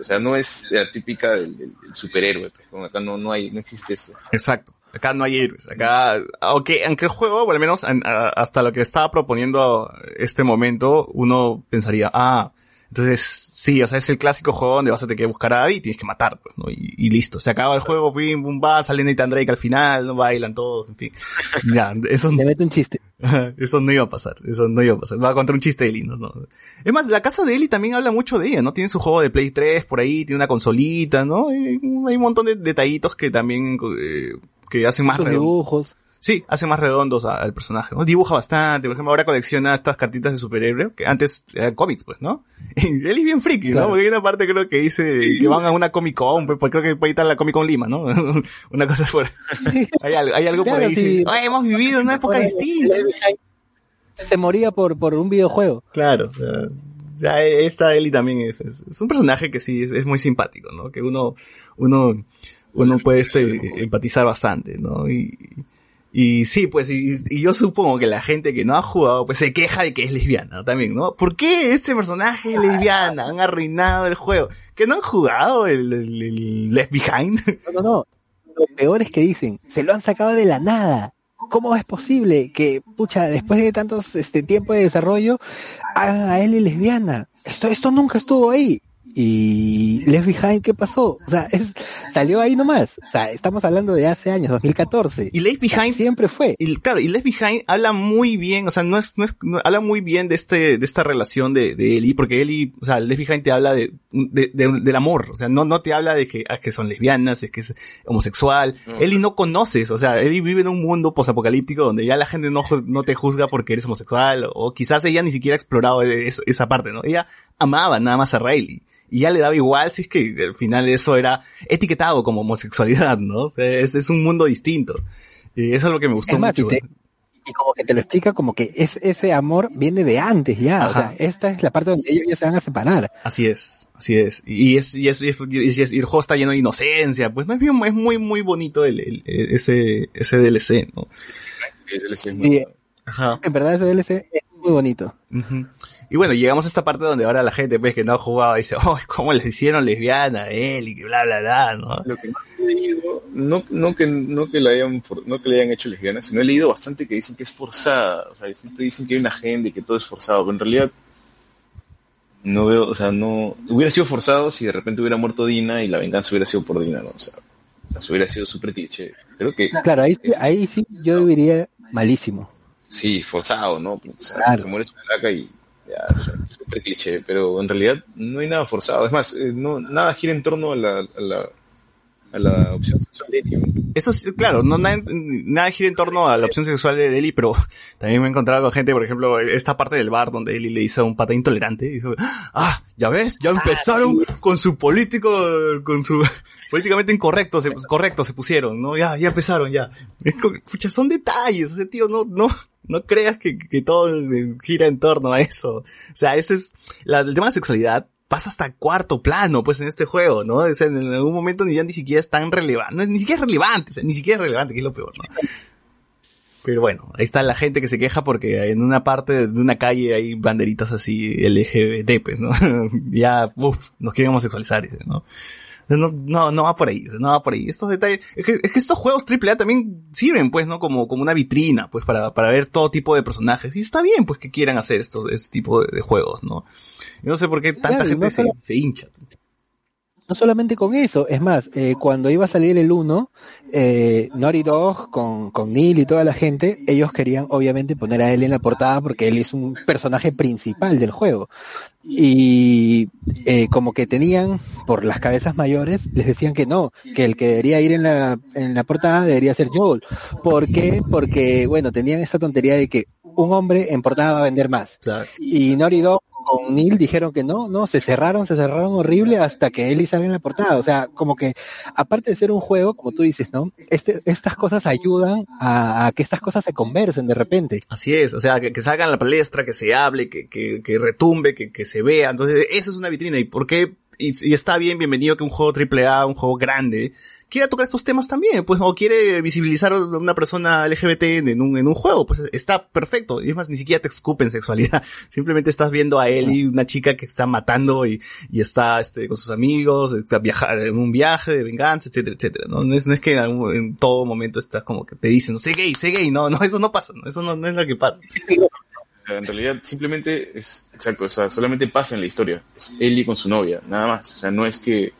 O sea, no es la típica del, del- del superhéroe, pues, acá no, no hay, no existe eso. Exacto. Acá no hay héroes. Acá, aunque, aunque el juego, o al menos a- hasta lo que estaba proponiendo este momento, uno pensaría, ah, Entonces, sí, o sea, es el clásico juego donde vas a tener que buscar a Abby y tienes que matar, pues, ¿no? Y, y listo. Se acaba el juego, bim, bum, va, sale Nathan Drake al final, no bailan todos, en fin. Ya, eso, Le meto un chiste. eso no iba a pasar, eso no iba a pasar. Va a contar un chiste de Eli, ¿no? Es más, la casa de Eli también habla mucho de ella, ¿no? Tiene su juego de Play 3 por ahí, tiene una consolita, ¿no? Y hay un montón de detallitos que también, eh, que hacen más Sus dibujos. Sí, hace más redondos a- al personaje, ¿no? Dibuja bastante, por ejemplo, ahora colecciona estas cartitas de superhéroe, que antes eran cómics, pues, ¿no? Y él es bien friki, Claro. ¿no? Porque hay una parte creo que dice que van a una Comic Con, pues, porque creo que puede estar la Comic Con Lima, ¿no? una cosa fuera. Hay algo, hay algo por Claro, ahí, sí. sí. Ay, hemos vivido en una época distinta. Se moría por, por un videojuego. Claro, ya esta Ellie también es, es, es un personaje que sí es, es muy simpático, ¿no? Que uno, uno, uno puede este, empatizar bastante, ¿no? Y, y sí, pues, y, y yo supongo que la gente que no ha jugado, pues se queja de que es lesbiana también, ¿no? ¿Por qué este personaje es lesbiana? Han arruinado el juego. ¿Que no han jugado el, el, el Left Behind? No, no, no. Lo peor es que dicen, se lo han sacado de la nada. ¿Cómo es posible que, pucha, después de tantos este tiempo de desarrollo, hagan a él lesbiana? Esto, esto nunca estuvo ahí. Y Left Behind, ¿qué pasó? O sea, es, salió ahí nomás. O sea, estamos hablando de hace años, 2014. Y Left Behind Siempre fue. Y claro, y Left Behind habla muy bien, o sea, no es, no es, no- habla muy bien de este, de esta relación de, de Ellie, porque Ellie, o sea, Left Behind te habla de, de, de- del amor, o sea, no, no te habla de que, ah, que son lesbianas, es que es homosexual. No. Ellie no conoce eso, o sea, Ellie vive en un mundo posapocalíptico donde ya la gente no, no te juzga porque eres homosexual, o quizás ella ni siquiera ha explorado eso- esa parte, ¿no? Ella amaba nada más a Riley. Y ya le daba igual si es que al final eso era etiquetado como homosexualidad, ¿no? O sea, es, es un mundo distinto. Y eso es lo que me gustó Es más, mucho. y, te- y como que te lo explica como que es, ese amor viene de antes ya. O sea, esta es la parte donde ellos ya se van a separar. Así es, así es. Y es, y es, y es- y es- y el juego está lleno de inocencia, pues no es bien, es muy, muy bonito el, el- ese, ese DLC, ¿no? El DLC es muy Sí. bueno. Ajá. En verdad ese DLC es muy bonito. Ujú. Y bueno, llegamos a esta parte donde ahora la gente, pues, que no ha jugado, dice, oh, ¿cómo les hicieron lesbiana a él? Y que bla, bla, bla, ¿no? Lo que más he leído, no, no que no que la hayan no que le hayan hecho lesbiana, sino he leído bastante que dicen que es forzada, o sea, siempre dicen que hay una agenda y que todo es forzado, pero en realidad no veo, o sea, no hubiera sido forzado si de repente hubiera muerto Dina y la venganza hubiera sido por Dina, ¿no? O sea, eso hubiera sido súper cliché. Creo que Claro, ahí, sí- ahí sí yo diría malísimo. sí, forzado, ¿no? O sea, Claro. se muere su flaca y ya, súper cliché, pero en realidad no hay nada forzado. Es más, eh, no, nada gira en torno a la, a la, a la opción sexual de Ellie. Eso sí, claro, no nada, nada gira en torno a la opción sexual de Ellie, pero también me he encontrado con gente, por ejemplo, esta parte del bar donde Ellie le hizo un pata intolerante y dijo, ah, ya ves, ya empezaron con su político, con su políticamente incorrecto, se, correcto se pusieron, ¿no? Ya, ya empezaron, ya. Es como, pucha, son detalles, ese tío, no, no, no creas que, que todo eh, gira en torno a eso. O sea, ese es, la, el tema de la sexualidad pasa hasta cuarto plano, pues, en este juego, ¿no? O sea, en algún momento ni ya ni siquiera es tan relevante, ni siquiera es relevante, o sea, ni siquiera es relevante, que es lo peor, ¿no? Pero bueno, ahí está la gente que se queja porque en una parte de una calle hay banderitas así LGBT, pues, ¿no? ya, uff, nos quieren homosexualizar, ¿no? No, no, no va por ahí, no va por ahí. Estos detalles, es que, es que estos juegos AAA también sirven, pues, ¿no? Como, como una vitrina, pues, para, para ver todo tipo de personajes. Y está bien, pues, que quieran hacer estos, este tipo de, de juegos, ¿no? Yo no sé por qué tanta Claro, gente no se, hincha. No solamente con eso, es más, eh, cuando iba a salir el 1, eh, Naughty Dog con, con Neil y toda la gente, ellos querían obviamente poner a él en la portada porque él es un personaje principal del juego. Y eh, como que tenían, por las cabezas mayores, les decían que no, que el que debería ir en la, en la portada debería ser Joel. ¿Por qué? Porque, bueno, tenían esta tontería de que un hombre en portada va a vender más. Claro. Y Naughty Dog con Neil dijeron que no, no, se cerraron, se cerraron horrible hasta que Ellie salga en la portada. O sea, como que, aparte de ser un juego, como tú dices, ¿no? Este, estas cosas ayudan a, a que estas cosas se conversen de repente. Así es, o sea, que, que salgan a la palestra, que se hable, que, que, que retumbe, que, que se vea. Entonces, eso es una vitrina. ¿Y por qué? Y, y está bien, bienvenido que un juego AAA, un juego grande, quiera tocar estos temas también, pues, o quiere visibilizar a una persona LGBT en un, en un juego, pues está perfecto. Y es más, ni siquiera te escupen sexualidad. Simplemente estás viendo a él y una chica que está matando y, y está, este, con sus amigos, está viajar en un viaje de venganza, etcétera, etcétera. No, no es, no es que en, algún- en todo momento estás como que te dicen, sé gay, sé gay. No, no, eso no pasa, no, eso no, no es lo que pasa. En realidad simplemente es, exacto, o sea, solamente pasa en la historia. Es Ellie con su novia, nada más. O sea, no es que,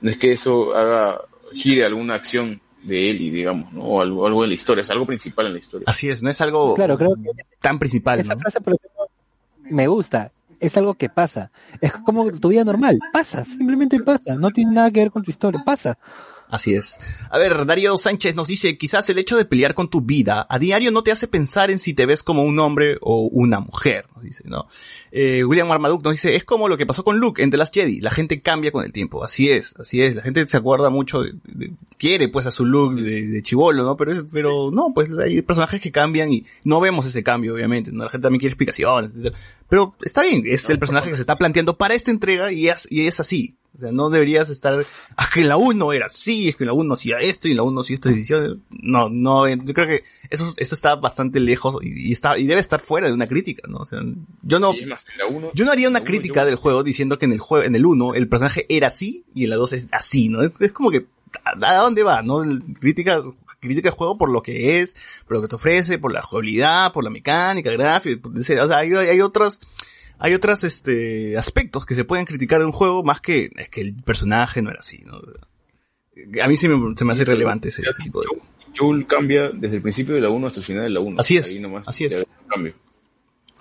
no es que eso haga, gire alguna acción de Ellie, digamos, ¿no? O algo, algo de la historia, es algo principal en la historia. Así es, no es algo Claro, creo que tan principal, esa ¿no? frase, por ejemplo, me gusta. Es algo que pasa. Es como tu vida normal. Pasa, simplemente pasa. No tiene nada que ver con tu historia. Pasa. Así es. A ver, Darío Sánchez nos dice, quizás el hecho de pelear con tu vida a diario no te hace pensar en si te ves como un hombre o una mujer, nos dice, ¿no? Eh, William Marmaduke nos dice, es como lo que pasó con Luke en The Last Jedi, la gente cambia con el tiempo, así es, así es, la gente se acuerda mucho, de- de- quiere pues a su look de, de chivolo, ¿no? Pero, es- pero no, pues hay personajes que cambian y no vemos ese cambio, obviamente, ¿no? La gente también quiere explicaciones, etcétera. Pero está bien, es el personaje que se está planteando para esta entrega y es, y es así. O sea, no deberías estar, ah, que en la 1 era así, es que en la 1 hacía esto y en la 1 hacía estas decisiones. No, no, eh, yo creo que eso, eso está bastante lejos y, y está, y debe estar fuera de una crítica, ¿no? O sea, yo no, más, uno- yo no haría una uno crítica yo- del juego diciendo que en el juego, en el 1 el personaje era así y en la 2 es así, ¿no? Es, es como que, ¿a, a dónde va, no? Crítica, crítica el juego por lo que es, por lo que te ofrece, por la jugabilidad, por la mecánica, gráfica, o sea, hay, hay otros, hay otros este aspectos que se pueden criticar de un juego más que es que el personaje no era así, ¿no? A mí sí me, se me hace irrelevante ese, ese tipo de Joel cambia desde el principio de la 1 hasta el final de la 1. Así es, Ahí nomás así es. cambio.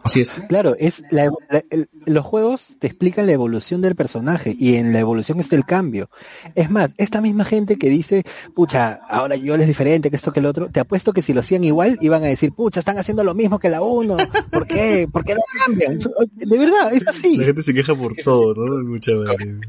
Así es. Claro, es la, la- el- los juegos te explican la evolución del personaje y en la evolución está el cambio. Es más, esta misma gente que dice, pucha, ahora yo es diferente que esto que el otro, te apuesto que si lo hacían igual iban a decir, pucha, están haciendo lo mismo que la uno, ¿por qué? ¿Por qué no cambian? De verdad, es así. La gente se queja por todo, ¿no? Mucha madre.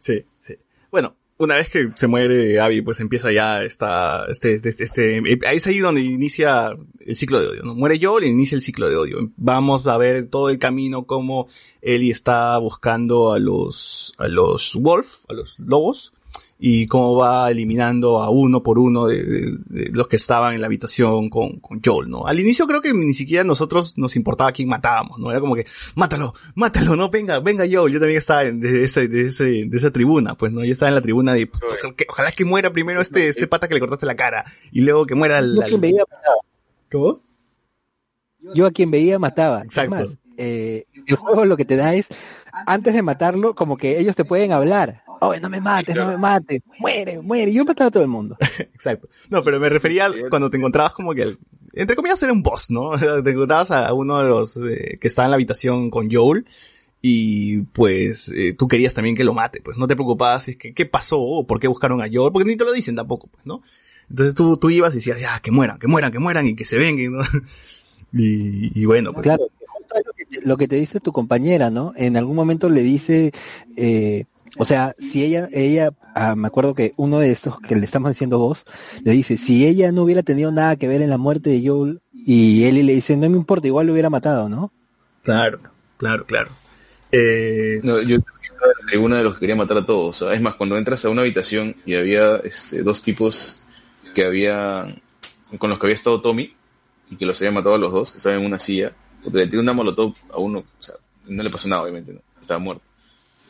Sí, sí. Bueno, una vez que se muere Abby, pues empieza ya esta, este, este, este, ahí es ahí donde inicia el ciclo de odio, ¿no? Muere Joel y inicia el ciclo de odio. Vamos a ver todo el camino como Ellie está buscando a los, a los Wolf, a los lobos, y cómo va eliminando a uno por uno de, de- de los que estaban en la habitación con, con Joel, ¿no? Al inicio creo que ni siquiera nosotros nos importaba quién matábamos, ¿no? Era como que, mátalo, mátalo, no, venga, venga Joel, yo también estaba en- de, ese, de, ese, de esa tribuna, pues, ¿no? Yo estaba en la tribuna de, pues, ojalá, que, ojalá que muera primero este, este pata que le cortaste la cara, y luego que muera el... yo a quien veía mataba. ¿Cómo? Yo a quien veía mataba. Exacto. eh, el juego lo que te da es, antes de matarlo, como que ellos te pueden hablar. Oye, no me mates, no me mates. Muere, muere. Yo he matado a todo el mundo. Exacto. No, pero me refería al- cuando te encontrabas como que, el- entre comillas, era un boss, ¿no? Te encontrabas a uno de los eh, que estaba en la habitación con Joel y pues eh, tú querías también que lo mate, pues no te preocupabas si es que qué pasó o por qué buscaron a Joel, porque ni te lo dicen tampoco, pues, ¿no? Entonces tú, tú ibas y decías, ya, que mueran, que mueran, que mueran y que se vengan, ¿no? Y, y bueno, pues Claro, justo es lo que, te, lo que te dice tu compañera, ¿no? En algún momento le dice, eh, o sea, si ella, ella, ah, me acuerdo que uno de estos que le estamos diciendo vos, le dice, si ella no hubiera tenido nada que ver en la muerte de Joel, y Ellie le dice, no me importa, igual lo hubiera matado, ¿no? claro, claro, claro. Eh, No, yo la tribuna de los que quería matar a todos. o sea, Es más, cuando entras a una habitación y había este, dos tipos que había con los que había estado Tommy y que los había matado a los dos, que estaban en una silla, le tiró una molotov a uno, o sea, no le pasó nada, obviamente, ¿no? estaba muerto.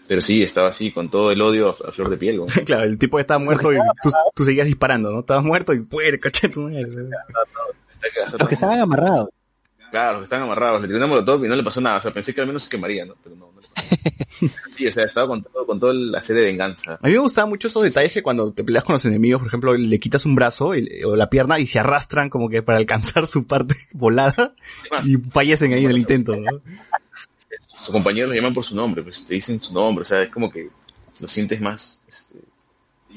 Pero sí, estaba así, con todo el odio a, a flor de piel. ¿no? claro, el tipo estaba muerto y tú, tú seguías disparando, ¿no? Estabas muerto y puere, caché tu madre. Los que estaban amarrados. Claro, los que estaban amarrados, le tiró una molotov y no le pasó nada, o sea, pensé que al menos se quemaría, ¿no? Pero no, no le pasó. Sí, o sea, estaba con todo, con todo la sed de venganza. A mí me gustaban mucho esos detalles que cuando te peleas con los enemigos, por ejemplo, le quitas un brazo y- o la pierna y se arrastran como que para alcanzar su parte volada y fallecen ahí en el intento, ¿no? Sus compañeros lo llaman por su nombre, pues te dicen su nombre, o sea, es como que lo sientes más,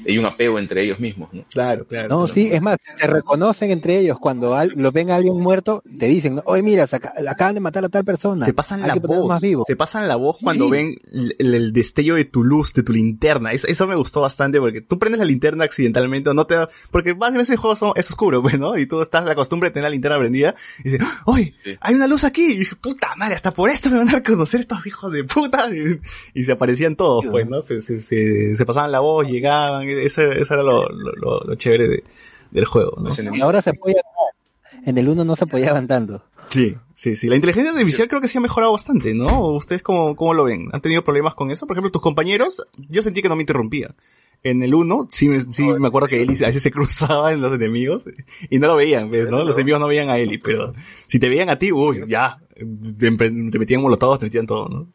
hay un apego entre ellos mismos, ¿no? Claro, claro. No, sí, es más, se reconocen entre ellos. Cuando al- lo ven a alguien muerto, te dicen, oye, mira, saca- acaban de matar a tal persona. Se pasan la voz, más vivo. se pasan la voz cuando Sí. ven el, el destello de tu luz, de tu linterna. Eso, eso me gustó bastante porque tú prendes la linterna accidentalmente o no te da, porque más veces el juego son- es oscuro, pues, ¿no? Y tú estás la costumbre de tener la linterna prendida y dices, oye, Sí. hay una luz aquí. Y dije, puta madre, hasta por esto me van a reconocer estos hijos de puta. Y, y se aparecían todos, pues, ¿no? Se, se, se, se pasaban la voz, llegaban, eso, eso era lo, lo, lo- lo chévere de, del juego, ahora se apoyan. En el uno no se apoyaban tanto. Sí, sí, sí. La inteligencia artificial creo que sí ha mejorado bastante, ¿no? ¿Ustedes cómo, cómo lo ven? ¿Han tenido problemas con eso? Por ejemplo, tus compañeros, yo sentí que no me interrumpían. en el 1, sí, me- sí me acuerdo que Eli a veces se cruzaba en los enemigos y no lo veían, ¿ves, ¿no? Los enemigos no veían a Eli, pero si te veían a ti, uy, ya, te, te metían molotovos, te metían todo, ¿no?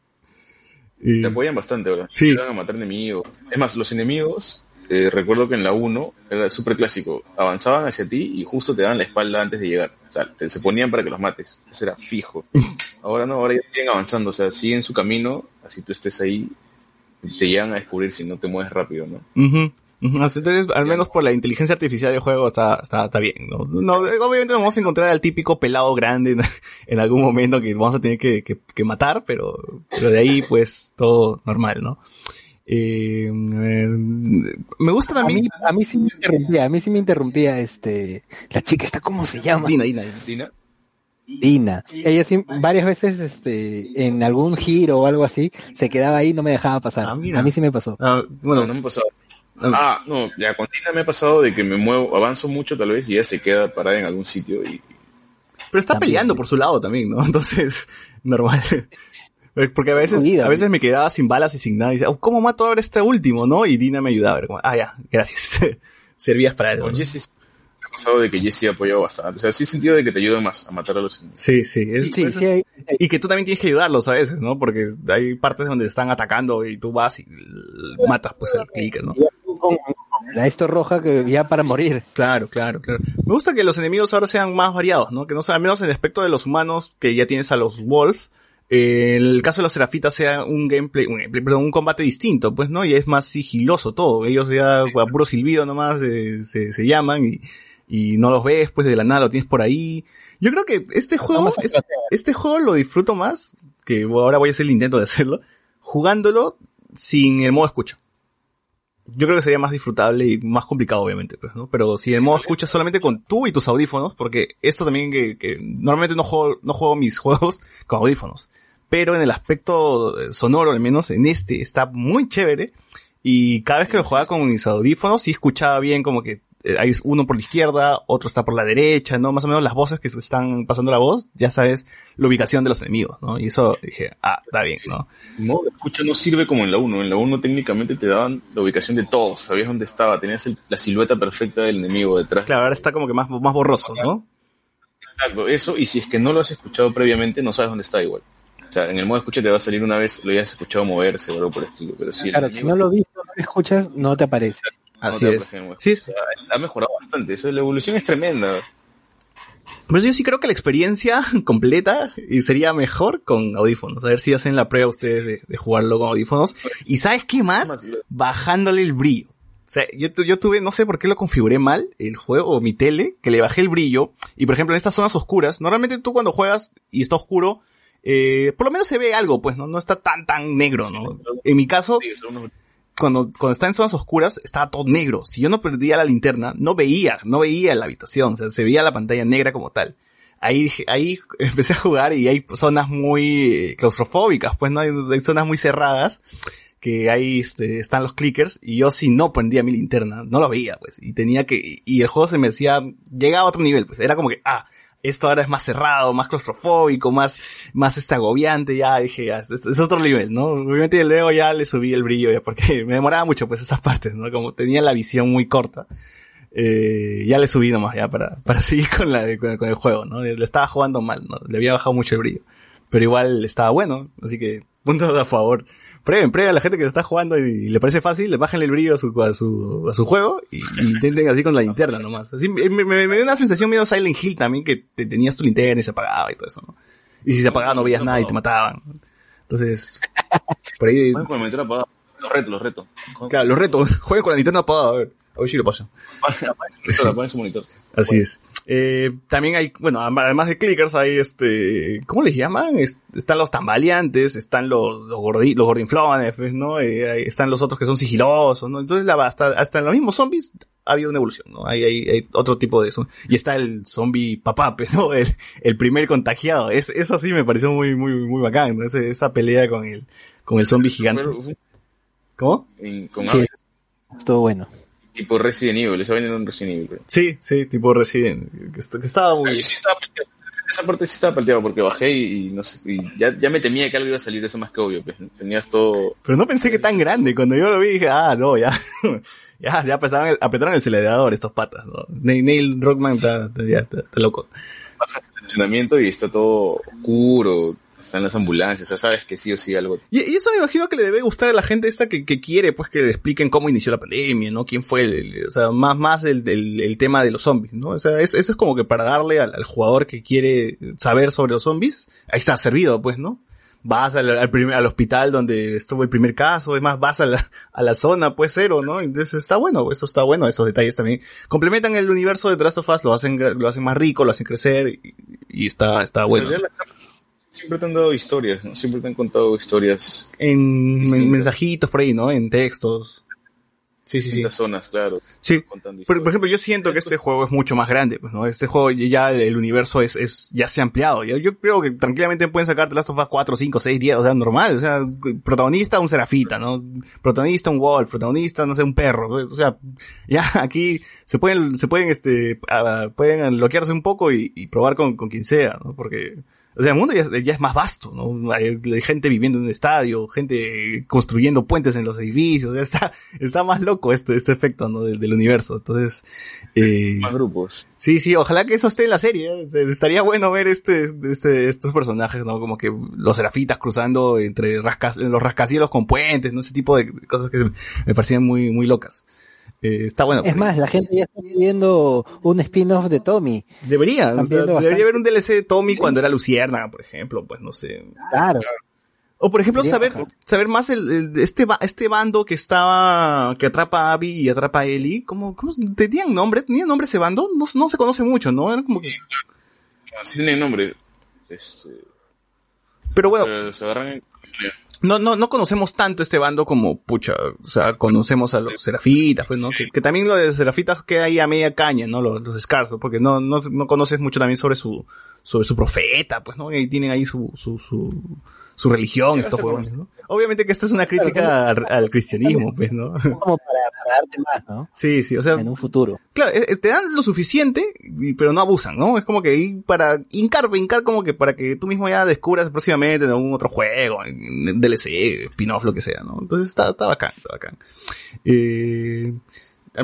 Y- Te apoyan bastante, ¿verdad? Sí. Te ayudan a matar enemigos. Es más, los enemigos, eh, recuerdo que en la 1 era súper clásico. Avanzaban hacia ti y justo te daban la espalda antes de llegar. O sea, te- se ponían para que los mates. Eso era fijo. Ahora no, ahora ya siguen avanzando. O sea, siguen su camino. Así tú estés ahí. Te llegan a descubrir si no te mueves rápido, ¿no? Así, Entonces, al menos por la inteligencia artificial del juego está, está, está bien, ¿no? No, obviamente no vamos a encontrar al típico pelado grande en, en algún momento que vamos a tener que, que, que matar, pero, pero de ahí, pues, todo normal, ¿no? Eh, a me gusta A también... mí, a mí sí me interrumpía, a mí sí me interrumpía este, la chica esta, ¿cómo se llama? Dina, Dina, Dina, Dina. Ella sí, varias veces, este, en algún giro o algo así, se quedaba ahí y no me dejaba pasar. Ah, a mí sí me pasó. Ah, bueno, no me ha pasado. ah, Ah, no, ya con Dina me ha pasado de que me muevo, avanzo mucho tal vez y ella se queda parada en algún sitio y pero está también. peleando por su lado también, ¿no? Entonces, normal. Porque a veces, a veces me quedaba sin balas y sin nada. Y decía, oh, ¿cómo mato ahora este último, no? Y Dina me ayudaba. Como, ah, ya, gracias. Servías para algo. Jesse me ha pasado de que Jesse ha apoyado bastante. O sea, sí sentido de que te ayuda más a matar a los enemigos. Sí, sí. es- Sí, eso sí, hay- Y que tú también tienes que ayudarlos a veces, ¿no? Porque hay partes donde están atacando y tú vas y matas pues el clicker, ¿no? la esto roja que ya para morir. Claro, claro, claro. Me gusta que los enemigos ahora sean más variados, ¿no? Que no sea, al menos en el aspecto de los humanos, que ya tienes a los Wolf, eh, en el caso de los Serafitas sea un gameplay, un gameplay, perdón, un combate distinto, pues, ¿no? Y es más sigiloso todo. Ellos ya a puro silbido nomás eh, se, se llaman y, y no los ves, pues de la nada lo tienes por ahí. Yo creo que este juego, este, este juego lo disfruto más, que ahora voy a hacer el intento de hacerlo, jugándolo sin el modo escucha. Yo creo que sería más disfrutable y más complicado, obviamente, pues, ¿no? Pero si el modo escucha solamente con tú y tus audífonos, porque esto también que, que normalmente no juego, no juego mis juegos con audífonos. Pero en el aspecto eh, sonoro, al menos en este, está muy chévere. Y cada vez que lo jugaba con mis audífonos, sí escuchaba bien como que hay uno por la izquierda, otro está por la derecha, ¿no? Más o menos las voces que se están pasando la voz, ya sabes la ubicación de los enemigos, ¿no? Y eso dije, ah, está bien, ¿no? No, escucha no sirve como en la 1. En la 1 técnicamente te daban la ubicación de todos. Sabías dónde estaba. Tenías el- la silueta perfecta del enemigo detrás. Claro, ahora está como que más, más borroso, ¿no? Exacto, eso. Y si es que no lo has escuchado previamente, no sabes dónde está igual. O sea, en el modo escucha te va a salir una vez, lo hayas escuchado moverse o algo por el estilo. Pero si el Claro, si no lo viste, no lo escuchas, no te aparece. Así es. Sí, escucha. O sea, ha mejorado bastante. Eso, la evolución es tremenda. Pero yo sí creo que la experiencia completa y sería mejor con audífonos. A ver si hacen la prueba ustedes de, de jugarlo con audífonos. Y ¿sabes qué más? Bajándole el brillo. O sea, yo, tu- yo tuve, no sé por qué lo configuré mal, el juego o mi tele, que le bajé el brillo. Y por ejemplo, en estas zonas oscuras, normalmente tú cuando juegas y está oscuro, eh, por lo menos se ve algo, pues, ¿no? No está tan, tan negro, ¿no? En mi caso, cuando, cuando está en zonas oscuras, estaba todo negro. Si yo no perdía la linterna, no veía, no veía la habitación, o sea, se veía la pantalla negra como tal. Ahí ahí empecé a jugar y hay zonas muy eh, claustrofóbicas, pues no hay, hay zonas muy cerradas que ahí este, están los clickers y yo si no prendía mi linterna, no lo veía, pues, y tenía que, y el juego se me decía, llegaba a otro nivel, pues, era como que, ah, esto ahora es más cerrado, más claustrofóbico, más, más este agobiante, ya dije, ya, es, otro nivel, ¿no? Obviamente ya le subí el brillo, ya, porque me demoraba mucho, pues, esas partes, ¿no? Como tenía la visión muy corta, eh, ya le subí nomás, ya, para, para seguir con la, con, con el juego, ¿no? Le estaba jugando mal, ¿no? Le había bajado mucho el brillo. Pero igual estaba bueno, así que, puntos a favor. Prueben, prueben a la gente que lo está jugando y, le parece fácil, le bajen el brillo a su, a su, a su juego y, y intenten así con la linterna nomás. Así, me, me, me dio una sensación medio Silent Hill también, que te, tenías tu linterna y se apagaba y todo eso, ¿no? Y si se apagaba no veías nada y te mataban. Entonces, por ahí. Los retos, los retos. claro, los retos, jueguen con la linterna apagada, a ver, a ver si lo pasa. Apaga su monitor. Así es. Eh, también hay, bueno, además de clickers hay este, ¿cómo les llaman? Es- están los tambaleantes, están los, los, gordi, los gordinflones, pues, ¿no? Eh, hay- están los otros que son sigilosos, ¿no? Entonces la, hasta, hasta en los mismos zombies ha habido una evolución, ¿no? Hay, hay, hay otro tipo de eso. Y está el zombie papape, ¿no? El, el primer contagiado. Es, eso sí me pareció muy, muy, muy bacán, ¿no? Ese- esa pelea con el, con el zombie gigante. ¿Cómo? Sí, estuvo bueno. Tipo Resident Evil. Esa vaina era un Resident Evil. Sí, sí, tipo Resident, que, que estaba muy, sí estaba esa parte sí estaba palteado porque bajé y, no sé, y ya, ya me temía que algo iba a salir, eso más que obvio, pues. Tenías todo. Pero no pensé que tan grande. Cuando yo lo vi dije, ah, no, ya. ya, ya apretaron el, apretaron el acelerador estos patas, ¿no? Neil está, está, está, está loco. Baja el estacionamiento y está todo oscuro, están las ambulancias, o sea, sabes que sí o sí algo. Y, y, eso me imagino que le debe gustar a la gente esta que, que quiere, pues, que le expliquen cómo inició la pandemia, ¿no? Quién fue, el, o sea, más, más el, el, el, tema de los zombies, ¿no? O sea, es, eso es como que para darle al, al, jugador que quiere saber sobre los zombies, ahí está servido, pues, ¿no? Vas al, al, primer, al hospital donde estuvo el primer caso, es más, vas a la, a la zona, pues, cero, ¿no? Entonces está bueno, eso está bueno, esos detalles también. Complementan el universo de The Last of Us, lo hacen, lo hacen más rico, lo hacen crecer, y, y está, está bueno siempre te han dado historias, ¿no? Siempre te han contado historias. En distintas. mensajitos por ahí, ¿no? En textos. Sí, sí, sí. En zonas, claro. Sí. Por, por, ejemplo, yo siento que este juego es mucho más grande, pues, ¿no? Este juego ya el universo es, es ya se ha ampliado. Yo, yo creo que tranquilamente pueden sacarte Last of Us 4, 5, 6, 10, o sea, normal. O sea, protagonista un serafita, ¿no? Protagonista un wolf, protagonista, no sé, un perro. O sea, ya aquí se pueden, se pueden, este, uh, pueden bloquearse un poco y, y probar con, con quien sea, ¿no? Porque, o sea, el mundo ya, ya, es más vasto, ¿no? Hay, hay, gente viviendo en un estadio, gente construyendo puentes en los edificios, o sea, está, está más loco este, este efecto, ¿no? Del, del universo. Entonces, eh, más grupos. Sí, sí, ojalá que eso esté en la serie. ¿eh? Estaría bueno ver este, este, estos personajes, ¿no? Como que los serafitas cruzando entre rascas, los rascacielos con puentes, ¿no? Ese tipo de cosas que me parecían muy, muy locas. Eh, está bueno. Es más, la gente ya está pidiendo un spin-off de Tommy. Debería, o sea, debería haber un DLC de Tommy sí. cuando era Luciérnaga, por ejemplo, pues no sé. Claro. O por ejemplo, saber, saber más el, el, este, este bando que estaba, que atrapa a Abby y atrapa a Ellie, ¿cómo, cómo, tenían nombre? ¿Tenían nombre ese bando? No, no se conoce mucho, ¿no? Era como que... Sí tiene nombre. Este... Pero bueno. Eh, se agarran no, no, no conocemos tanto este bando como, pucha, o sea, conocemos a los serafitas, pues, ¿no? Que, también lo de serafitas queda ahí a media caña, ¿no? Los, los escarzos, porque no, no, no conoces mucho también sobre su, sobre su profeta, pues, ¿no? Y tienen ahí su, su, su, su religión, estos juegos, ¿no? Obviamente que esta es una crítica al, al cristianismo, pues, ¿no? Como para, para, darte más, ¿no? Sí, sí, o sea. En un futuro. Claro, te dan lo suficiente, pero no abusan, ¿no? Es como que ir para hincar, hincar como que para que tú mismo ya descubras próximamente en algún otro juego, en DLC, spin-off, lo que sea, ¿no? Entonces está, está bacán, está bacán. Eh,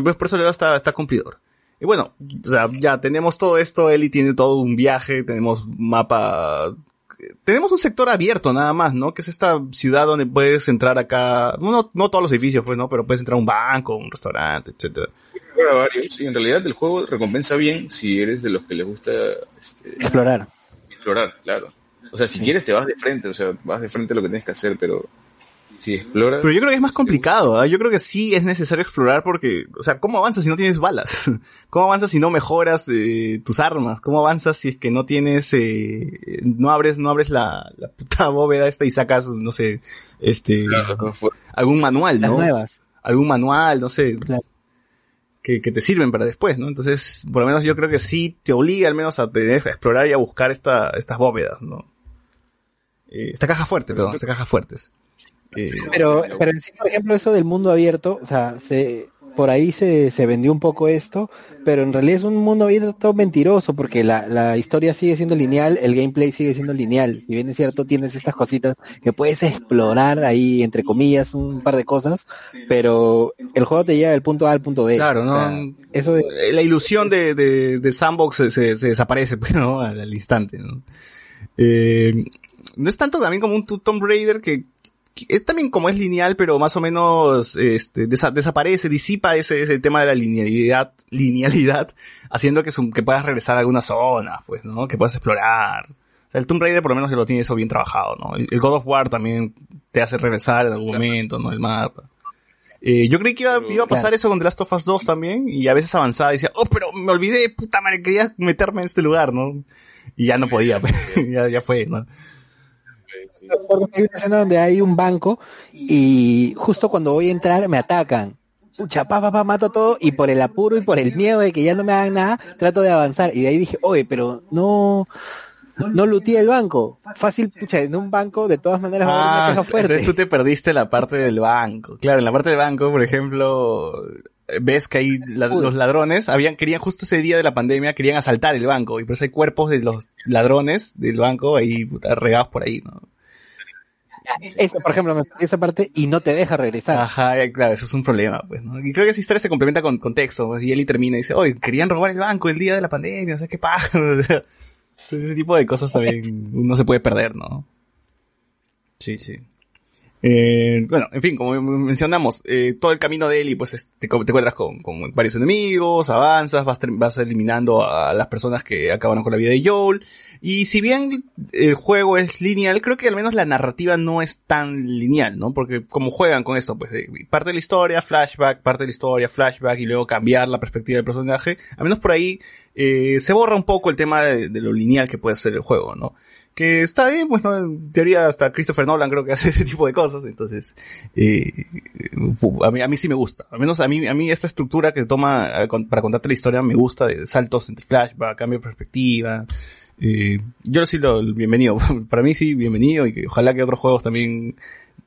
por eso le está, está cumplidor. Y bueno, o sea, ya tenemos todo esto, Eli tiene todo un viaje, tenemos mapa tenemos un sector abierto nada más, ¿no? Que es esta ciudad donde puedes entrar acá, no, no todos los edificios, pues, ¿no? Pero puedes entrar a un banco, un restaurante, etcétera. Sí, en realidad el juego recompensa bien si eres de los que les gusta este, explorar. Explorar, claro. O sea, si sí. quieres te vas de frente, o sea, vas de frente a lo que tienes que hacer, pero si exploras. Pero yo creo que es más complicado, ¿eh? yo creo que sí es necesario explorar porque, o sea, ¿cómo avanzas si no tienes balas? ¿Cómo avanzas si no mejoras eh, tus armas? ¿Cómo avanzas si es que no tienes, eh, no abres, no abres la, la puta bóveda esta y sacas, no sé, este, claro, algún manual, ¿no? Las nuevas. Algún manual, no sé. Claro. Que, que, te sirven para después, ¿no? Entonces, por lo menos yo creo que sí te obliga al menos a, tener, a explorar y a buscar esta, estas bóvedas, ¿no? Eh, esta caja fuerte, perdón, estas cajas fuertes. Eh, pero, pero en sí, por ejemplo, eso del mundo abierto, o sea, se, por ahí se, se vendió un poco esto, pero en realidad es un mundo abierto mentiroso, porque la, la historia sigue siendo lineal, el gameplay sigue siendo lineal, y bien es cierto, tienes estas cositas que puedes explorar ahí, entre comillas, un par de cosas, pero el juego te lleva del punto A al punto B. Claro, ¿no? O sea, eso de... La ilusión de, de, de Sandbox se, se, se desaparece, pues, ¿no? Al, al instante, ¿no? Eh, no es tanto también como un Tomb Raider que, es también como es lineal, pero más o menos este, desa desaparece, disipa ese, ese tema de la linealidad, linealidad, haciendo que, que puedas regresar a alguna zona, pues, ¿no? Que puedas explorar. O sea, el Tomb Raider por lo menos que lo tiene eso bien trabajado, ¿no? El, el God of War también te hace regresar en algún momento, ¿no? El mapa. Eh, yo creí que iba, iba a pasar claro. eso con The Last of Us 2 también, y a veces avanzaba y decía, oh, pero me olvidé, puta madre, quería meterme en este lugar, ¿no? Y ya no podía, ya, ya fue, ¿no? Hay una escena donde hay un banco y justo cuando voy a entrar me atacan. Pucha, pa, pa, pa, mato todo y por el apuro y por el miedo de que ya no me hagan nada, trato de avanzar. Y de ahí dije, oye, pero no, no luteé el banco. Fácil, pucha, en un banco de todas maneras va a haber una Ah, caja fuerte. Entonces tú te perdiste la parte del banco. Claro, en la parte del banco, por ejemplo, ves que ahí la- los ladrones habían, querían justo ese día de la pandemia, querían asaltar el banco, y por eso hay cuerpos de los ladrones del banco ahí regados por ahí, ¿no? Eso, por ejemplo, me perdí esa parte y no te deja regresar. Ajá, eh, claro, eso es un problema, pues, ¿no? Y creo que esa historia se complementa con contexto, pues, y Eli termina y dice, oye, querían robar el banco el día de la pandemia, o sea, qué paja. Entonces, ese tipo de cosas también uno se puede perder, ¿no? Sí, sí. Eh, bueno, en fin, como mencionamos, eh, todo el camino de Eli, pues es- te, te encuentras con, varios enemigos, avanzas, vas, vas eliminando a las personas que acabaron con la vida de Joel. Y si bien el juego es lineal, creo que al menos la narrativa no es tan lineal, ¿no? Porque como juegan con esto, pues de parte de la historia, flashback, parte de la historia, flashback y luego cambiar la perspectiva del personaje, al menos por ahí eh, se borra un poco el tema de lo lineal que puede ser el juego, ¿no? Que está bien, pues no, en teoría hasta Christopher Nolan creo que hace ese tipo de cosas, entonces eh, a, mí, a mí sí me gusta, al menos a mí, a mí esta estructura que toma eh, para contarte la historia me gusta, de saltos entre flashback, cambio de perspectiva, eh, yo sí lo, bienvenido, para mí sí, bienvenido y que ojalá que otros juegos también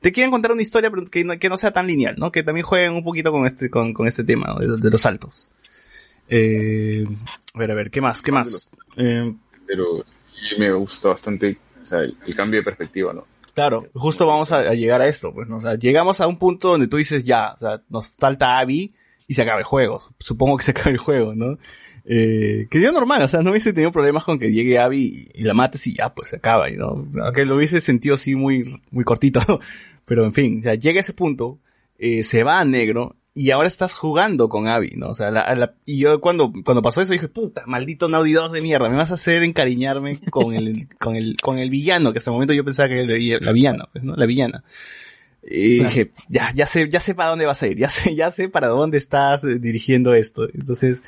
te quieran contar una historia pero que no, que no sea tan lineal, ¿no? Que también jueguen un poquito con este, con, con este tema, ¿no? de, de los saltos. Eh, a ver, a ver, ¿qué más? ¿Qué más? Eh, Pero me gusta bastante el, cambio de perspectiva, ¿no? Claro, justo vamos a, llegar a esto, pues, ¿no? O sea, llegamos a un punto donde tú dices, ya, o sea, nos falta Abby y se acaba el juego. Supongo que se acaba el juego, ¿no? Eh, que yo normal, o sea, no hubiese tenido problemas con que llegue Abby y, la mates y ya, pues se acaba, ¿no? Aunque lo hubiese sentido así muy, muy cortito, pero en fin, o sea, llega ese punto, eh, se va a negro y ahora estás jugando con Abby, ¿no? O sea, la, la- y yo cuando, cuando pasó eso dije, puta, maldito Naughty 2 de mierda, me vas a hacer encariñarme con el, con el, con el villano, que hasta el momento yo pensaba que era la, vi- la villana, pues, ¿no? La villana. Y Claro. dije, ya, ya sé, ya sé para dónde vas a ir, ya sé, ya sé para dónde estás eh, dirigiendo esto. Entonces,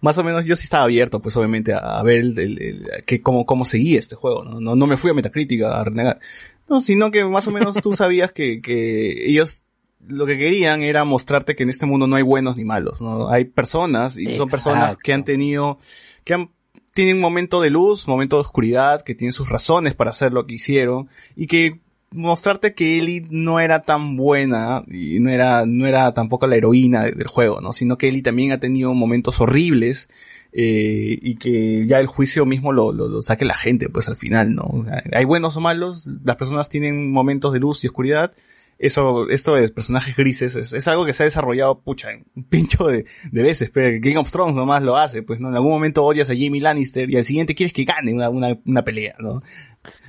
más o menos yo sí estaba abierto, pues obviamente, a, a ver el, el- el- que, cómo, cómo seguía este juego, ¿no? ¿no? No me fui a Metacritic a renegar. No, sino que más o menos tú sabías que, que ellos lo que querían era mostrarte que en este mundo no hay buenos ni malos, ¿no? Hay personas, y son personas que han tenido, que han, tienen un momento de luz, momento de oscuridad, que tienen sus razones para hacer lo que hicieron, y que mostrarte que Ellie no era tan buena, y no era, no era tampoco la heroína de- del juego, ¿no? Sino que Ellie también ha tenido momentos horribles, eh, y que ya el juicio mismo lo, lo, lo saque la gente, pues al final, ¿no? Hay buenos o malos, las personas tienen momentos de luz y oscuridad, eso, esto de personajes grises es, es algo que se ha desarrollado, pucha, en un pincho de, de veces, pero Game of Thrones nomás lo hace, pues, ¿no? En algún momento odias a Jamie Lannister y al siguiente quieres que gane una, una, una pelea, ¿no?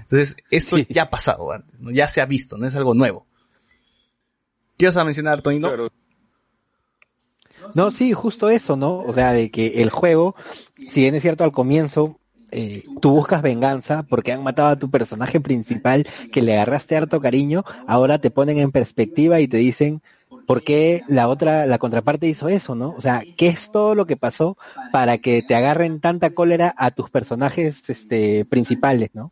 Entonces, esto Sí. ya ha pasado antes, ¿no? Ya se ha visto, no es algo nuevo. ¿Qué vas a mencionar, Tonino? Claro, No, sí, justo eso, ¿no? O sea, de que el juego, si bien es cierto al comienzo, eh, tú buscas venganza porque han matado a tu personaje principal que le agarraste harto cariño, ahora te ponen en perspectiva y te dicen por qué la otra, la contraparte hizo eso, ¿no? O sea, ¿qué es todo lo que pasó para que te agarren tanta cólera a tus personajes, este, principales, ¿no?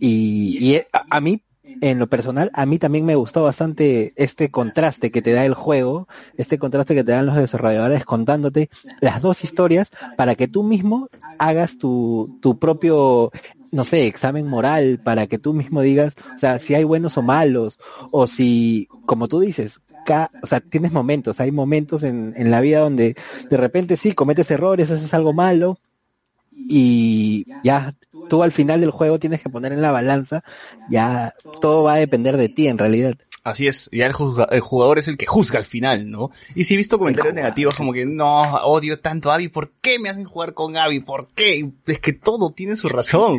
Y, a, a mí, en lo personal, a mí también me gustó bastante este contraste que te da el juego, este contraste que te dan los desarrolladores contándote las dos historias para que tú mismo hagas tu, tu propio, no sé, examen moral, para que tú mismo digas, o sea, si hay buenos o malos, o si, como tú dices, ca- o sea, tienes momentos, hay momentos en, en la vida donde de repente sí cometes errores, haces algo malo, y ya tú al final del juego tienes que poner en la balanza, ya todo va a depender de ti en realidad. Así es, ya el, juzga- el jugador es el que juzga al final, ¿no? Y si he visto comentarios negativos como que no, odio tanto a Abby, ¿por qué me hacen jugar con Abby? ¿Por qué? Es que todo tiene su razón.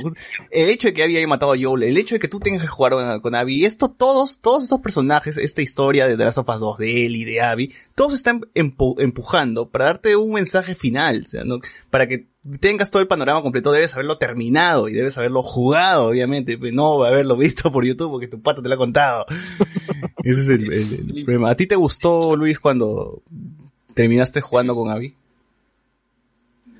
El hecho de que Abby haya matado a Joel, el hecho de que tú tengas que jugar con- Abby, y esto todos, todos estos personajes, esta historia de The Last of Us 2, de Ellie, de Abby, todos están empu- empujando para darte un mensaje final, o sea, ¿no? Para que tengas todo el panorama completo, debes haberlo terminado y debes haberlo jugado, obviamente, pues, no haberlo visto por YouTube porque tu pata te lo ha contado. Ese es el, el- el problema. ¿A ti te gustó, Luis, cuando terminaste jugando con Abby?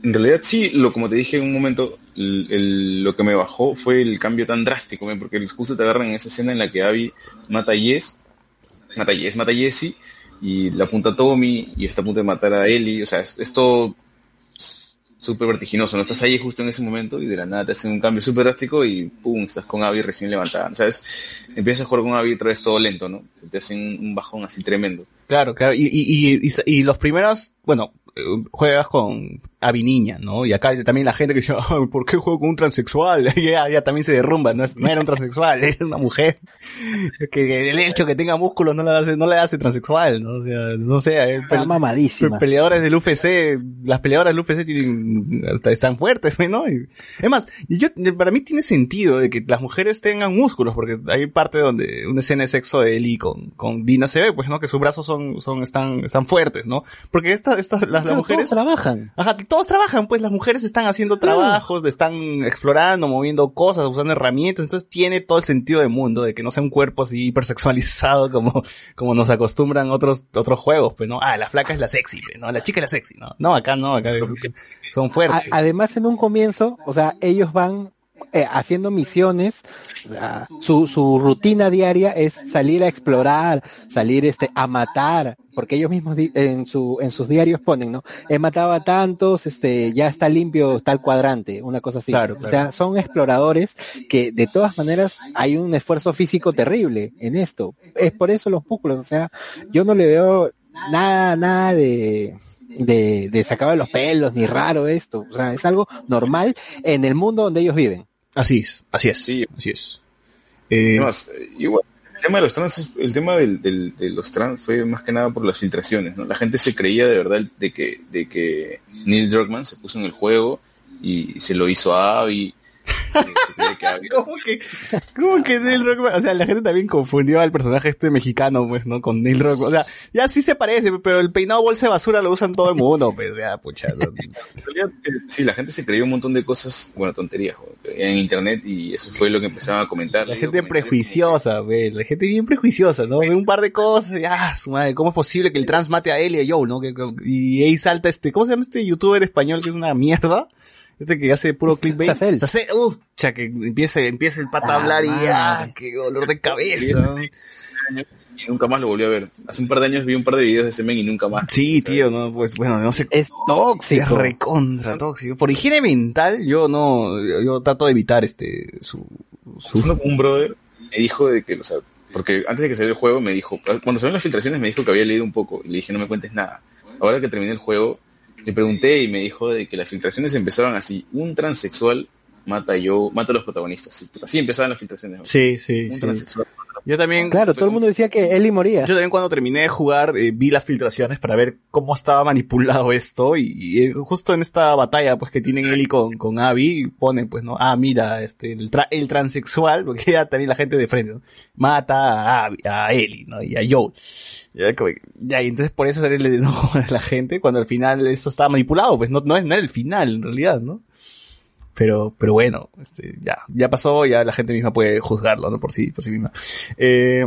En realidad sí, lo como te dije en un momento, el- el- lo que me bajó fue el cambio tan drástico, ¿me? porque justo te agarran en esa escena en la que Abby mata a Jess, mata a Jess, mata a Jessie, y la apunta a Tommy, y está a punto de matar a Ellie, o sea, es, es todo súper vertiginoso, no estás ahí justo en ese momento y de la nada te hacen un cambio súper drástico y pum, estás con Abby recién levantada, ¿sabes? Empiezas a jugar con Abby y otra vez todo lento, ¿no? Te hacen un bajón así tremendo. Claro, claro. Y, y, y, y los primeros, bueno, eh, juegas con Avi niña, ¿no? Y acá también la gente que dice, ¿por qué juego con un transexual? ya, ya también se derrumba, no, es, no era un transexual, era una mujer. que el hecho que tenga músculos no le hace, no le hace transexual, ¿no? O sea, no sé, el Está mamadísima. peleadores del UFC, las peleadoras del UFC tienen, están fuertes, ¿no? Y, es más, yo, para mí tiene sentido de que las mujeres tengan músculos, porque hay parte donde una escena de sexo de Eli con, con Dina se ve, pues, ¿no? Que sus brazos son, son, están, están fuertes, ¿no? Porque estas, estas, las, las mujeres. Trabajan. Ajá, todos trabajan, pues las mujeres están haciendo trabajos, están explorando, moviendo cosas, usando herramientas, entonces tiene todo el sentido del mundo de que no sea un cuerpo así hipersexualizado como, como nos acostumbran otros, otros juegos, pues, ¿no? Ah, la flaca es la sexy, pues, ¿no? La chica es la sexy, ¿no? No, acá no, acá son fuertes. además, en un comienzo, o sea, ellos van eh, haciendo misiones, su, su rutina diaria es salir a explorar, salir este, a matar, porque ellos mismos en, su, en sus diarios ponen, ¿no? He matado a tantos, este, ya está limpio tal cuadrante, una cosa así. O sea, son exploradores que de todas maneras hay un esfuerzo físico terrible en esto. Es por eso los músculos, o sea, yo no le veo nada, nada de, de, de sacado de los pelos, ni raro esto. O sea, es algo normal en el mundo donde ellos viven. Así es, así es, sí. así es. Eh, igual, el tema de los trans, el tema del, de los trans fue más que nada por las filtraciones, ¿no? La gente se creía de verdad de que, de que Neil Druckmann se puso en el juego y se lo hizo a Abby ¿Cómo que, cómo que Neil Rockman? O sea, la gente también confundió al personaje este mexicano, pues, ¿no? Con Neil Rockman. O sea, ya sí se parece, pero el peinado bolsa de basura lo usan todo el mundo, pues, ya, pucha. sí, la gente se creyó un montón de cosas, bueno, tonterías, en internet y eso fue lo que empezaban a comentar. La gente prejuiciosa, ve, la gente bien prejuiciosa, ¿no? Ve un par de cosas y, ah, su madre, ¿cómo es posible que el trans mate a él y a Joe, ¿no? y ahí salta este, ¿cómo se llama este youtuber español que es una mierda? Este que hace puro clickbait. Sacel. Sacel, uh, cha, que empieza, empieza el pata a ah, hablar y ah, qué dolor de cabeza. Y nunca más lo volví a ver. Hace un par de años vi un par de videos de ese men y nunca más. Sí, tío, no, pues bueno, no sé. Es tóxico. Es recontra tóxico. Por higiene mental, yo no, yo, trato de evitar este, su, su... Un brother me dijo de que, o sea, porque antes de que saliera el juego me dijo, cuando salieron las filtraciones me dijo que había leído un poco y le dije no me cuentes nada. Ahora que terminé el juego, le pregunté y me dijo de que las filtraciones empezaron así, un transexual mata yo, mata a los protagonistas. Así empezaban las filtraciones. Sí, sí, un Transexual yo también. Claro, todo el mundo decía que Eli moría. Yo también cuando terminé de jugar eh, vi las filtraciones para ver cómo estaba manipulado esto y, eh, justo en esta batalla pues que tienen Eli con, con Abby ponen pues no, ah mira, este, el, el transexual, porque ya también la gente de frente, ¿no? mata a, Abby, a Eli, ¿no? Y a Joel. Ya, y entonces por eso sale el enojo de la gente cuando al final esto estaba manipulado, pues no, no es, no era el final en realidad, ¿no? Pero, pero bueno, este, ya, ya pasó, ya la gente misma puede juzgarlo, ¿no? Por sí, por sí misma. Eh,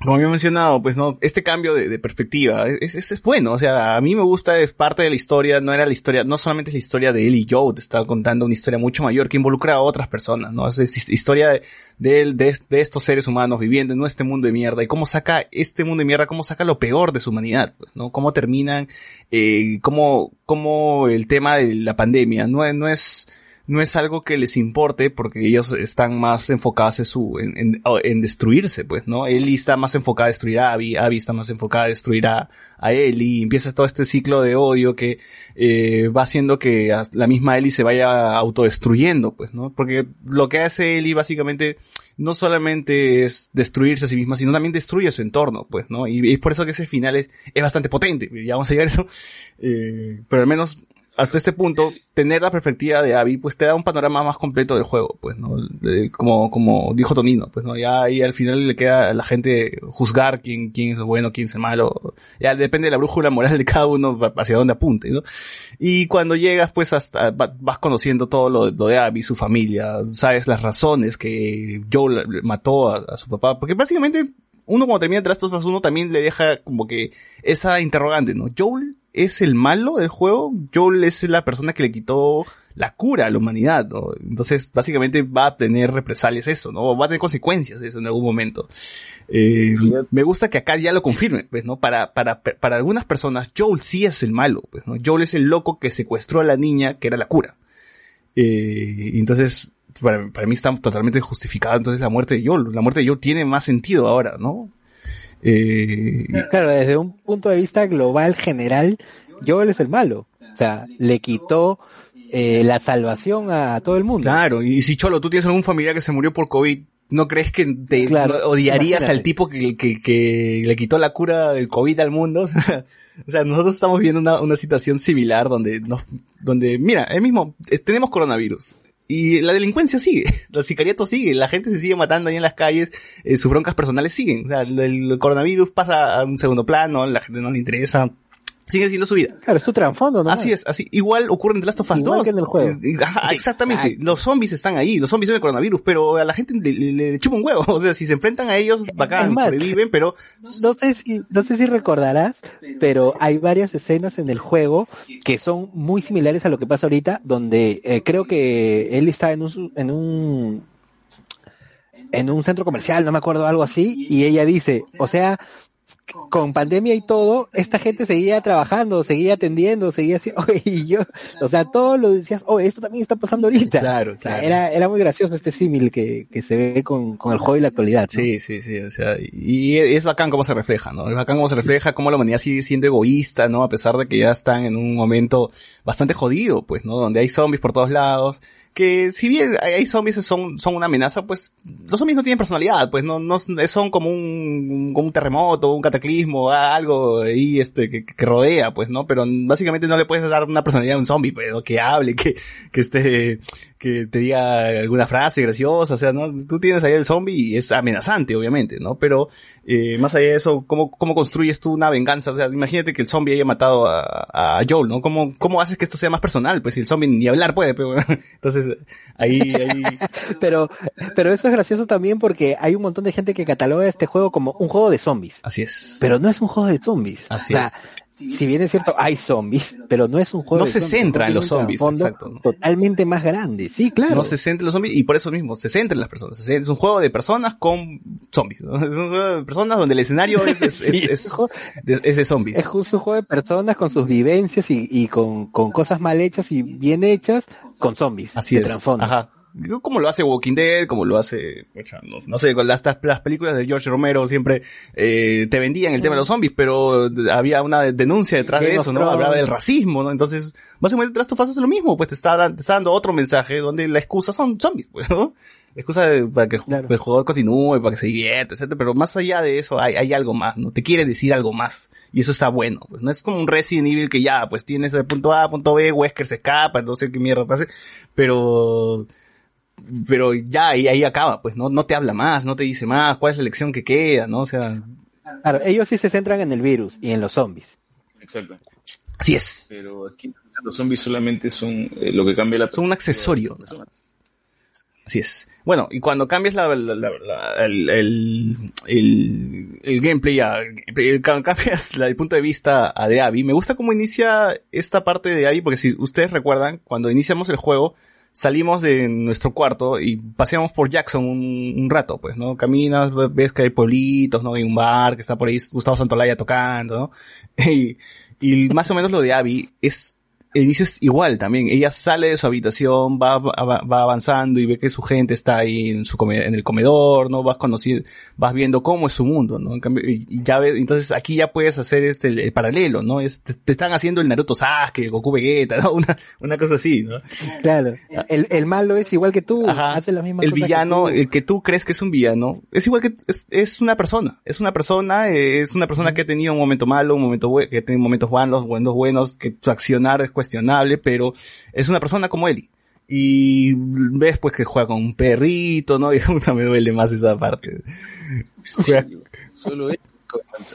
como había mencionado, pues no, este cambio de, perspectiva es, es, es, bueno, o sea, a mí me gusta, es parte de la historia, no era la historia, no solamente es la historia de él y Joe, te estaba contando una historia mucho mayor que involucra a otras personas, ¿no? Es, historia de, de, de, estos seres humanos viviendo en este mundo de mierda y cómo saca este mundo de mierda, cómo saca lo peor de su humanidad, pues, ¿no? Cómo terminan, eh, cómo, cómo el tema de la pandemia no, no es, no es algo que les importe porque ellos están más enfocados en su, en, en, destruirse, pues, ¿no? Ellie está más enfocada a destruir a Abby, Abby está más enfocada a destruir a, a Ellie, y empieza todo este ciclo de odio que eh, va haciendo que la misma Ellie se vaya autodestruyendo, pues, ¿no? Porque lo que hace Ellie básicamente no solamente es destruirse a sí misma, sino también destruye su entorno, pues, ¿no? Y, es por eso que ese final es, es bastante potente, ya vamos a llegar a eso, eh, pero al menos hasta este punto, tener la perspectiva de Abby, pues te da un panorama más completo del juego, pues, ¿no? como, como dijo Tonino, pues, ¿no? Ya ahí al final le queda a la gente juzgar quién, quién es bueno, quién es malo. Ya depende de la brújula moral de cada uno hacia dónde apunte, ¿no? Y cuando llegas, pues, hasta, vas conociendo todo lo, de Abby, su familia, sabes las razones que Joe mató a, su papá, porque básicamente uno cuando termina of uno también le deja como que esa interrogante, ¿no? Joel es el malo del juego, Joel es la persona que le quitó la cura a la humanidad, ¿no? Entonces, básicamente va a tener represalias eso, ¿no? Va a tener consecuencias eso en algún momento. Eh, me gusta que acá ya lo confirme, pues, ¿no? Para, para, para algunas personas, Joel sí es el malo, pues, ¿no? Joel es el loco que secuestró a la niña que era la cura. Eh, entonces, para, para mí está totalmente justificada entonces la muerte de Joel. La muerte de Joel tiene más sentido ahora, ¿no? Eh, claro, desde un punto de vista global general, Joel es el malo. O sea, le quitó eh, la salvación a, todo el mundo. Claro, y si Cholo, tú tienes algún familiar que se murió por COVID, ¿no crees que te odiarías al tipo que, que, que, le quitó la cura del COVID al mundo? o sea, nosotros estamos viviendo una, una situación similar donde, nos, donde, mira, el mismo, eh, tenemos coronavirus. Y la delincuencia sigue, los sicariatos siguen, la gente se sigue matando ahí en las calles, eh, sus broncas personales siguen. O sea, el coronavirus pasa a un segundo plano, la gente no le interesa, sigue siendo su vida. Claro, es tu trasfondo, ¿no? Así es, así. Igual ocurre en The Last of Us Igual 2. Que en el juego. Ajá, exactamente. Los zombies están ahí, los zombies son el coronavirus, pero a la gente le, le, chupa un huevo. O sea, si se enfrentan a ellos, bacán, sobreviven, pero... No sé si, no sé si recordarás, pero hay varias escenas en el juego que son muy similares a lo que pasa ahorita, donde eh, creo que él está en un, en un en un centro comercial, no me acuerdo, algo así, y ella dice, o sea, con pandemia y todo, esta gente seguía trabajando, seguía atendiendo, seguía así, y yo, o sea, todo lo decías, oh, esto también está pasando ahorita. Claro, era, era muy gracioso este símil que, que se ve con, con el juego y la actualidad. Sí, sí, sí, o sea, y es bacán cómo se refleja, ¿no? Es bacán cómo se refleja, cómo la humanidad sigue siendo egoísta, ¿no? A pesar de que ya están en un momento bastante jodido, pues, ¿no? Donde hay zombies por todos lados, que si bien hay zombies son, son una amenaza, pues los zombies no tienen personalidad, pues no, no son como un, como un terremoto, un cataclismo, algo ahí este que, que, rodea, pues, ¿no? Pero básicamente no le puedes dar una personalidad a un zombie, pues, que hable, que, que esté, que te diga alguna frase graciosa, o sea, ¿no? Tú tienes ahí el zombie y es amenazante, obviamente, ¿no? Pero, eh, más allá de eso, ¿cómo, cómo construyes tú una venganza? O sea, imagínate que el zombie haya matado a, a Joel, ¿no? ¿Cómo, cómo haces que esto sea más personal? Pues si el zombie ni hablar puede, pero, entonces, ahí, ahí. pero, pero eso es gracioso también porque hay un montón de gente que cataloga este juego como un juego de zombies. Así es. Pero no es un juego de zombies. Así o sea, es si bien es cierto, hay zombies, pero no es un juego. No se centra en los zombies, exacto. Totalmente más grande, sí, claro. No se centra en los zombies y por eso mismo se centra en las personas. Es un juego de personas con zombies. Es un juego de personas donde el escenario es, es, es, de, zombies. Es justo un juego de personas con sus vivencias y, y con, con cosas mal hechas y bien hechas con zombies. Así es. Ajá como lo hace Walking Dead, como lo hace, no, sé, con las, las películas de George Romero siempre eh, te vendían el tema de los zombies, pero había una denuncia detrás de eso, ¿no? Hablaba del racismo, ¿no? Entonces, básicamente Last of Us es lo mismo, pues te está, te está dando otro mensaje donde la excusa son zombies, pues, ¿no? Excusa para que el jugador continúe, para que se divierta, etcétera, pero más allá de eso hay, hay algo más, ¿no? Te quiere decir algo más, y eso está bueno, pues, no es como un Resident Evil que ya, pues tienes el punto A, punto B, Wesker se escapa, no sé qué mierda pase, pero pero ya ahí, ahí acaba, pues, ¿no? No te habla más, no te dice más, cuál es la lección que queda, ¿no? O sea. Claro, ellos sí se centran en el virus y en los zombies. Exacto. Así es. Pero aquí los zombies solamente son eh, lo que cambia la Son un accesorio. Así es. Bueno, y cuando cambias la, el, el, el, gameplay, a, cambias el punto de vista a de Abby, me gusta cómo inicia esta parte de Abby, porque si ustedes recuerdan, cuando iniciamos el juego, salimos de nuestro cuarto y paseamos por Jackson un, rato, pues, ¿no? Caminas, ves que hay pueblitos, ¿no? Hay un bar que está por ahí Gustavo Santolaya tocando, ¿no? Y, y más o menos lo de Abby es el inicio es igual también. Ella sale de su habitación, va, va, avanzando y ve que su gente está ahí en su en el comedor, ¿no? Vas conociendo, vas viendo cómo es su mundo, ¿no? En cambio, y ya ves, entonces aquí ya puedes hacer este, el, paralelo, ¿no? Es, te, están haciendo el Naruto Sasuke, el Goku Vegeta, ¿no? Una, una cosa así, ¿no? Claro. El, el malo es igual que tú, hace la misma El villano, el que tú crees que es un villano, es igual que, es, es una persona. Es una persona, es una persona que ha tenido un momento malo, un momento bueno, que tiene momentos buenos, buenos, buenos, que su accionar es cuestionable, pero es una persona como Eli. Y ves pues que juega con un perrito, ¿no? Y me duele más esa parte. Solo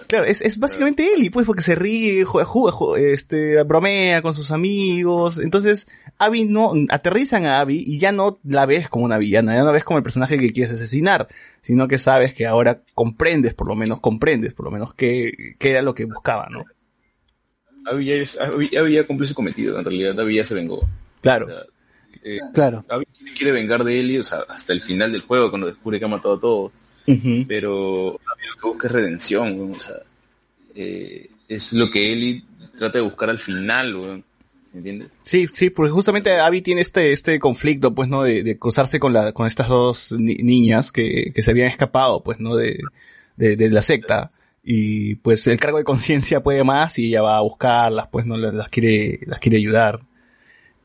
Claro, es, es básicamente Eli, pues, porque se ríe, juega, juega, este, bromea con sus amigos. Entonces, Abby no, aterrizan a Abby y ya no la ves como una villana, ya no ves como el personaje que quieres asesinar, sino que sabes que ahora comprendes, por lo menos comprendes, por lo menos qué, qué era lo que buscaba, ¿no? Abby ya, cumplió su cometido, en realidad Abby ya se vengó. Claro. eh, claro. Abby quiere vengar de Eli, o sea, hasta el final del juego, cuando descubre que ha matado a todos. Pero Abby lo que busca es redención, o sea, eh, es lo que Eli trata de buscar al final, weón. ¿Entiendes? Sí, sí, porque justamente Abby tiene este, este conflicto, pues, ¿no? De, de cruzarse con la, con estas dos niñas que, que se habían escapado, pues, ¿no? De, de, de la secta y pues el cargo de conciencia puede más y ella va a buscarlas, pues no las, quiere, las quiere ayudar.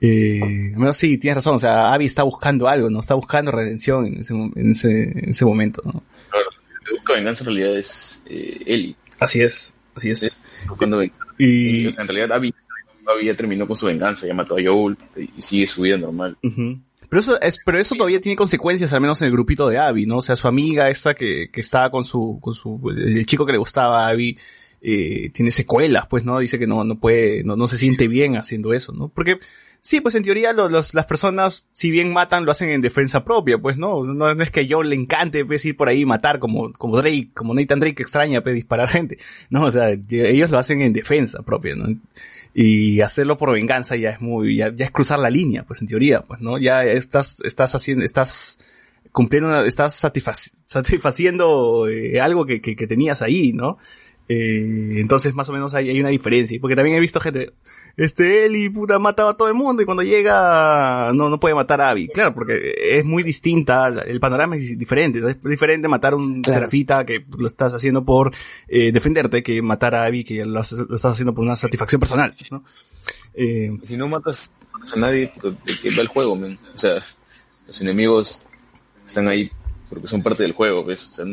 Eh, bueno, sí, tienes razón, o sea, Abby está buscando algo, ¿no? Está buscando redención en ese, en ese, en ese momento, ¿no? Claro, el que busca venganza en realidad es eh, Ellie. Así es, así es. Buscando venganza. Y, O sea, en realidad Abby, Abby ya terminó con su venganza, ya mató a Joel y sigue su vida normal. Pero eso es, pero eso todavía tiene consecuencias, al menos en el grupito de Abby, ¿no? O sea, su amiga esta que, que estaba con su, con su, el chico que le gustaba a Abby, eh, tiene secuelas, pues, ¿no? Dice que no, no puede, no, no se siente bien haciendo eso, ¿no? Porque, sí, pues en teoría los, las personas, si bien matan, lo hacen en defensa propia, pues, ¿no? No, no es que Joel le encante, pues, ir por ahí y matar como, como Drake, como Nathan Drake que extraña, pues, disparar gente. No, o sea, ellos lo hacen en defensa propia, ¿no? Y hacerlo por venganza ya es muy, ya, ya es cruzar la línea, pues en teoría, pues, ¿no? Ya estás, estás haciendo, estás cumpliendo, una- estás satisfac- satisfaciendo eh, algo que, que, que tenías ahí, ¿no? Eh, entonces más o menos hay, hay una diferencia, porque también he visto gente, este Eli, puta, mataba a todo el mundo y cuando llega no, no puede matar a Abby. Claro, porque es muy distinta, el panorama es diferente, es diferente matar a un Claro. serafita que lo estás haciendo por eh, defenderte que matar a Abby que lo, has- lo estás haciendo por una satisfacción personal, ¿no? Eh, Si no matas, a nadie, ¿de qué va el juego? O sea, los enemigos están ahí porque son parte del juego, ¿ves? O sea,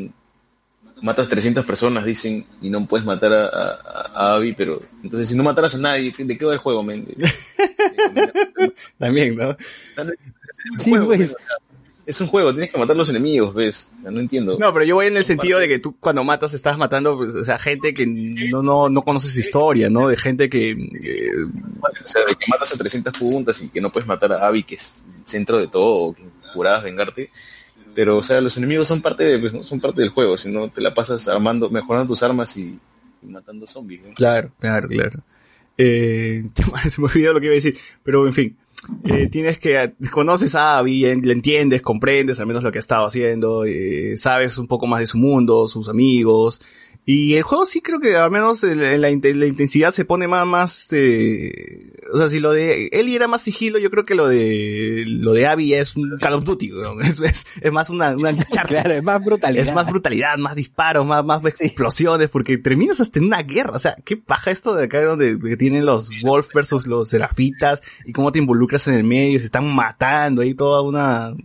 matas 300 personas, dicen, y no puedes matar a, a, a Abby, pero entonces si no mataras a nadie, ¿de qué va el juego, men? También, ¿no? es un Sí, juego, pues. Es un juego, tienes que matar a los enemigos, ¿ves? No entiendo. No, pero yo voy en el sentido de que tú cuando matas estás matando, pues, o sea, gente que no, no, no conoce su historia, ¿no? De gente que, eh, O sea, de que matas a 300 puntas y que no puedes matar a Abby, que es el centro de todo, o que jurabas vengarte. Pero, o sea, los enemigos son parte de, pues, ¿no? son parte del juego, si no te la pasas armando, mejorando tus armas y, matando zombies. ¿no? Claro, claro, claro. Eh, se me olvidó lo que iba a decir, pero en fin. Eh, tienes que, conoces a Abby, le entiendes, comprendes al menos lo que ha estado haciendo, eh, sabes un poco más de su mundo, sus amigos, y el juego sí creo que al menos en en la, la intensidad se pone más, más, este, o sea, si lo de Ellie era más sigilo, yo creo que lo de, lo de Abby es un Call of Duty, es, es, es más una, una. Claro, es más brutalidad. Es más brutalidad, más disparos, más, más explosiones, porque terminas hasta en una guerra. O sea, qué paja esto de acá donde tienen los Wolf versus los Serafitas y cómo te involucras en el medio, se están matando ahí toda una,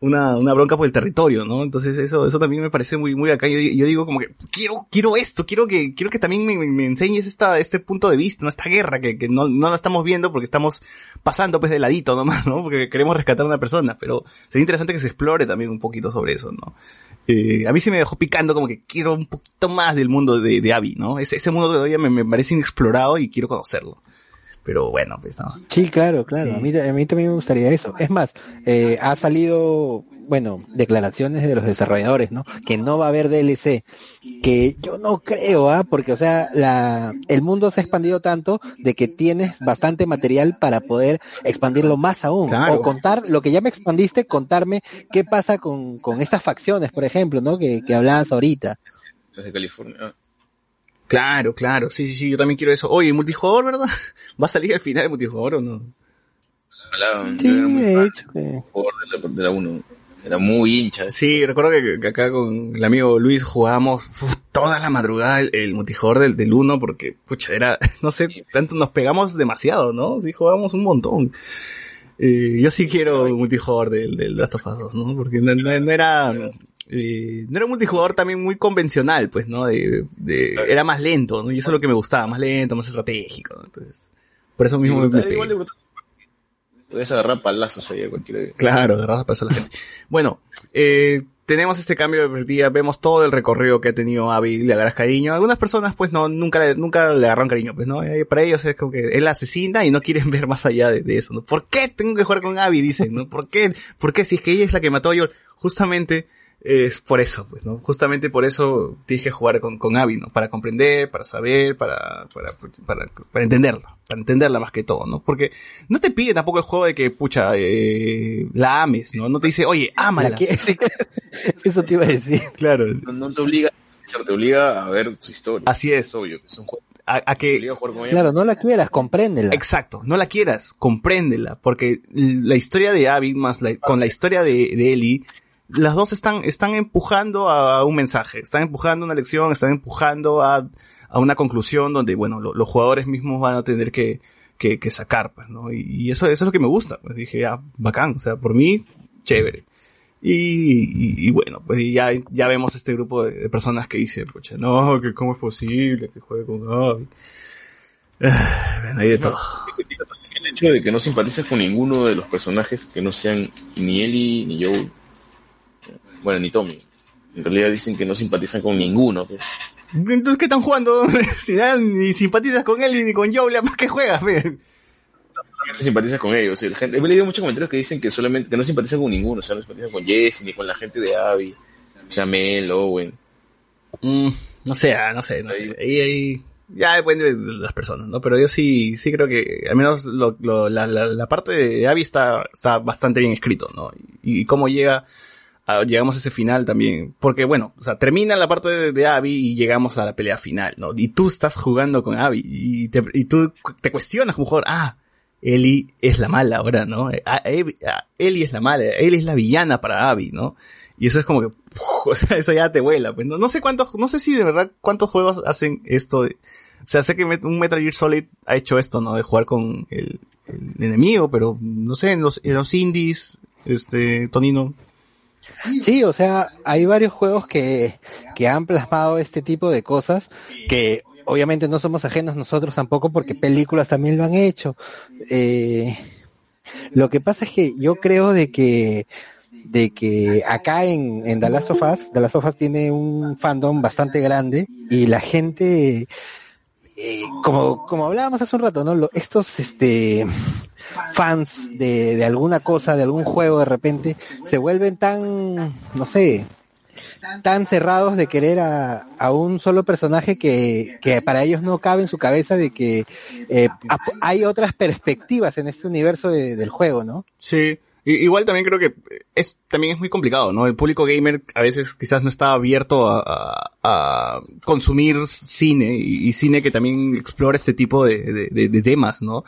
una, una bronca por el territorio, ¿no? Entonces eso, eso también me parece muy, muy acá. Yo, yo digo como que quiero, quiero esto, quiero que, quiero que también me, me- me enseñes esta, este punto de vista, ¿no? Esta guerra que, que no, no la estamos viendo porque estamos pasando pues de ladito nomás, ¿no? Porque queremos rescatar a una persona, pero sería interesante que se explore también un poquito sobre eso, ¿no? Eh, a mí sí me dejó picando como que quiero un poquito más del mundo de, de Abby, ¿no? Ese, ese mundo todavía me, me parece inexplorado y quiero conocerlo. Pero bueno, pues no. Sí, claro, claro. Sí. A, mí, a mí también me gustaría eso. Es más, eh, ha salido, bueno, declaraciones de los desarrolladores, ¿no? Que no va a haber DLC. Que yo no creo, ¿ah? Porque, o sea, la, el mundo se ha expandido tanto de que tienes bastante material para poder expandirlo más aún. Claro. O contar lo que ya me expandiste, contarme qué pasa con, con estas facciones, por ejemplo, ¿no? Que, que hablabas ahorita. Los de California. Claro, claro, sí, sí, sí, yo también quiero eso. Oye, multijugador, ¿verdad? ¿Va a salir al final de multijugador o no? hablaban, Sí, era muy de fan hecho. que- jugador de la, de la 1. Era muy hincha. Sí, recuerdo que, que acá con el amigo Luis jugábamos uf, toda la madrugada el, el multijugador del, del 1 porque, pucha, era, no sé, tanto nos pegamos demasiado, ¿no? Sí, jugábamos un montón. Eh, yo sí quiero un multijugador del, del Last of Us 2, ¿no? Porque no, no- no era, eh, no era un multijugador también muy convencional, pues, ¿no? De, de, era más lento, ¿no? Y eso es lo que me gustaba, más lento, más estratégico, ¿no? Entonces, por eso mismo me, me Igual-. Puedes agarrar palazos ahí a cualquiera. Claro, agarrados para eso la gente. Bueno, eh, tenemos este cambio de perspectiva, vemos todo el recorrido que ha tenido Abby, le agarras cariño. Algunas personas, pues, no, nunca le, nunca le agarran cariño, pues, ¿no? Eh, para ellos es como que él asesina y no quieren ver más allá de, de eso, ¿no? ¿Por qué tengo que jugar con Abby? Dicen, ¿no? ¿Por qué? ¿Por qué? Si es que ella es la que mató a Joel. Justamente, es por eso, pues, ¿no? Justamente por eso tienes que jugar con, con Abby, ¿no? Para comprender, para saber, para, para, para, para entenderla, para entenderla más que todo, ¿no? Porque no te pide tampoco el juego de que, pucha, eh, la ames, ¿no? No te dice, oye, ámala. La que- sí, eso te iba a decir. Claro. No, no te obliga, te obliga a ver su historia. Así es. Es obvio que es un juego. A, a que. Claro, no la quieras, compréndela. exacto, no la quieras, compréndela, porque la historia de Abby más la- con la historia de, de Ellie las dos están, están empujando a, un mensaje, están empujando una lección, están empujando a, a una conclusión donde, bueno, los jugadores mismos van a tener que, que, que sacar, pues, ¿no? Y, eso, eso es lo que me gusta. Pues dije, ah, bacán, o sea, por mí, chévere. Y, y, bueno, pues ya, ya vemos este grupo de, personas que dicen, pucha, no, que cómo es posible que juegue con Abby. bueno, de todo. El hecho de que no con ninguno de los personajes que no sean ni ni bueno, ni Tommy. En realidad dicen que no simpatizan con ninguno. Pues. Entonces, ¿qué están jugando? si ni simpatizas con Ellie ni con Joe, ¿para qué juegas? Pues? simpatizas con ellos. La gente, he leído muchos comentarios que dicen que solamente que no simpatizan con ninguno, o sea, no simpatizan con Jesse ni con la gente de Abby, Jamel, Owen. Mm, no sé, ah, no sé, no sé. Ahí, ahí, ya depende de las personas, ¿no? Pero yo sí, sí creo que al menos lo, lo, la, la, parte de Abby está, está bastante bien escrito, ¿no? Y, cómo llega, llegamos a ese final también. Porque bueno, o sea, termina la parte de, de, Abby y llegamos a la pelea final, ¿no? Y tú estás jugando con Abby y, te, y tú te cuestionas jugador, ah, Ellie es la mala ahora, ¿no? Ellie es la mala, Ellie es la villana para Abby, ¿no? Y eso es como que, o sea, eso ya te vuela. Pues no, sé cuántos, no sé si de verdad cuántos juegos hacen esto de, o sea, sé que un Metal Gear Solid ha hecho esto, ¿no? De jugar con el, enemigo, pero no sé, en los, en los indies, este, Tonino. Sí, o sea, hay varios juegos que, que han plasmado este tipo de cosas que obviamente no somos ajenos nosotros tampoco porque películas también lo han hecho. Eh, lo que pasa es que yo creo de que de que acá en, en The Last of Us, The Last of Us tiene un fandom bastante grande y la gente, eh, como, como hablábamos hace un rato, ¿no? estos, este, fans de, de alguna cosa, de algún juego de repente, se vuelven tan, no sé, tan cerrados de querer a, un solo personaje que, que, para ellos no cabe en su cabeza de que eh, hay otras perspectivas en este universo del juego, ¿no? Sí. Igual también creo que es, también es muy complicado, ¿no? El público gamer a veces quizás no está abierto a, consumir cine y, cine que también explora este tipo de, de, de temas, ¿no?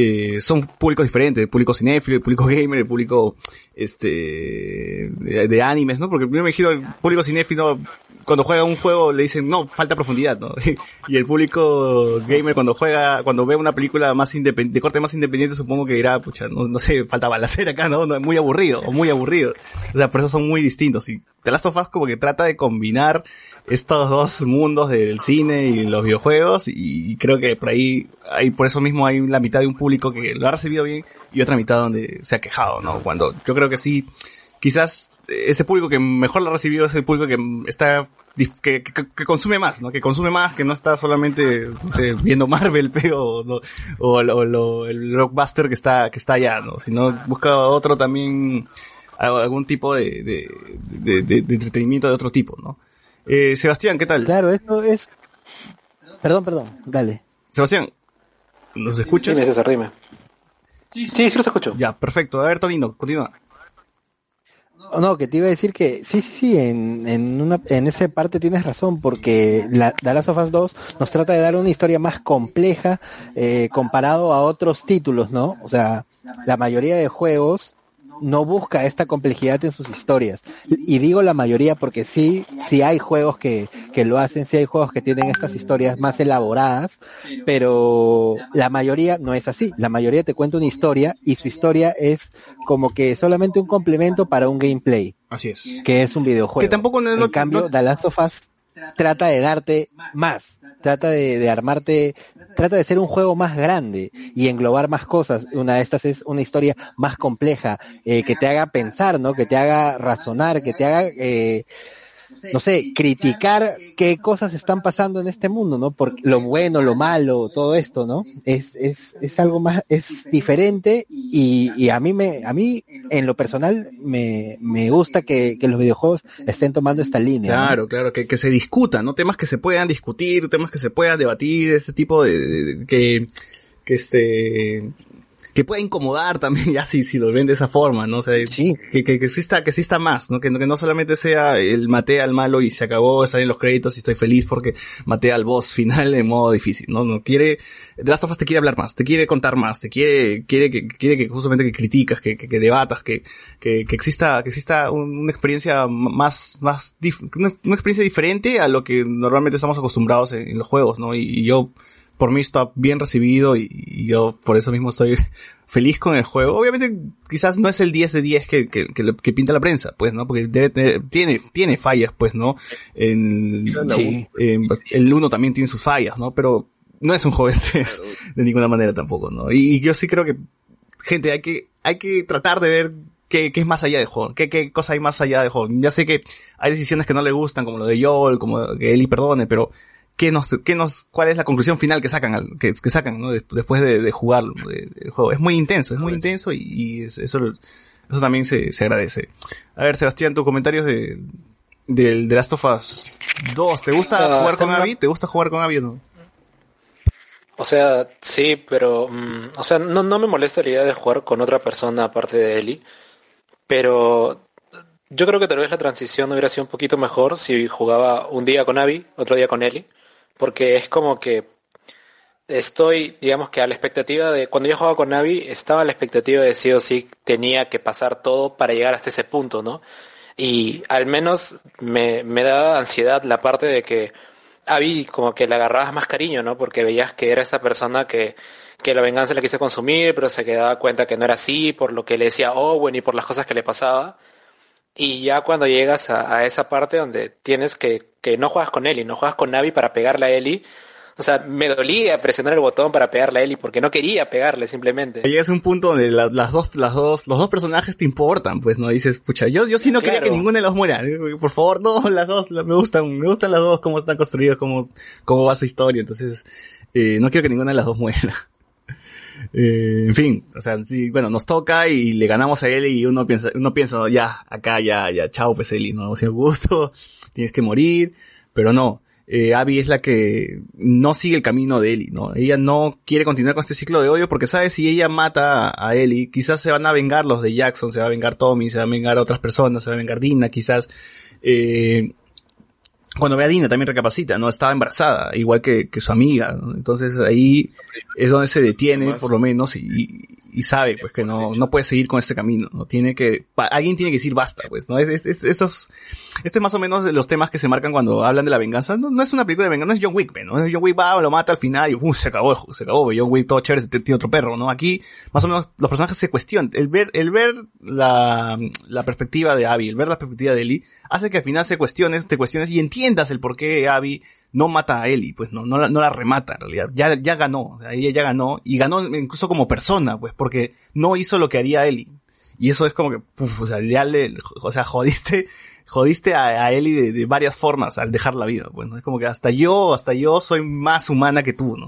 Eh, son públicos diferentes, el público cinéfilo, el público gamer, el público este de, animes, ¿no? Porque primero me imagino el público cinéfilo cuando juega un juego le dicen, "No, falta profundidad", ¿no? y el público gamer cuando juega, cuando ve una película más de corte más independiente, supongo que dirá, pucha, no, no sé, falta balacera acá, ¿no? no muy aburrido o muy aburrido. O sea, por eso son muy distintos y The Last of Us como que trata de combinar estos dos mundos del cine y los videojuegos y creo que por ahí, hay, por eso mismo hay la mitad de un público que lo ha recibido bien y otra mitad donde se ha quejado, ¿no? Cuando yo creo que sí, quizás este público que mejor lo ha recibido es el público que está que, que, consume más, ¿no? Que consume más, que no está solamente no sé, viendo Marvel o, o, o, el blockbuster que está que está allá, ¿no? Sino busca otro también algún tipo de, de, de, de entretenimiento de otro tipo, ¿no? Eh, Sebastián, ¿qué tal? Claro, esto es... Perdón, perdón, dale. Sebastián, ¿nos escuchas? Sí, sí, sí, los escucho. Ya, perfecto. A ver, Tonino, continúa. No, que te iba a decir que sí, sí, sí, en, en, una, en esa parte tienes razón, porque la, The Last of Us 2 nos trata de dar una historia más compleja eh, comparado a otros títulos, ¿no? O sea, la mayoría de juegos no busca esta complejidad en sus historias. Y digo la mayoría porque sí, sí hay juegos que, que lo hacen, sí hay juegos que tienen estas historias más elaboradas, pero la mayoría no es así. La mayoría te cuenta una historia y su historia es como que solamente un complemento para un gameplay. Así es. Que es un videojuego. Que tampoco no, en cambio, The Last of Us trata de darte más, trata de, de, armarte, trata de ser un juego más grande y englobar más cosas. Una de estas es una historia más compleja, eh, que te haga pensar, ¿no? Que te haga razonar, que te haga eh, no sé, criticar qué cosas están pasando en este mundo, ¿no? Porque lo bueno, lo malo, todo esto, ¿no? Es, es, es algo más, es diferente y, y a mí me, a mí en lo personal me, me gusta que, que los videojuegos estén tomando esta línea. Claro, claro, que, que se discutan, ¿no? Temas que se puedan discutir, temas que se puedan debatir, ese tipo de, de que, que este, que pueda incomodar también, ya si, si lo ven de esa forma, ¿no? O sea, Sí. que, que, que exista, que exista más, ¿no? Que, no- que no solamente sea el maté al malo y se acabó, salen los créditos y estoy feliz porque maté al boss final en modo difícil, ¿no? No quiere, The Last of Us te quiere hablar más, te quiere contar más, te quiere, quiere que, quiere que justamente que criticas, que, que, que debatas, que, que, que exista, que exista un- una experiencia más, más, dif- una, una experiencia diferente a lo que normalmente estamos acostumbrados en, en los juegos, ¿no? Y, y yo, por mí está bien recibido y, y yo por eso mismo estoy feliz con el juego. Obviamente quizás no es el 10 de 10 que, que, que, pinta la prensa, pues, ¿no? Porque debe tener- tiene, tiene fallas, pues, ¿no? En, Sí. en- el 1 también tiene sus fallas, ¿no? Pero no es un juego este de ninguna manera tampoco, ¿no? Y, y yo sí creo que, gente, hay que, hay que tratar de ver qué, qué es más allá del juego, qué, qué cosa hay más allá del juego. Ya sé que hay decisiones que no le gustan, como lo de Joel, como que Eli perdone, pero ¿qué nos, qué nos, cuál es la conclusión final que sacan, al- que, que sacan, ¿no? Des- Después de, de jugar de- el juego. Es muy intenso, es muy intenso y, y es- eso, eso también se, se agradece. A ver, Sebastián, tus comentarios de, del de Last of Us 2. ¿Te gusta Ah, jugar con Abby? ¿Te gusta jugar con Abby o no? O sea, sí, pero, mm, o sea, no, no me molesta la idea de jugar con otra persona aparte de Ellie, pero yo creo que tal vez la transición hubiera sido un poquito mejor si jugaba un día con Abby, otro día con Ellie, porque es como que estoy, digamos que a la expectativa de, cuando yo jugaba con Abby, estaba a la expectativa de sí o sí tenía que pasar todo para llegar hasta ese punto, ¿no? Y al menos me, me daba ansiedad la parte de que Abby como que le agarrabas más cariño, ¿no? Porque veías que era esa persona que, que la venganza la quiso consumir, pero se quedaba cuenta que no era así por lo que le decía Owen y por las cosas que le pasaba. Y ya cuando llegas a esa parte donde tienes que, que no juegas con Ellie, no juegas con Abby para pegarle a Ellie, o sea, me dolía presionar el botón para pegarle a Ellie porque no quería pegarle simplemente. Llegas a un punto donde la- las dos, las dos, los dos personajes te importan, pues, ¿no? Dices, pucha, yo, yo sí no quería que ninguno de los muera. Por favor, no, las dos, me gustan, me gustan las dos, cómo están construidos, cómo, cómo va su historia. Entonces, eh, no quiero que ninguna de las dos muera. Eh, en fin, o sea, sí, bueno, nos toca y le ganamos a él y uno piensa, uno piensa, ya, acá, ya, ya, chao, pues Eli, no, sin gusto, tienes que morir, pero no. Eh, Abby es la que no sigue el camino de Ellie, ¿no? Ella no quiere continuar con este ciclo de odio porque sabe si ella mata a Ellie, quizás se van a vengar los de Jackson, se va a vengar Tommy, se va a vengar otras personas, se va a vengar Dina, quizás, eh, cuando ve a Dina también recapacita, ¿no? Estaba embarazada, igual que, que su amiga, ¿no? Entonces ahí es donde se detiene, por lo menos, y, y sabe, pues, que no, no puede seguir con este camino, ¿no? Tiene que, pa- alguien tiene que decir basta, pues, ¿no? Es, es, es- esos, esto es más o menos de los temas que se marcan cuando hablan de la venganza. No, no es una película de venganza, no es John Wick, ¿no? John Wick va, lo mata al final y, uh, se acabó, se acabó, John Wick todo chévere, tiene otro perro, ¿no? Aquí, más o menos, los personajes se cuestionan. El ver, el ver la, la perspectiva de Abby, el ver la perspectiva de Ellie, hace que al final se cuestiones, te cuestiones y entiendas el por qué Abby no mata a Ellie, pues no, no la, no la remata en realidad. Ya, ya ganó, o sea, ella ya ganó y ganó incluso como persona, pues, porque no hizo lo que haría Ellie. Y eso es como que, puf, o sea, ya le, o sea, jodiste, jodiste a, a Ellie de, de varias formas al dejar la vida, pues, ¿no? Es como que hasta yo, hasta yo soy más humana que tú, ¿no?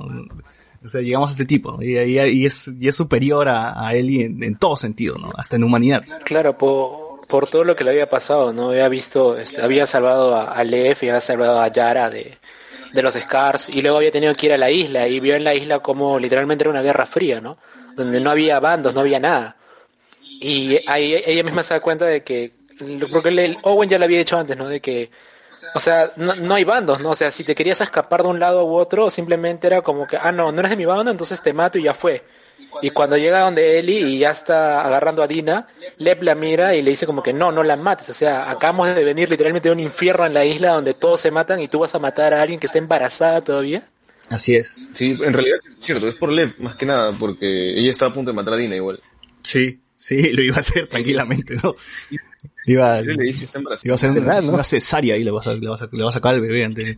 O sea, llegamos a este tipo, y, y- y es, y es superior a, a Ellie en, en todo sentido, ¿no? Hasta en humanidad. Claro, por, por todo lo que le había pasado, ¿no? Había visto, este, había salvado a, a y había salvado a Yara de, de los Scars y luego había tenido que ir a la isla y vio en la isla como literalmente era una guerra fría, ¿no? Donde no había bandos, no había nada. Y ahí ella misma se da cuenta de que, porque le- Owen ya lo había dicho antes, ¿no? De que, o sea, no, no hay bandos, ¿no? O sea, si te querías escapar de un lado u otro, simplemente era como que, ah, no, no eres de mi bando, entonces te mato y ya fue. Y cuando llega donde Ellie y ya está agarrando a Dina, Lep la mira y le dice como que no, no la mates. O sea, acabamos de venir literalmente de un infierno en la isla donde todos se matan y tú vas a matar a alguien que está embarazada todavía. Así es. Sí, en realidad es cierto, es por Lev más que nada, porque ella estaba a punto de matar a Dina igual. Sí, sí, lo iba a hacer tranquilamente, ¿no? Iba, le dice está embarazada. iba a hacer una, ¿Verdad, no? una cesárea y le va a, le va a, le va a sacar al bebé antes.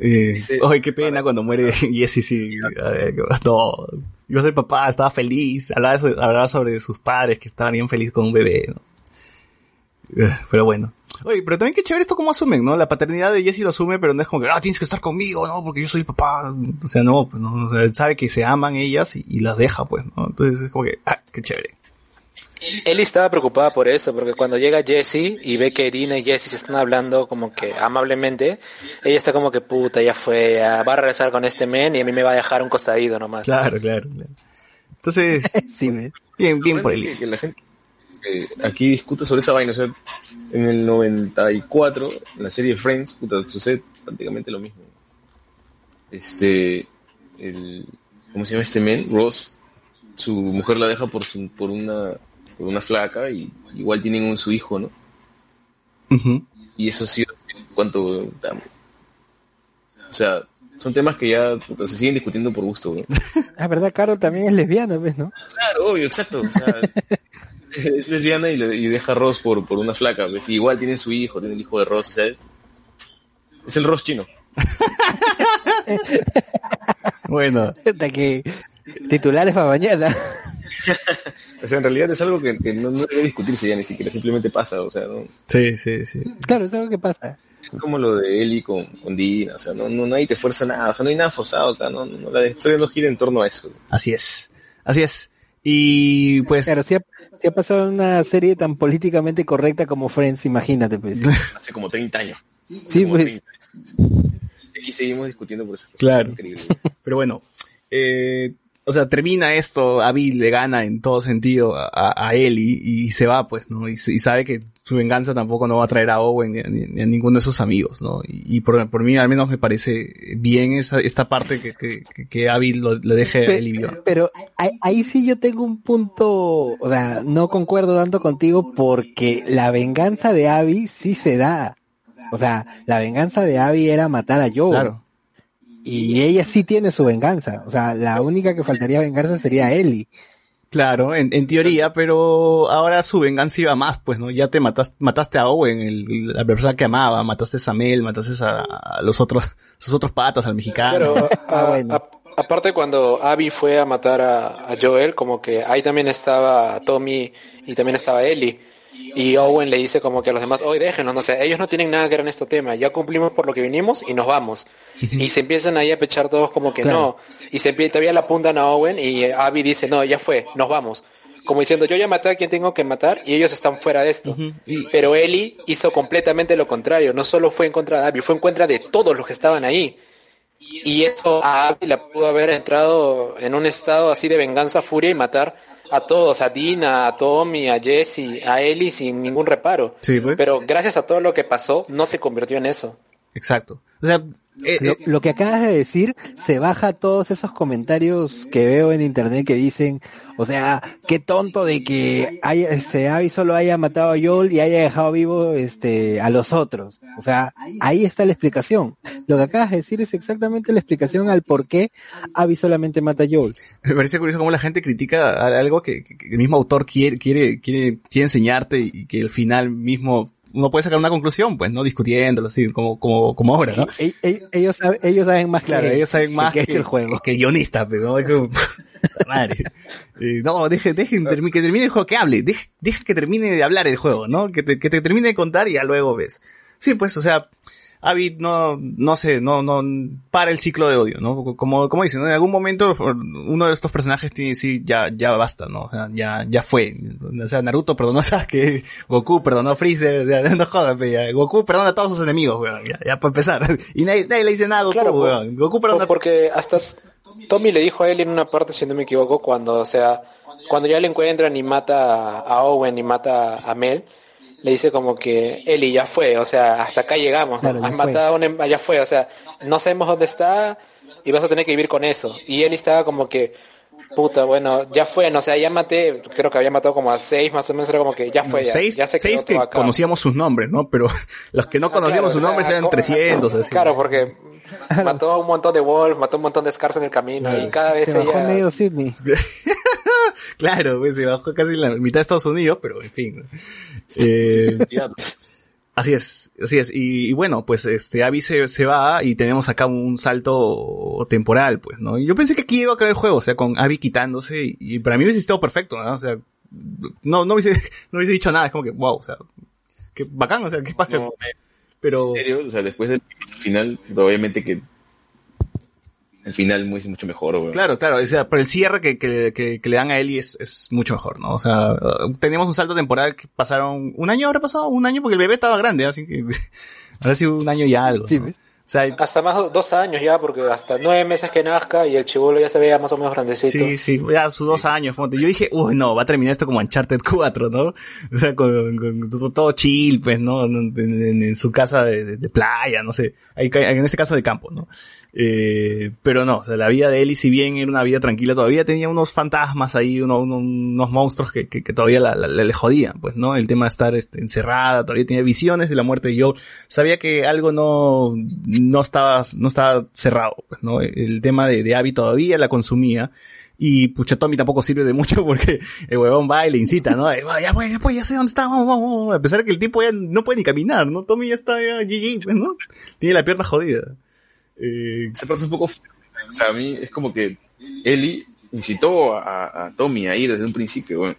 Eh, Dice- ay, qué pena cuando muere Jesse, sí. No, a ser papá, estaba feliz, hablaba, so- hablaba sobre sus padres que estaban bien felices con un bebé, ¿no? Eh, Pero bueno. Oye, pero también qué chévere esto como asumen, ¿no? La paternidad de Jesse lo asume, pero no es como que, ah, tienes que estar conmigo, ¿no? Porque yo soy el papá. O sea, no, pues, no, o sea, él sabe que se aman ellas y, y las deja, pues, ¿no? Entonces es como que, ah, qué chévere. Ellie estaba preocupada por eso, porque cuando llega Jesse y ve que Dina y Jesse se están hablando como que amablemente, ella está como que puta, ya fue, ya va a regresar con este men y a mí me va a dejar un costadito nomás. Claro, claro, claro. Entonces, Sí, bien, bien por que la gente eh, aquí discute sobre esa vaina. O sea, en el 94, en la serie Friends, puta, sucede prácticamente lo mismo. Este, el, ¿cómo se llama este men? Ross, su mujer la deja por, su, por una por una flaca y igual tienen un, su hijo, ¿no? Y eso sí, cuánto... O sea, son temas que ya puta, se siguen discutiendo por gusto, ¿no? Ah, verdad, Carol también es lesbiana, ¿ves, no? Claro, obvio, exacto. O sea, es lesbiana y, le- y deja a Ross por, por una flaca. ¿ves? Y igual tiene su hijo, tiene el hijo de Ross, sea, es, es el Ross chino. Bueno, Hasta que titulares para mañana. O sea, en realidad es algo que, que no, no debe discutirse ya ni siquiera, simplemente pasa, o sea, ¿no? sí, sí, sí. Claro, es algo que pasa. Es como lo de Ellie con, con Dina, o sea, no, no, nadie te fuerza nada, o sea, no hay nada forzado acá, no, no, la historia no gira en torno a eso. Así es. Así es. Y pues, Claro, si ha, si ha pasado una serie tan políticamente correcta como Friends, imagínate, pues. Hace como 30 años. Sí, Como pues. 30 años. Y seguimos discutiendo por eso. Claro. Increíble. pero bueno, eh, o sea, termina esto, Abby le gana en todo sentido a, a Ellie y se va, pues, ¿no? Y, sabe que su venganza tampoco no va a traer a Owen ni, a- ni- a ninguno de sus amigos, ¿no? Y, y por, por mí al menos me parece bien esa, esta parte que, que, que- Abby lo, le deje a Ellie viva. Pero ahí, ahí sí yo tengo un punto, o sea, no concuerdo tanto contigo porque la venganza de Abby sí se da. O sea, la venganza de Abby era matar a Joe. Claro. Y ella sí tiene su venganza. O sea, la única que faltaría vengarse sería Ellie. Claro, en, en teoría, pero ahora su venganza iba más, pues, ¿no? Ya te mataste, mataste a Owen, el- la persona que amaba, mataste a Samuel, mataste a, a los otros, sus otros patas, al mexicano. Pero Ah, a- bueno. a- aparte cuando Abby fue a matar a, a Joel, como que ahí también estaba Tommy y también estaba Ellie. Y Owen le dice como que a los demás, hoy déjenos, no sé, ellos no tienen nada que ver en este tema, ya cumplimos por lo que vinimos y nos vamos. y se empiezan ahí a pechar todos como que Claro. no. Y se todavía la apuntan a Owen y Abby dice, no, ya fue, nos vamos. Como diciendo, yo ya maté a quien tengo que matar y ellos están fuera de esto. Y- Pero Ellie hizo completamente lo contrario, no solo fue en contra de Abby, fue en contra de todos los que estaban ahí. Y eso a Abby la pudo haber entrado en un estado así de venganza, furia y matar a todos, a Dina, a Tommy, a Jesse, a Ellie sin ningún reparo. Sí, pues. Pero gracias a todo lo que pasó, no se convirtió en eso. Exacto. O sea, eh, Lo, eh, lo que acabas de decir se baja todos esos comentarios que veo en internet que dicen, o sea, qué tonto de que haya, este, Abby solo haya matado a Joel y haya dejado vivo este, a los otros. O sea, ahí está la explicación. Lo que acabas de decir es exactamente la explicación al por qué Abby solamente mata a Joel. me parece curioso cómo la gente critica algo que, que- que el mismo autor quiere, quiere, quiere, quiere enseñarte y que al final mismo uno puede sacar una conclusión, pues, ¿no? Discutiéndolo así, como, como, como ahora, ¿no? Ellos, saben, ellos saben más Claro, que, ellos saben más que, ha hecho el juego. que el guionista, pero ¿no? Madre. No, dejen, dejen termi- que termine el juego, que hable, deje, deja que termine de hablar el juego, ¿no? Que te, que te termine de contar y ya luego ves. Sí, pues, o sea, Abby no, no sé, no, no, para el ciclo de odio, ¿no? Como, como dicen, ¿no? en algún momento uno de estos personajes tiene que decir, ya, ya basta, ¿no? O sea, ya, ya fue. O sea, Naruto perdonó a Sasuke, Goku perdonó a Freezer, ya, no jodas. Goku perdona a todos sus enemigos, weón, ya, ya para empezar. Y nadie, nadie le dice nada a Goku, Claro, weón. Goku perdona por- porque hasta Tommy le dijo a él en una parte, si no me equivoco, cuando, o sea, cuando ya le encuentran y mata a Owen y mata a Mel, le dice como que Eli ya fue, o sea, hasta acá llegamos. Claro, has matado a un, em- ya fue, o sea, no sabemos dónde está y vas a tener que vivir con eso. Y él estaba como que, puta, bueno, ya fue, no, o sea, ya maté, creo que había matado como a seis más o menos, era como que ya fue, ya, seis, ya se quedó seis que acá. conocíamos sus nombres, ¿no? Pero los que no Ah, conocíamos claro, sus o sea, nombres eran co- 300, así. Claro, porque mató a un montón de Wolf, mató a un montón de Scars en el camino y cada vez Se bajó ella... medio Sydney. Claro, pues se bajó casi la mitad de Estados Unidos, pero en fin. Eh, así es, así es. Y, y bueno, pues este Abby se, se va y tenemos acá un salto temporal, pues, ¿no? Y yo pensé que aquí iba a acabar el juego, o sea, con Abby quitándose y, y para mí hubiese estado perfecto, ¿no? O sea, no, no hubiese, no hubiese dicho nada, es como que, wow, o sea, qué bacán, o sea, qué paja. no, pero, en serio, o sea, después del final, obviamente que el final muy, mucho mejor, weón. Claro, claro, o sea, pero el cierre que, que, que, que le dan a Ellie es, es mucho mejor, ¿no? O sea, tenemos un salto temporal que pasaron, un año habrá pasado, un año porque el bebé estaba grande, así que, ahora sí un año y algo. Sí, ¿no? ¿ves? Sea, Hasta más dos años ya, porque hasta nueve meses que nazca y el chivolo ya se veía más o menos grandecito. Sí, sí, ya sus dos años. ponte. Yo dije, uy, no, va a terminar esto como Uncharted 4, ¿no? O sea, con, con todo, todo chill, pues, ¿no? En, en- en su casa de, de- playa, no sé. Ahí, en este caso de campo, ¿no? Eh, pero no, o sea, la vida de Ellie, si bien era una vida tranquila, todavía tenía unos fantasmas ahí, uno- uno- unos monstruos que, que, todavía le jodían, pues, ¿no? El tema de estar este, encerrada, todavía tenía visiones de la muerte de Joel. Sabía que algo no, no estaba, no estaba cerrado, pues, ¿no? El tema de, Abby todavía la consumía. Y pucha, Tommy tampoco sirve de mucho porque el huevón va y le incita, ¿no? Ya pues, ya pues, ya sé dónde está, vamos, vamos, vamos. A pesar de que el tipo ya no puede ni caminar, ¿no? Tommy ya está ya GG, pues, ¿no? Tiene la pierna jodida. Eh, Esa parte es un poco... O sea, a mí es como que Ellie incitó a, a Tommy a ir desde un principio, weón.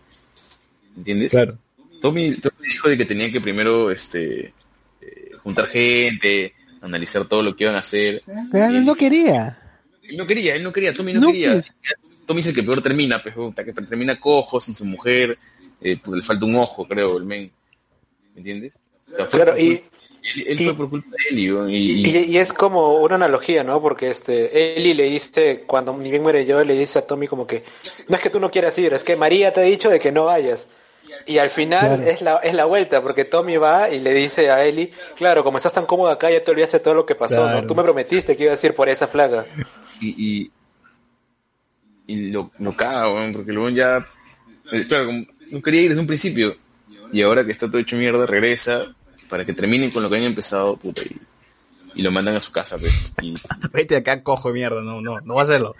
¿entiendes? claro. Tommy, Tommy dijo de que tenía que primero este eh, juntar gente, analizar todo lo que iban a hacer. Pero él no quería. Él no quería, él no quería, Tommy no, No, quería. Tommy es el que peor termina, pues, que termina cojo, sin su mujer, eh, pues, le falta un ojo, creo, el men. ¿Me entiendes? O sea, fue Claro, y, él, y- fue por culpa de él y, y- y, y es como una analogía, ¿no? Porque este, Eli le dice, cuando ni bien muere yo, le dice a Tommy como que, no es que tú no quieras ir, es que María te ha dicho de que no vayas. Y al final Claro. es la es la vuelta, porque Tommy va y le dice a Eli, claro, como estás tan cómodo acá, ya te olvidaste de todo lo que pasó, Claro. ¿no? Tú me prometiste que ibas a ir por esa flaga. y, y, y lo, lo caga, weón, porque luego ya, eh, claro, como no quería ir desde un principio, y ahora que está todo hecho mierda, regresa para que terminen con lo que han empezado, puta, y, y lo mandan a su casa, pues. Y, Vete acá, cojo de mierda, no, no, no va a hacerlo.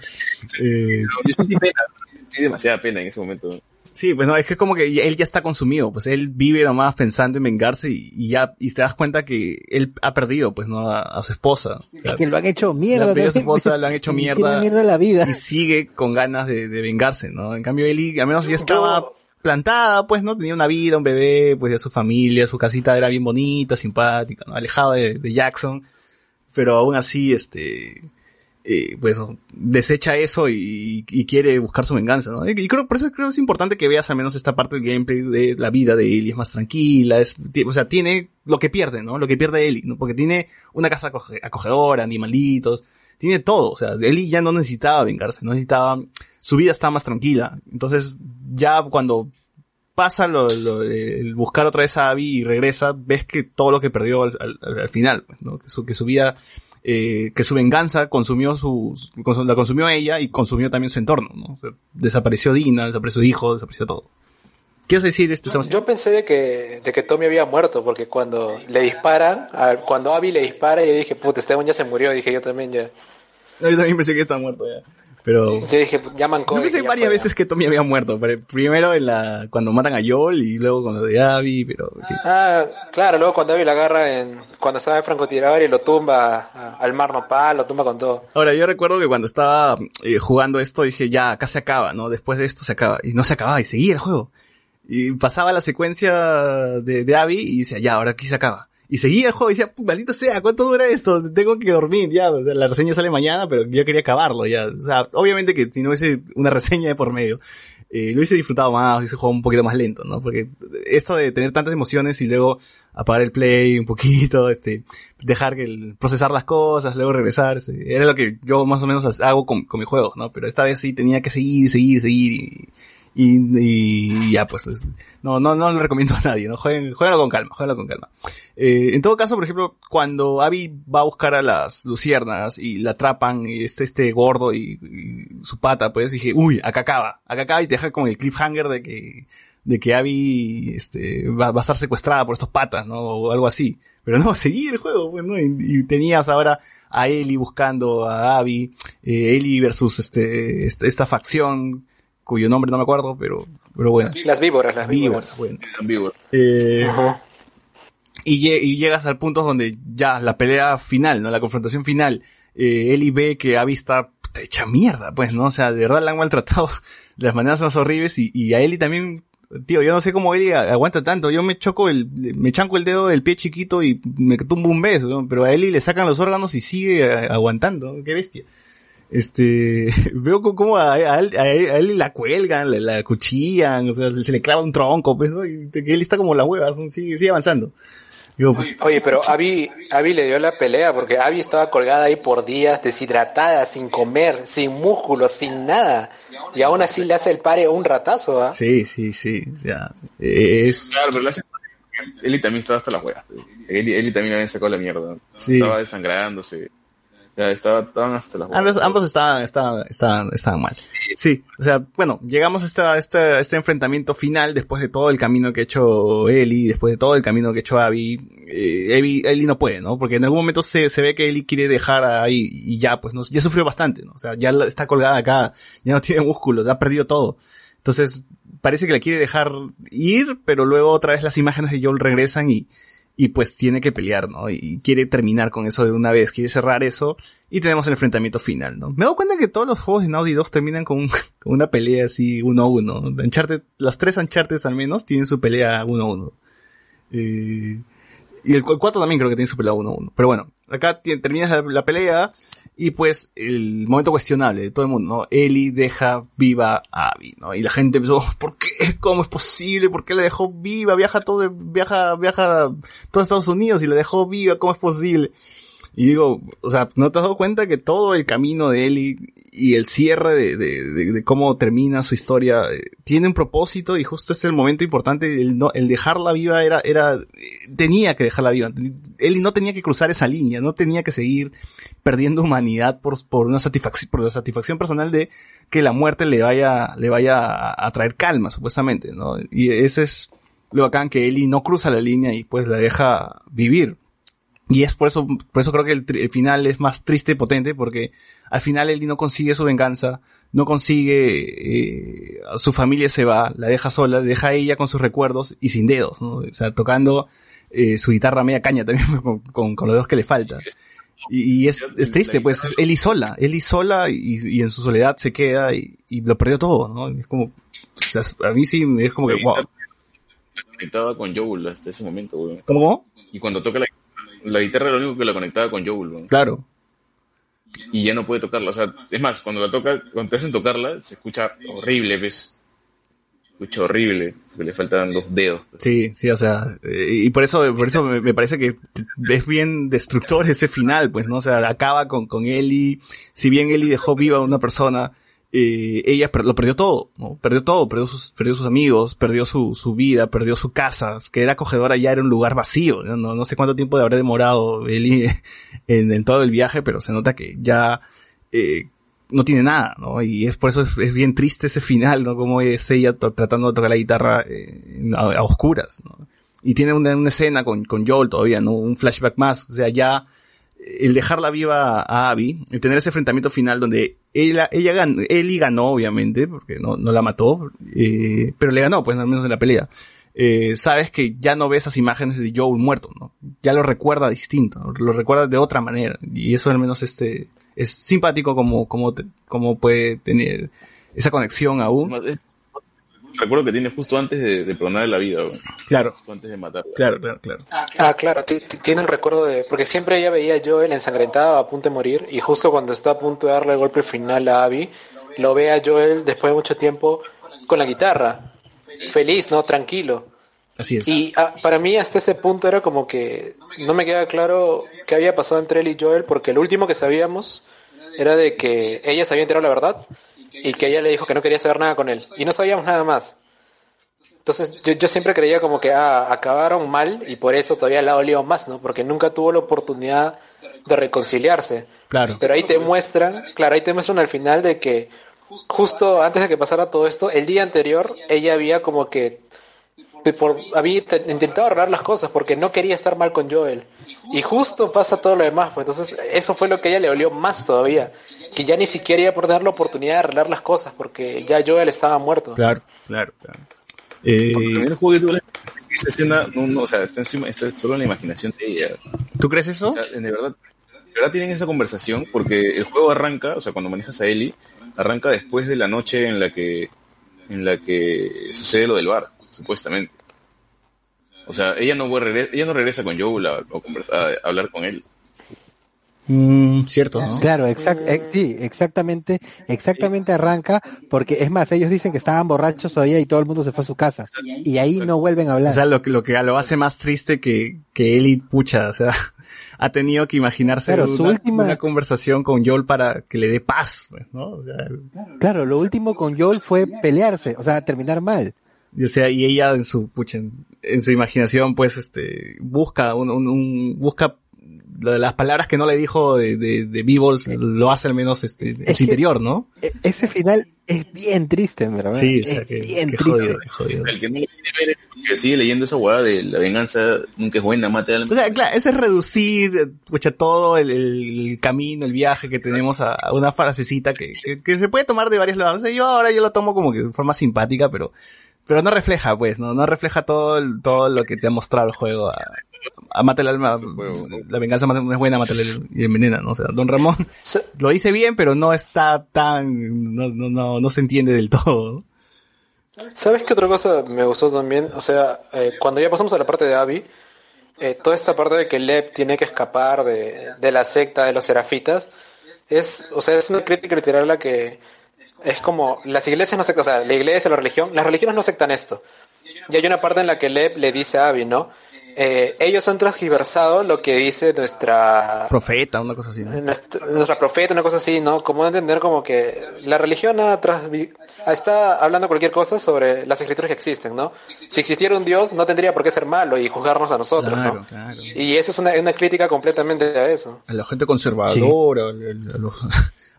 Eh, yo sentí pena, sentí demasiada pena en ese momento. sí, pues no, es que es como que él ya está consumido, pues él vive nomás pensando en vengarse y, y ya, y te das cuenta que él ha perdido, pues, ¿no? A, a su esposa. O sea, Es que lo han hecho Le mierda. a su esposa, le han hecho mierda. mierda la vida. y sigue con ganas de, de vengarse, ¿no? En cambio, Ellie, al menos ya estaba Yo- plantada, pues, ¿no? Tenía una vida, un bebé, pues, ya su familia, su casita era bien bonita, simpática, ¿no? Alejada de, Jackson. Pero aún así, este, eh, pues, desecha eso y, quiere buscar su venganza, ¿no? Y creo, por eso creo que es importante que veas al menos esta parte del gameplay de la vida de Ellie, es más tranquila, es, o sea, tiene lo que pierde, ¿no? Lo que pierde Ellie, ¿no? Porque tiene una casa acoge- acogedora, animalitos, tiene todo, o sea, Ellie ya no necesitaba vengarse, no necesitaba, su vida estaba más tranquila. Entonces, ya cuando pasa lo, lo- el buscar otra vez a Abby y regresa, ves que todo lo que perdió al, al- al final, pues, ¿no? Que su, que su vida, eh, que su venganza consumió su, la consumió ella y consumió también su entorno, ¿no? O sea, desapareció Dina, desapareció hijo, desapareció todo. ¿Qué vas a decir, este Sebastián? Yo pensé de que, de que Tommy había muerto, porque cuando le disparan, a- cuando Abby le dispara, yo dije, puta, Esteban ya se murió, dije yo también ya. No, yo también pensé que estaba muerto ya. Pero, Yo dije, ya mancó. Yo pensé varias veces que Tommy había muerto. pero Primero en la, cuando matan a Joel y luego con lo de Abby, pero, en fin. Ah, claro, luego cuando Abby la agarra en, cuando estaba en francotirador y lo tumba a- al mar nopal, lo tumba con todo. Ahora, yo recuerdo que cuando estaba eh, jugando esto dije, ya, acá se acaba, ¿no? Después de esto se acaba. Y no se acababa, y seguía el juego. Y pasaba la secuencia de, de Abby y decía, ya, ahora aquí se acaba. Y seguía el juego y decía, maldito sea, ¿cuánto dura esto? Tengo que dormir, ya. O sea, la reseña sale mañana, pero yo quería acabarlo, ya. O sea, obviamente que si no hubiese una reseña de por medio, eh, lo hubiese disfrutado más, hubiese jugado un poquito más lento, ¿no? Porque esto de tener tantas emociones y luego apagar el play un poquito, este, dejar que el, procesar las cosas, luego regresar, era lo que yo más o menos hago con, con mis juegos, ¿no? Pero esta vez sí tenía que seguir, seguir, seguir y, y, y ya pues, es- no, no, no lo recomiendo a nadie, ¿no? Jueguen, jueguenlo con calma, jueguenlo con calma. Eh, en todo caso, por ejemplo, cuando Abby va a buscar a las luciérnagas y la atrapan, y este, este gordo y, su pata, pues dije, uy, acá acaba, acá acaba y te deja con el cliffhanger de que, de que Abby, este, va, va a estar secuestrada por estos patas, ¿no? O algo así. Pero no, seguí el juego, pues, ¿no? Y, y tenías ahora a Ellie buscando a Abby, eh, Ellie versus este, este- esta facción, cuyo nombre no me acuerdo, pero, pero bueno. Las víboras, las víboras. Víboras, bueno. Eh, y, y llegas al punto donde ya la pelea final, ¿no? La confrontación final. Eh, Ellie ve que Abby está puta, hecha mierda, pues, ¿no? O sea, de verdad la han maltratado de las maneras más horribles y, y a Ellie también, tío, yo no sé cómo Ellie a- aguanta tanto. Yo me choco el, me chanco el dedo del pie chiquito y me tumbo un beso, ¿no? Pero a Ellie le sacan los órganos y sigue aguantando, qué bestia. Este, veo cómo a, a, él- a él- a Ellie la cuelgan, la, la cuchillan, o sea, se le clava un tronco, pues, ¿no? Y que Ellie está como la hueva, sigue, sigue avanzando. Digo, Oye, pero Abby, Abby le dio la pelea porque Abby estaba colgada ahí por días, deshidratada, sin comer, sin músculos, sin nada. Y aún así le hace el pare un ratazo, ¿ah? sí, sí, sí. O sea, es. Claro, pero le hace... Eli también estaba hasta la hueá. Eli, Eli también había sacado la mierda. Sí. Estaba desangrándose. Ya, estaba, estaban hasta la hueá. Ambos, ambos estaban, estaban, estaban, estaban mal. Sí, o sea, bueno, llegamos a esta, esta, este enfrentamiento final después de todo el camino que ha hecho Ellie, después de todo el camino que ha hecho Abby. Eh, Abby- Ellie no puede, ¿no? Porque en algún momento se, se ve que Ellie quiere dejar ahí y ya, pues, ¿no? ya sufrió bastante, ¿no? O sea, ya está colgada acá, ya no tiene músculos, ya ha perdido todo. Entonces, parece que la quiere dejar ir, pero luego otra vez las imágenes de Joel regresan y, y pues tiene que pelear, ¿no? Y quiere terminar con eso de una vez, quiere cerrar eso y tenemos el enfrentamiento final, ¿no? Me dado cuenta que todos los juegos de Naughty Dog terminan con, un- con una pelea así uno a uno. Uncharted, las tres Uncharted al menos tienen su pelea uno a uno. Eh, y el 4 también creo que tiene su pelea uno a uno. Pero bueno, acá terminas la pelea y pues el momento cuestionable de todo el mundo, ¿no? Ellie deja viva a Abby, ¿no? Y la gente empezó, ¿por qué? ¿Cómo es posible? ¿Por qué la dejó viva? Viaja todo, viaja, viaja todo Estados Unidos y la dejó viva, ¿cómo es posible? Y digo, o sea, ¿no te has dado cuenta que todo el camino de Ellie y el cierre de, de, de- de cómo termina su historia eh, tiene un propósito y justo es el momento importante, el, no, el dejarla viva era, era, eh, tenía que dejarla viva. Ellie no tenía que cruzar esa línea, no tenía que seguir perdiendo humanidad por, por una satisfacción, por la satisfacción personal de que la muerte le vaya, le vaya a, traer calma, supuestamente, ¿no? Y ese es lo bacán que Ellie no cruza la línea y pues la deja vivir. Y es por eso, por eso creo que el, el final es más triste y potente, porque al final Ellie no consigue su venganza, no consigue, eh, su familia se va, la deja sola, deja a ella con sus recuerdos y sin dedos, ¿no? O sea, tocando eh, su guitarra media caña también con, con, con los dedos que le falta. Y, y es, es triste, pues, es Ellie sola, Ellie sola y, y en su soledad se queda y, y lo perdió todo, ¿no? Es como, o sea, a mí sí es como que, wow. conectaba con Joel hasta ese momento. ¿Cómo? Y cuando toca la, la guitarra era lo único que la conectaba con weón. Claro. Y ya no puede tocarla. O sea, es más, cuando la toca, cuando te hacen tocarla, se escucha horrible, ¿ves? Escucha horrible, porque le faltan los dedos. Sí, sí, o sea, eh, y por eso, por eso me, me parece que es bien destructor ese final, pues, ¿no? O sea, acaba con, con Ellie, si bien Ellie dejó viva a una persona, eh, ella lo perdió todo, ¿no? Perdió todo, perdió sus, perdió sus amigos, perdió su, su vida, perdió su casa, que era acogedora ya era un lugar vacío, ¿no? No, sé cuánto tiempo de habrá demorado Ellie en, todo el viaje, pero se nota que ya, eh, no tiene nada, ¿no? Y es por eso es, es bien triste ese final, ¿no? Como es ella tratando de tocar la guitarra eh, a, oscuras. Y tiene una, una escena con, con Joel todavía, ¿no? Un flashback más, o sea, ya el dejarla viva a Abby, el tener ese enfrentamiento final donde ella, ella ganó, Ellie ganó, obviamente, porque no, no la mató, eh, pero le ganó, pues, al menos en la pelea. Eh, sabes que ya no ve esas imágenes de Joel muerto, ¿no? Ya lo recuerda distinto, lo recuerda de otra manera, y eso al menos este, es simpático como, como, como puede tener esa conexión aún. Recuerdo que tiene justo antes de, de perdonarle la vida, weón. Claro, Justo antes de matarla. claro, claro, claro. Ah, claro, ti- tiene el recuerdo de... Porque siempre ella veía a Joel ensangrentado a punto de morir y justo cuando está a punto de darle el golpe final a Abby, lo ve a Joel después de mucho tiempo con la guitarra. Feliz, ¿no? Tranquilo. Así es. Y ah, para mí hasta ese punto era como que no me queda claro qué había pasado entre él y Joel porque lo último que sabíamos era de que ella se había enterado la verdad y que ella le dijo que no quería saber nada con él y no sabíamos nada más. Entonces yo, yo siempre creía como que ah, acabaron mal y por eso todavía la dolió más, ¿no? Porque nunca tuvo la oportunidad de reconciliarse. Claro. Pero ahí te muestran, claro, ahí te muestran al final de que justo antes de que pasara todo esto, el día anterior ella había como que por, había int- intentado arreglar las cosas porque no quería estar mal con Joel. Y justo pasa todo lo demás, pues entonces eso fue lo que a ella le dolió más todavía. Que ya ni siquiera iba a poder dar la oportunidad de arreglar las cosas porque ya Joel estaba muerto. Claro, claro, claro. Eh, el juego que tuve esa escena, no, no, o sea, está encima, está solo en la imaginación de ella. ¿Tú crees eso? O sea, de verdad, de verdad tienen esa conversación porque el juego arranca, o sea, cuando manejas a Ellie, arranca después de la noche en la que en la que sucede lo del bar, supuestamente. O sea, ella no, vuelve- ella no regresa con Joel a, a conversar- a hablar con él. Mm, cierto, ¿no? Claro, exact, ex- sí, exactamente, exactamente arranca, porque es más, ellos dicen que estaban borrachos todavía y todo el mundo se fue a su casa. Y ahí no vuelven a hablar. O sea, lo que, lo que lo hace más triste que, que Ellie, pucha, o sea, ha tenido que imaginarse Claro, su una, última- una conversación con Joel para que le dé paz, pues, ¿no? O sea, Claro, lo último con Joel fue pelearse, o sea, terminar mal. y, o sea, y ella en su, pucha, en, en su imaginación, pues, este, busca un, un, un- busca las palabras que no le dijo de, de, de Beebles, lo hace al menos, este, en Es su que- interior, ¿no? E- ese final es bien triste, en verdad. Sí, o sea, es que, bien que triste. jodido, que jodido. El que no lo quiere ver es porque sigue leyendo esa hueá de la venganza nunca es buena, mate al O sea, claro, ese es reducir, pucha, todo el, el camino, el viaje que tenemos a, a una frasecita que, que, que se puede tomar de varios lados. O sea, yo ahora yo lo tomo como que de forma simpática, pero, pero no refleja, pues, no, no refleja todo todo lo que te ha mostrado el juego. A, a mata el alma, la venganza mata- no es buena, mata y envenena, ¿no? O sea, Don Ramón lo dice bien, pero no está tan, no, no, no, no se entiende del todo. ¿Sabes qué otra cosa me gustó también? O sea, eh, cuando ya pasamos a la parte de Abby, eh, toda esta parte de que Lev tiene que escapar de, de la secta de los serafitas, es, o sea, es una crítica literal a la que es como, las iglesias no sectan, o sea, la iglesia, la religión, las religiones no sectan esto. Y hay una parte en la que Lev le dice a Abby, ¿no? Eh, ellos han transgiversado lo que dice nuestra Profeta, una cosa así, ¿no? nuestra, nuestra profeta, una cosa así, ¿no? Como entender como que la religión ha transvi- está hablando cualquier cosa sobre las escrituras que existen, ¿no? Si existiera un Dios, no tendría por qué ser malo y juzgarnos a nosotros, Claro, ¿no? claro. Y eso es una, una crítica completamente a eso. a la gente conservadora, a, los-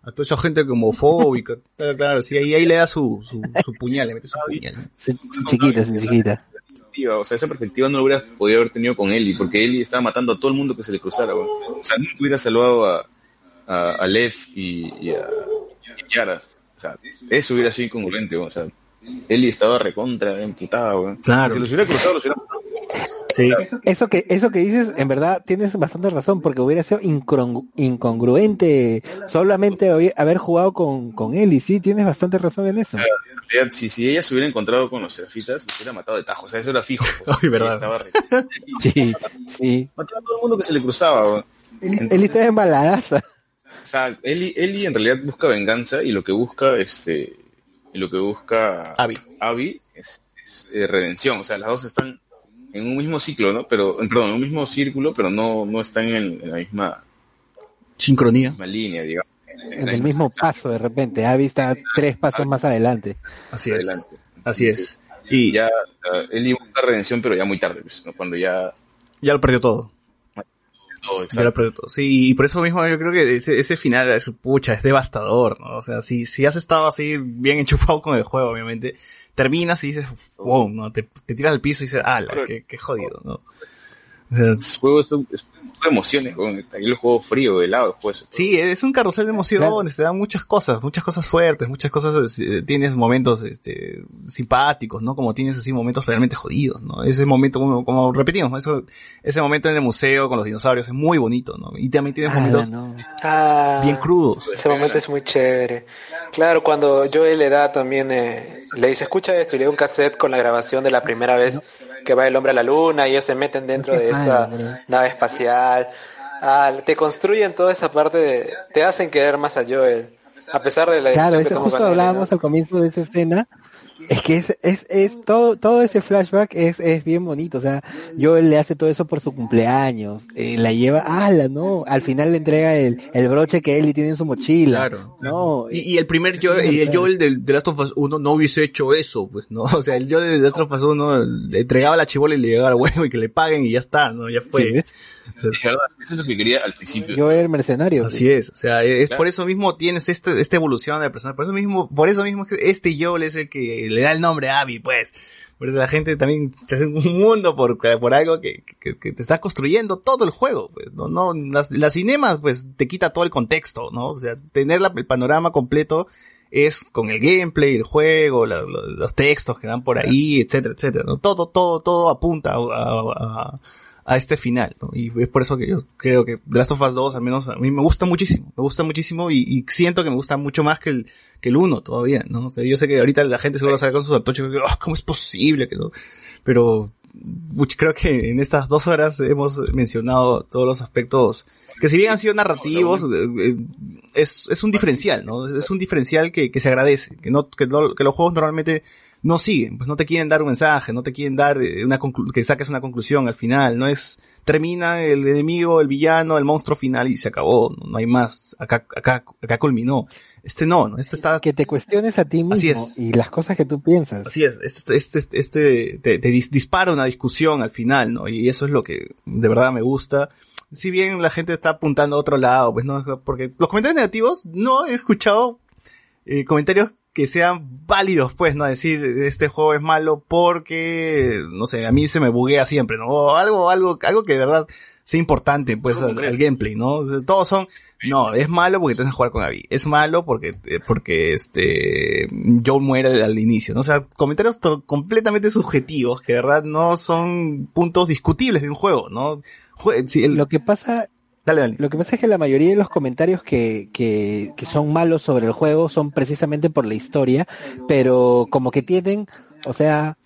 a toda esa gente que homofóbica, claro, claro, sí, ahí, ahí le da su, su, su puñal, le mete su puñal. Su, su chiquita, su chiquita. perspectiva, o sea, esa perspectiva no lo hubiera podido haber tenido con Ellie, porque Ellie estaba matando a todo el mundo que se le cruzara, weón. O sea, nunca hubiera salvado a, a, a Lev y, y a, y a Yara. O sea, eso hubiera sido incongruente, weón. O sea, Ellie estaba recontra, emputada, weón. Claro. Si los hubiera cruzado, los hubiera matado. Sí, Eso que, eso que dices, en verdad, tienes bastante razón, porque hubiera sido incongru- incongruente solamente haber jugado con, con él, y sí, tienes bastante razón en eso. En realidad, si, si ella se hubiera encontrado con los serafitas, los hubiera matado de tajo. O sea, eso era fijo. pues. Ay, verdad. Ella Estaba re- Sí, sí. Mataba a todo el mundo que se le cruzaba, weón. Él está en baladaza. O sea, Ellie, Ellie en realidad busca venganza y lo que busca, este, y lo que busca Abby. Abby es, es, eh, redención. O sea, las dos están en un mismo ciclo, ¿no? Pero, eh, perdón, en un mismo círculo, pero no, no están en, en la misma, sincronía, misma línea, digamos. En el mismo paso, de repente. Abby está tres pasos más adelante. así es, Adelante. así es. Y ya, Ya, uh, Ellie busca redención, pero ya muy tarde, pues, ¿no? Cuando ya ya lo perdió todo, todo, ya lo perdió todo. Sí, y por eso mismo yo creo que ese, ese final, es, pucha, es devastador, ¿no? O sea, si, si has estado así bien enchufado con el juego, obviamente, terminas y dices, wow, ¿no? Te, te tiras al piso y dices, ala, qué, qué jodido, ¿no? El juego es un, es un juego de emociones. Aquí el juego frío, helado, pues. Sí, es un carrusel de emociones, Claro. te dan muchas cosas, muchas cosas fuertes, muchas cosas, eh, tienes momentos este, simpáticos, ¿no? Como tienes así momentos realmente jodidos, ¿no? Ese momento, como, como repetimos, eso, ese momento en el museo con los dinosaurios es muy bonito, ¿no? Y también tienes Ala, momentos no. Ah, bien crudos. Ese momento es muy chévere. Claro, cuando Joel le da también, eh, le dice, escucha esto, y le da un cassette con la grabación de la primera vez que va el hombre a la luna y ellos se meten dentro de esta nave espacial. Ah, te construyen toda esa parte, de- te hacen querer más a Joel. A pesar de la Claro, toma justo hablábamos al comienzo de esa escena. Es que es, es, es todo, todo ese flashback es, es bien bonito. O sea, Joel le hace todo eso por su cumpleaños. eh, la lleva, ala, no. Al final le entrega el, el broche que Ellie tiene en su mochila. Claro. No. Y, y el primer yo, y el Joel del The Last of Us 1 no hubiese hecho eso, pues, ¿no? O sea, el yo del The Last of Us 1 le entregaba la chibola y le llegaba al huevo y que le paguen y ya está, ¿no? Ya fue. Sí. Es verdad, eso es lo que quería al principio. Joel el mercenario. Así es, o sea, es Claro. por eso mismo tienes este, esta evolución de la persona, por eso mismo, por eso mismo es que este Joel es el que le da el nombre a Abby, pues. Por eso la gente también se hace un mundo por, por algo que, que, que te está construyendo todo el juego, pues, no, no, las, las cinemas, pues, te quita todo el contexto, ¿no? O sea, tener la- el panorama completo es con el gameplay, el juego, la- la- los textos que dan por ahí, etcétera, etcétera, ¿no? Todo, todo, todo apunta a, a- a- a este final, ¿no? Y es por eso que yo creo que The Last of Us 2 al menos a mí me gusta muchísimo, me gusta muchísimo y, y siento que me gusta mucho más que el, que el 1 todavía, ¿no? O sea, yo sé que ahorita la gente seguro sale con sus antochos, que, "Oh, ¿cómo es posible que no? Pero creo que en estas dos horas hemos mencionado todos los aspectos que si bien han sido narrativos, eh, es, es un diferencial, ¿no? Es un diferencial que, que se agradece, que no, que, no- que los juegos normalmente no siguen, pues no te quieren dar un mensaje, no te quieren dar eh, una que saques una conclusión al final, no es termina el enemigo, el villano, el monstruo final y se acabó, no, no hay más, acá, acá, acá culminó. Este no, ¿no? Este está Que te cuestiones a ti mismo Así es. y las cosas que tú piensas. Así es, este, este, este te, te dis- dispara una discusión al final, ¿no? Y eso es lo que de verdad me gusta. Si bien la gente está apuntando a otro lado, pues no, porque los comentarios negativos no he escuchado eh, comentarios que sean válidos, pues, ¿no? Decir, este juego es malo porque, no sé, a mí se me buguea siempre, ¿no? O algo, algo, algo que de verdad sea importante, pues, al, al gameplay, ¿no? O sea, Todos son, no, es malo porque te vas a jugar con Abby. Es malo porque, eh, porque este, Joel muere al, al inicio, ¿no? O sea, comentarios completamente subjetivos que de verdad no son puntos discutibles de un juego, ¿no? Jue- si el- Lo que pasa, dale, dale. lo que pasa es que la mayoría de los comentarios que, que, que son malos sobre el juego son precisamente por la historia, pero como que tienen, o sea,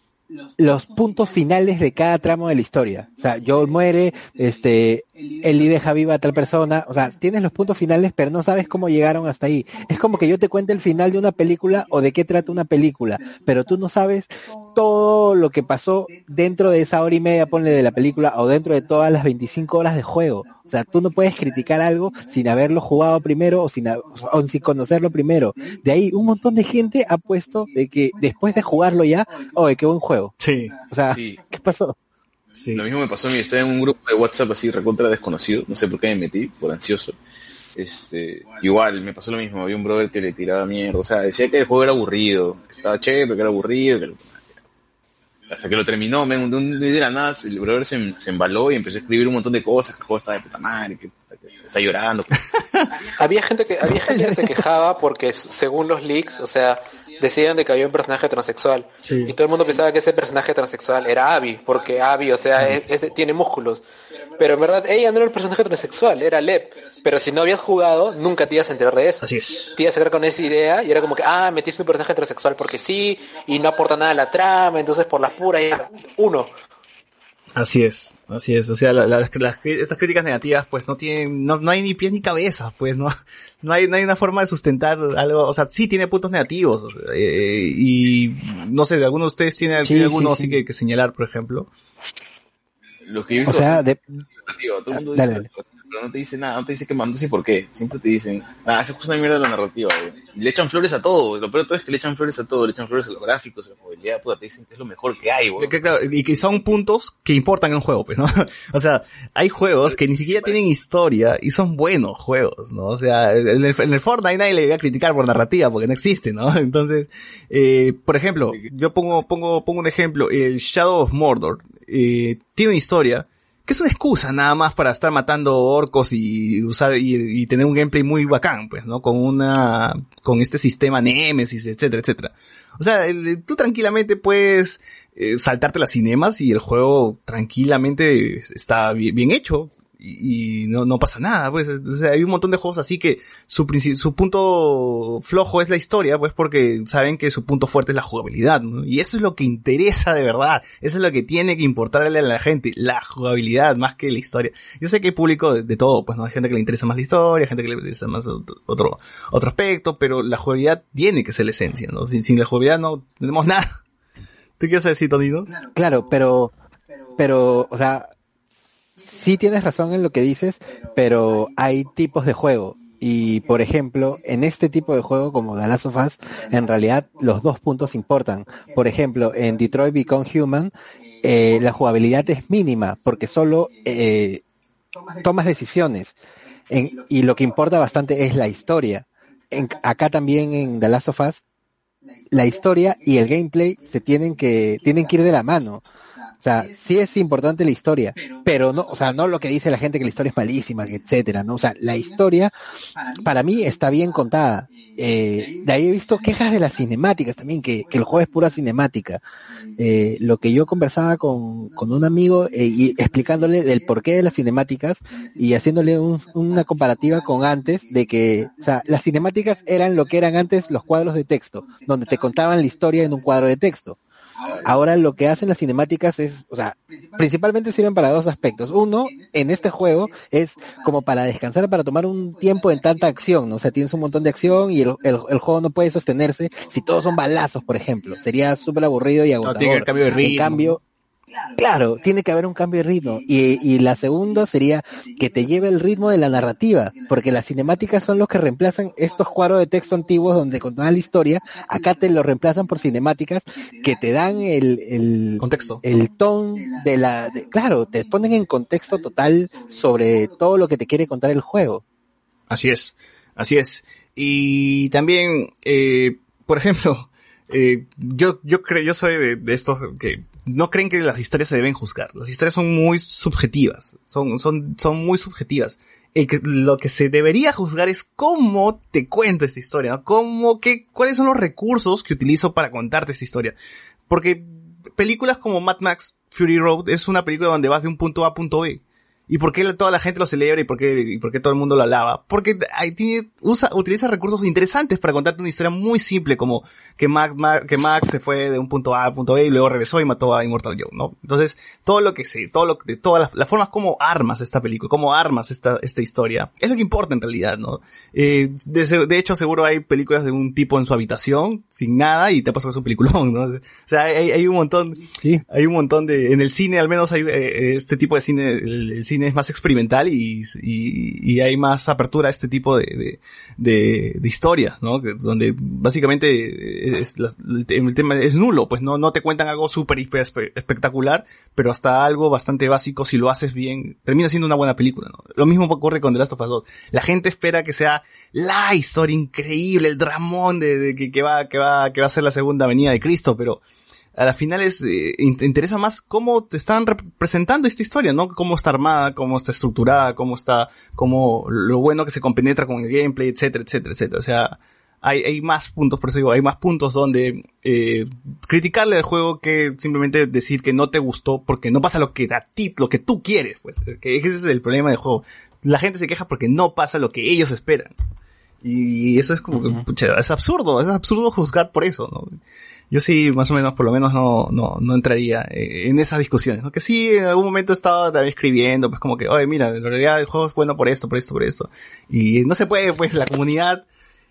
los puntos finales de cada tramo de la historia. O sea, Joel muere, este, Ellie deja viva a tal persona. O sea, tienes los puntos finales, pero no sabes cómo llegaron hasta ahí. Es como que yo te cuente el final de una película o de qué trata una película, pero tú no sabes todo lo que pasó dentro de esa hora y media, ponle de la película, o dentro de todas las 25 horas de juego. O sea, tú no puedes criticar algo sin haberlo jugado primero o sin, o sin conocerlo primero. De ahí un montón de gente ha puesto de que después de jugarlo ya, oye, qué buen juego. Sí, O sea, Sí. ¿qué pasó? Sí. Lo mismo me pasó a mí, estaba en un grupo de WhatsApp así recontra desconocido, no sé por qué me metí, por ansioso. Este, igual, me pasó lo mismo, había un brother que le tiraba mierda, o sea, decía que el juego era aburrido, que estaba chévere, que era aburrido, que lo- hasta que lo terminó, de, un- de la nada, el brother se, se embaló y empezó a escribir un montón de cosas, que el juego estaba de puta madre, que, que está llorando. Había gente que, había gente que se quejaba porque según los leaks, o sea, decían de que había un personaje transexual. Sí. Y todo el mundo pensaba que ese personaje transexual era Abby, porque Abby, o sea, es- es de- tiene músculos. Pero en verdad ella no era el personaje transexual, era Lep. Pero si no habías jugado, nunca te ibas a enterar de eso. Así es. Te ibas a quedar con esa idea y era como que, ah, metiste un personaje transexual porque sí, y no aporta nada a la trama, entonces por las puras, uno. Así es, así es. O sea, la- la- las, las- estas críticas negativas, pues no tienen, no, no hay ni pies ni cabeza, pues no, no hay, no hay una forma de sustentar algo. O sea, sí tiene puntos negativos. o sea, eh, y no sé, ¿alguno de ustedes tiene, Sí, tiene sí, alguno sí. así que, que señalar, por ejemplo? Lo que yo O sea, de. Todo el mundo Dale, dice, dale. No te dice nada, no te dice que mandó y por qué. Siempre te dicen, ah, esa es una mierda de la narrativa, güey. Le echan flores a todo, lo peor de todo es que le echan flores a todo, le echan flores a los gráficos, a la jugabilidad, puta, te dicen que es lo mejor que hay, güey. Y que son puntos que importan en un juego, pues, ¿no? O sea, hay juegos que ni siquiera tienen historia y son buenos juegos, ¿no? O sea, en el, en el Fortnite nadie le va a criticar por narrativa porque no existe, ¿no? Entonces, eh, por ejemplo, yo pongo, pongo, pongo un ejemplo, el Shadow of Mordor, eh, tiene una historia que es una excusa nada más para estar matando orcos y usar y, y tener un gameplay muy bacán, pues, ¿no? Con una, con este sistema Nemesis, etcétera, etcétera. O sea, tú tranquilamente puedes eh, saltarte las cinemas y el juego tranquilamente está bi- bien hecho y, no, no pasa nada, pues. O sea, hay un montón de juegos así que su, su punto flojo es la historia, pues porque saben que su punto fuerte es la jugabilidad, ¿no? Y eso es lo que interesa de verdad. Eso es lo que tiene que importarle a la gente, la jugabilidad más que la historia. Yo sé que hay público de, todo, pues no hay gente que le interesa más la historia, gente que le interesa más otro, otro, aspecto, pero la jugabilidad tiene que ser la esencia, ¿no? Sin, la jugabilidad no tenemos nada. ¿Tú qué vas decir, Tonino? claro, pero, pero, o sea, sí tienes razón en lo que dices, pero hay tipos de juego. Y, por ejemplo, en este tipo de juego como The Last of Us, en realidad los dos puntos importan. Por ejemplo, en Detroit Become Human, eh, la jugabilidad es mínima, porque solo eh, tomas decisiones. En- y lo que importa bastante es la historia. En- acá también en The Last of Us, la historia y el gameplay se tienen que, tienen que ir de la mano. O sea, sí es importante la historia, pero no, o sea, no lo que dice la gente que la historia es malísima, etcétera, ¿no? O sea, la historia para mí está bien contada. Eh, de ahí he visto quejas de las cinemáticas también, que, que el juego es pura cinemática. Eh, lo que yo conversaba con, con un amigo eh, y explicándole del porqué de las cinemáticas y haciéndole un- una comparativa con antes de que, o sea, las cinemáticas eran lo que eran antes los cuadros de texto, donde te contaban la historia en un cuadro de texto. Ahora lo que hacen las cinemáticas es, o sea, principalmente sirven para dos aspectos. Uno, en este juego, es como para descansar, para tomar un tiempo en tanta acción, ¿no? O sea, tienes un montón de acción y el, el, el juego no puede sostenerse si todos son balazos, por ejemplo. Sería súper aburrido y agotador. No, tiene el cambio de ritmo. En cambio, Claro, tiene que haber un cambio de ritmo. Y, y, la segunda sería que te lleve el ritmo de la narrativa, porque las cinemáticas son los que reemplazan estos cuadros de texto antiguos donde contaban la historia, acá te lo reemplazan por cinemáticas que te dan el, el contexto, el ton de la, de, claro, te ponen en contexto total sobre todo lo que te quiere contar el juego. Así es, así es. Y también, eh, por ejemplo, eh, yo, yo creo, yo soy de, de estos que no creen que las historias se deben juzgar. Las historias son muy subjetivas. Son, son, son muy subjetivas. Y que lo que se debería juzgar es cómo te cuento esta historia. Cómo, qué, cuáles son los recursos que utilizo para contarte esta historia. Porque películas como Mad Max Fury Road es una película donde vas de un punto A a punto B. ¿Y por qué toda la gente lo celebra y por qué, y por qué todo el mundo lo alaba? Porque ahí tiene, usa, utiliza recursos interesantes para contarte una historia muy simple como que Max, Max, que Max se fue de un punto A a punto B y luego regresó y mató a Immortal Joe, ¿no? Entonces, todo lo que sé, todo lo de todas las, las, formas como armas esta película, como armas esta, esta historia, es lo que importa en realidad, ¿no? Eh, de, de, hecho, seguro hay películas de un tipo en su habitación, sin nada, y te pasa que es un peliculón, ¿no? O sea, hay, hay un montón, sí. hay un montón de, en el cine al menos hay eh, este tipo de cine, el, el cine es más experimental y, y, y, hay más apertura a este tipo de, de, de, de historias, ¿no? Donde básicamente es, las, el tema es nulo, pues no, no te cuentan algo súper espectacular, pero hasta algo bastante básico, si lo haces bien, termina siendo una buena película, ¿no? Lo mismo ocurre con The Last of Us 2. La gente espera que sea la historia increíble, el dramón de, de que, que va, que va, que va a ser la segunda venida de Cristo, pero a la final es, eh, interesa más cómo te están representando esta historia, ¿no? Cómo está armada, cómo está estructurada, cómo está, cómo lo bueno que se compenetra con el gameplay, etcétera, etcétera, etcétera. O sea, hay, hay más puntos, por eso digo, hay más puntos donde eh, criticarle al juego que simplemente decir que no te gustó porque no pasa lo que a ti, lo que tú quieres, pues. Que ese es el problema del juego. La gente se queja porque no pasa lo que ellos esperan. Y eso es como que, pucha, es absurdo, es absurdo juzgar por eso, ¿no? yo sí, más o menos, por lo menos no, no, no entraría en esas discusiones, ¿no? Que sí, en algún momento he estado también escribiendo, pues como que, oye, mira, en realidad el juego es bueno por esto, por esto, por esto. Y no se puede, pues la comunidad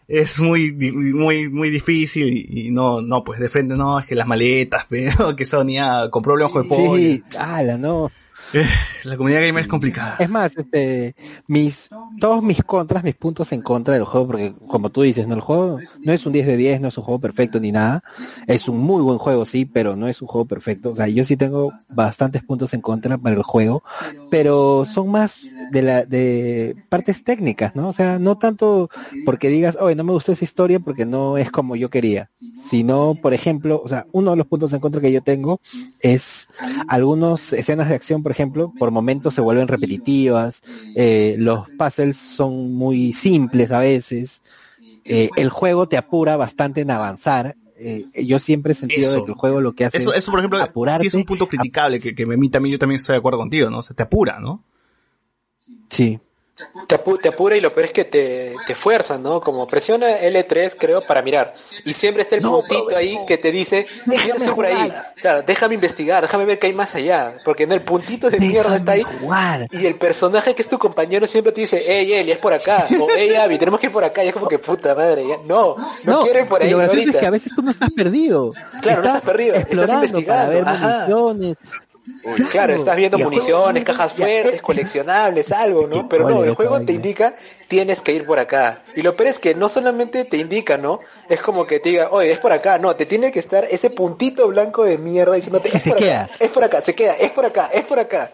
es muy, muy, muy difícil y, no, no, pues de frente no, es que las maletas, pero que Sony ah, compró un ojo de pollo. Sí, ala, no. La comunidad gamer es complicada. Es más, este, mis, todos mis contras, mis puntos en contra del juego, porque como tú dices, no, el juego no es un 10 de 10, no es un juego perfecto ni nada. Es un muy buen juego, sí, pero no es un juego perfecto. O sea, yo sí tengo bastantes puntos en contra para el juego, pero son más de la, de partes técnicas, ¿no? O sea, no tanto porque digas, oye, no me gustó esa historia porque no es como yo quería, sino, por ejemplo, o sea, uno de los puntos en contra que yo tengo es algunas escenas de acción, por ejemplo, por momentos se vuelven repetitivas, eh, los puzzles son muy simples a veces, eh, el juego te apura bastante en avanzar. Eh, yo siempre he sentido eso, de que el juego lo que hace eso, es eso por ejemplo, apurarte, sí es un punto criticable que, que me, también, yo también estoy de acuerdo contigo, ¿no? Se te apura, ¿no? Sí. Te, apu te, apura y lo peor es que te, te fuerzan, ¿no? Como presiona L3, creo, para mirar. Y siempre está el no, puntito ahí que te dice, déjame por ahí. Claro, déjame investigar, déjame ver qué hay más allá. Porque en el puntito de déjame mierda está ahí. Jugar. Y el personaje que es tu compañero siempre te dice, hey, Eli, es por acá. O hey, Abby, tenemos que ir por acá. Y es como que puta madre. Ya. No, no, no, quiero ir por ahí. Lo gracioso ahorita. es que a veces tú no estás perdido. Claro, estás no estás perdido. Explorando estás para ver Ajá. municiones. Uy, claro, claro, estás viendo municiones, cajas fuertes, coleccionables, algo, ¿no? Pero no, el juego te indica, tienes que ir por acá. Y lo peor es que no solamente te indica, ¿no? Es como que te diga, oye, es por acá. No, te tiene que estar ese puntito blanco de mierda diciéndote, es por acá, es por acá, se queda, es por acá, es por acá.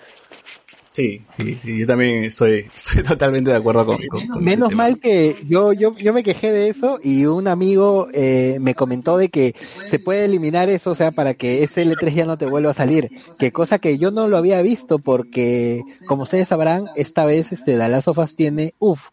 Sí, sí, sí, yo también estoy, estoy totalmente de acuerdo con, con, con Menos mal que yo, yo, yo me quejé de eso y un amigo eh, me comentó de que se puede eliminar eso, o sea, para que ese L3 ya no te vuelva a salir. Que cosa que yo no lo había visto porque, como ustedes sabrán, esta vez este Dallas of Us tiene, uff,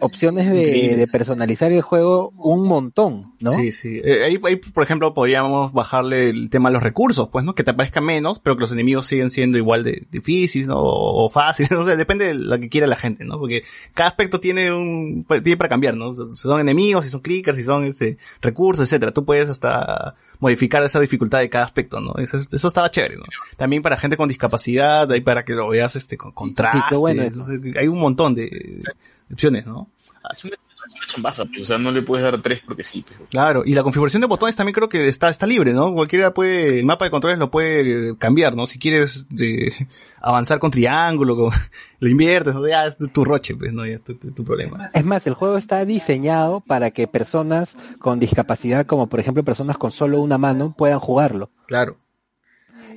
opciones de, personalizar el juego un montón, ¿no? Sí, sí. Eh, ahí, ahí, por ejemplo, podríamos bajarle el tema de los recursos, pues, ¿no? Que te aparezcan menos, pero que los enemigos siguen siendo igual de difíciles, ¿no? O, o fáciles, no sé, depende de lo que quiera la gente, ¿no? Porque cada aspecto tiene un, tiene para cambiar, ¿no? Si son enemigos, si son clickers, si son, este, recursos, etcétera. Tú puedes hasta modificar esa dificultad de cada aspecto, ¿no? Eso, eso estaba chévere, ¿no? También para gente con discapacidad, ahí para que lo veas, este, con contrastes. bueno eso. Entonces, hay un montón de opciones, ¿no? Es una, es una chambaza, pues, o sea, no le puedes dar tres porque sí. pues. Pero... Claro, y la configuración de botones también creo que está, está libre, ¿no? Cualquiera puede, el mapa de controles lo puede eh, cambiar, ¿no? Si quieres eh, avanzar con triángulo, con- lo inviertes, ¿no? ya es tu, tu roche, pues, ¿no? Ya es tu, tu- tu problema. Es más, el juego está diseñado para que personas con discapacidad, como por ejemplo personas con solo una mano, puedan jugarlo. Claro.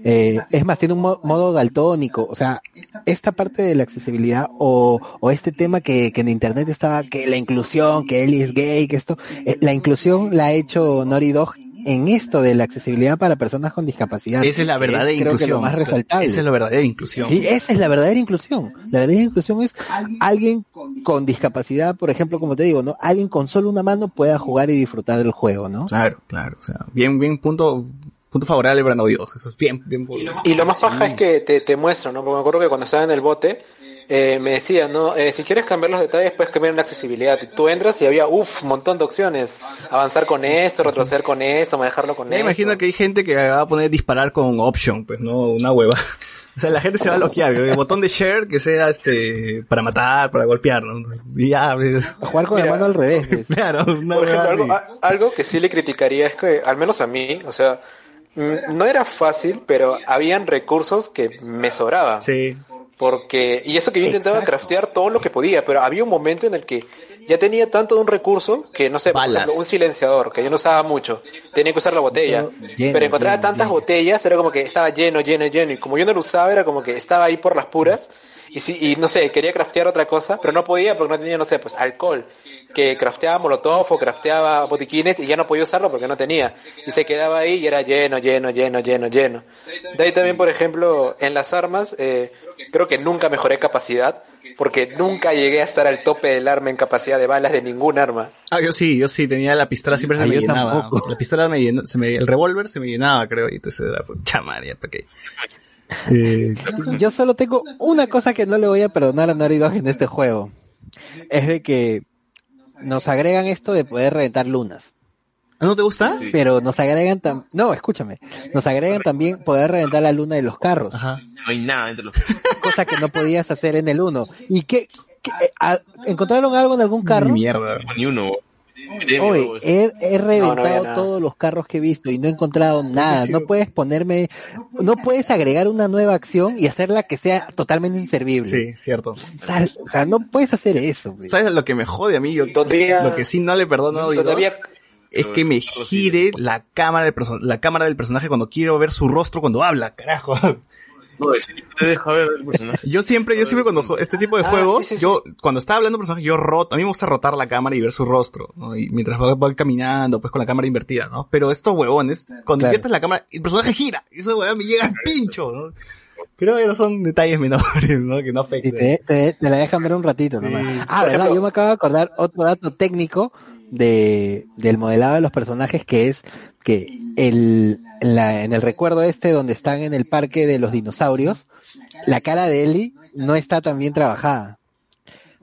Eh, es más, tiene un mo- modo daltónico. O sea, esta parte de la accesibilidad o, o este tema que, que en internet estaba, que la inclusión, que Ellie es gay, que esto, eh, la inclusión la ha hecho Naughty Dog en esto de la accesibilidad para personas con discapacidad. Esa es la verdadera creo que inclusión. lo más resaltable. Esa es la verdadera inclusión. Sí, esa es la verdadera inclusión. La verdadera inclusión es alguien con discapacidad, por ejemplo, como te digo, ¿no? Alguien con solo una mano pueda jugar y disfrutar del juego, ¿no? Claro, claro. O sea, bien, bien punto, punto favorable para Dog. Eso es bien, bien. Y lo más paja es que te, te muestra, ¿no? Porque me acuerdo que cuando estaba en el bote, eh, me decía, ¿no? Eh, si quieres cambiar los detalles, puedes cambiar la accesibilidad. Y Tú entras y había, uff, un montón de opciones. Avanzar con esto, retroceder con esto, manejarlo con Me esto. imagino que hay gente que va a poner disparar con option, pues, no una hueva. O sea, la gente se va a bloquear. El botón de share que sea este para matar, para golpear, ¿no? Y ya, pues, Jugar con Mira. la mano al revés. pues. claro, una Por ejemplo, algo, a- algo que sí le criticaría es que, al menos a mí, o sea, no era fácil, pero habían recursos que me sobraban. Sí. Porque, y eso que yo intentaba craftear todo lo que podía, pero había un momento en el que ya tenía tanto de un recurso que, no sé, por Balas. ejemplo, un silenciador, que yo no usaba mucho, tenía que usar la botella. Lleno, pero encontraba lleno, tantas lleno. botellas, era como que estaba lleno, lleno, lleno, y como yo no lo usaba, era como que estaba ahí por las puras, y sí, y no sé, quería craftear otra cosa, pero no podía porque no tenía, no sé, pues alcohol, que crafteaba molotov o crafteaba botiquines y ya no podía usarlo porque no tenía. Y se quedaba ahí y era lleno, lleno, lleno, lleno, lleno. De ahí también, por ejemplo, en las armas, eh, creo que nunca mejoré capacidad, porque nunca llegué a estar al tope del arma en capacidad de balas de ningún arma. Ah, yo sí, yo sí, tenía la pistola, siempre se Ah, me yo llenaba. tampoco. La pistola me llenó, se me, el revólver se me llenaba, creo, y entonces era, pues, chamaria, ¿para qué? Eh, Yo solo tengo una cosa que no le voy a perdonar a Naughty Dog en este juego. Es de que nos agregan esto de poder reventar lunas. ¿ah, ¿No te gusta? Sí. Pero nos agregan tam no, escúchame, nos agregan también poder reventar la luna de los carros, Ajá. No hay nada entre los... cosa que no podías hacer en el 1. ¿Y qué, qué- eh, a- encontraron algo en algún carro? Ni mierda. Ni uno. Oye, he, he reventado nada. todos los carros que he visto y no he encontrado nada. No puedes ponerme, no puedes agregar una nueva acción y hacerla que sea totalmente inservible. Sí, cierto. Sal- o sea, no puedes hacer eso. güey. ¿Sabes lo que me jode a mí? Yo, Todavía- lo que sí no le perdono a Todavía es que me gire la cámara del la cámara del personaje cuando quiero ver su rostro cuando habla, carajo. No, ese tipo te deja ver el personaje. Yo siempre, yo siempre cuando juego este tipo de Ah, juegos, sí, sí, sí. yo, cuando está hablando un personaje, yo roto, a mí me gusta rotar la cámara y ver su rostro, ¿no? Y mientras va, va caminando, pues con la cámara invertida, ¿no? Pero estos huevones, cuando Claro. inviertes la cámara, el personaje gira, y eso huevón me llega al pincho, ¿no? Pero bueno, son detalles menores, ¿no? Que no Y afectan. te, te- te la dejan ver un ratito nomás. Ah, Por verdad, yo me acabo de acordar otro dato técnico de, del modelado de los personajes que es que el, en, la- en el recuerdo este donde están en el parque de los dinosaurios, la cara de Ellie no está tan bien trabajada.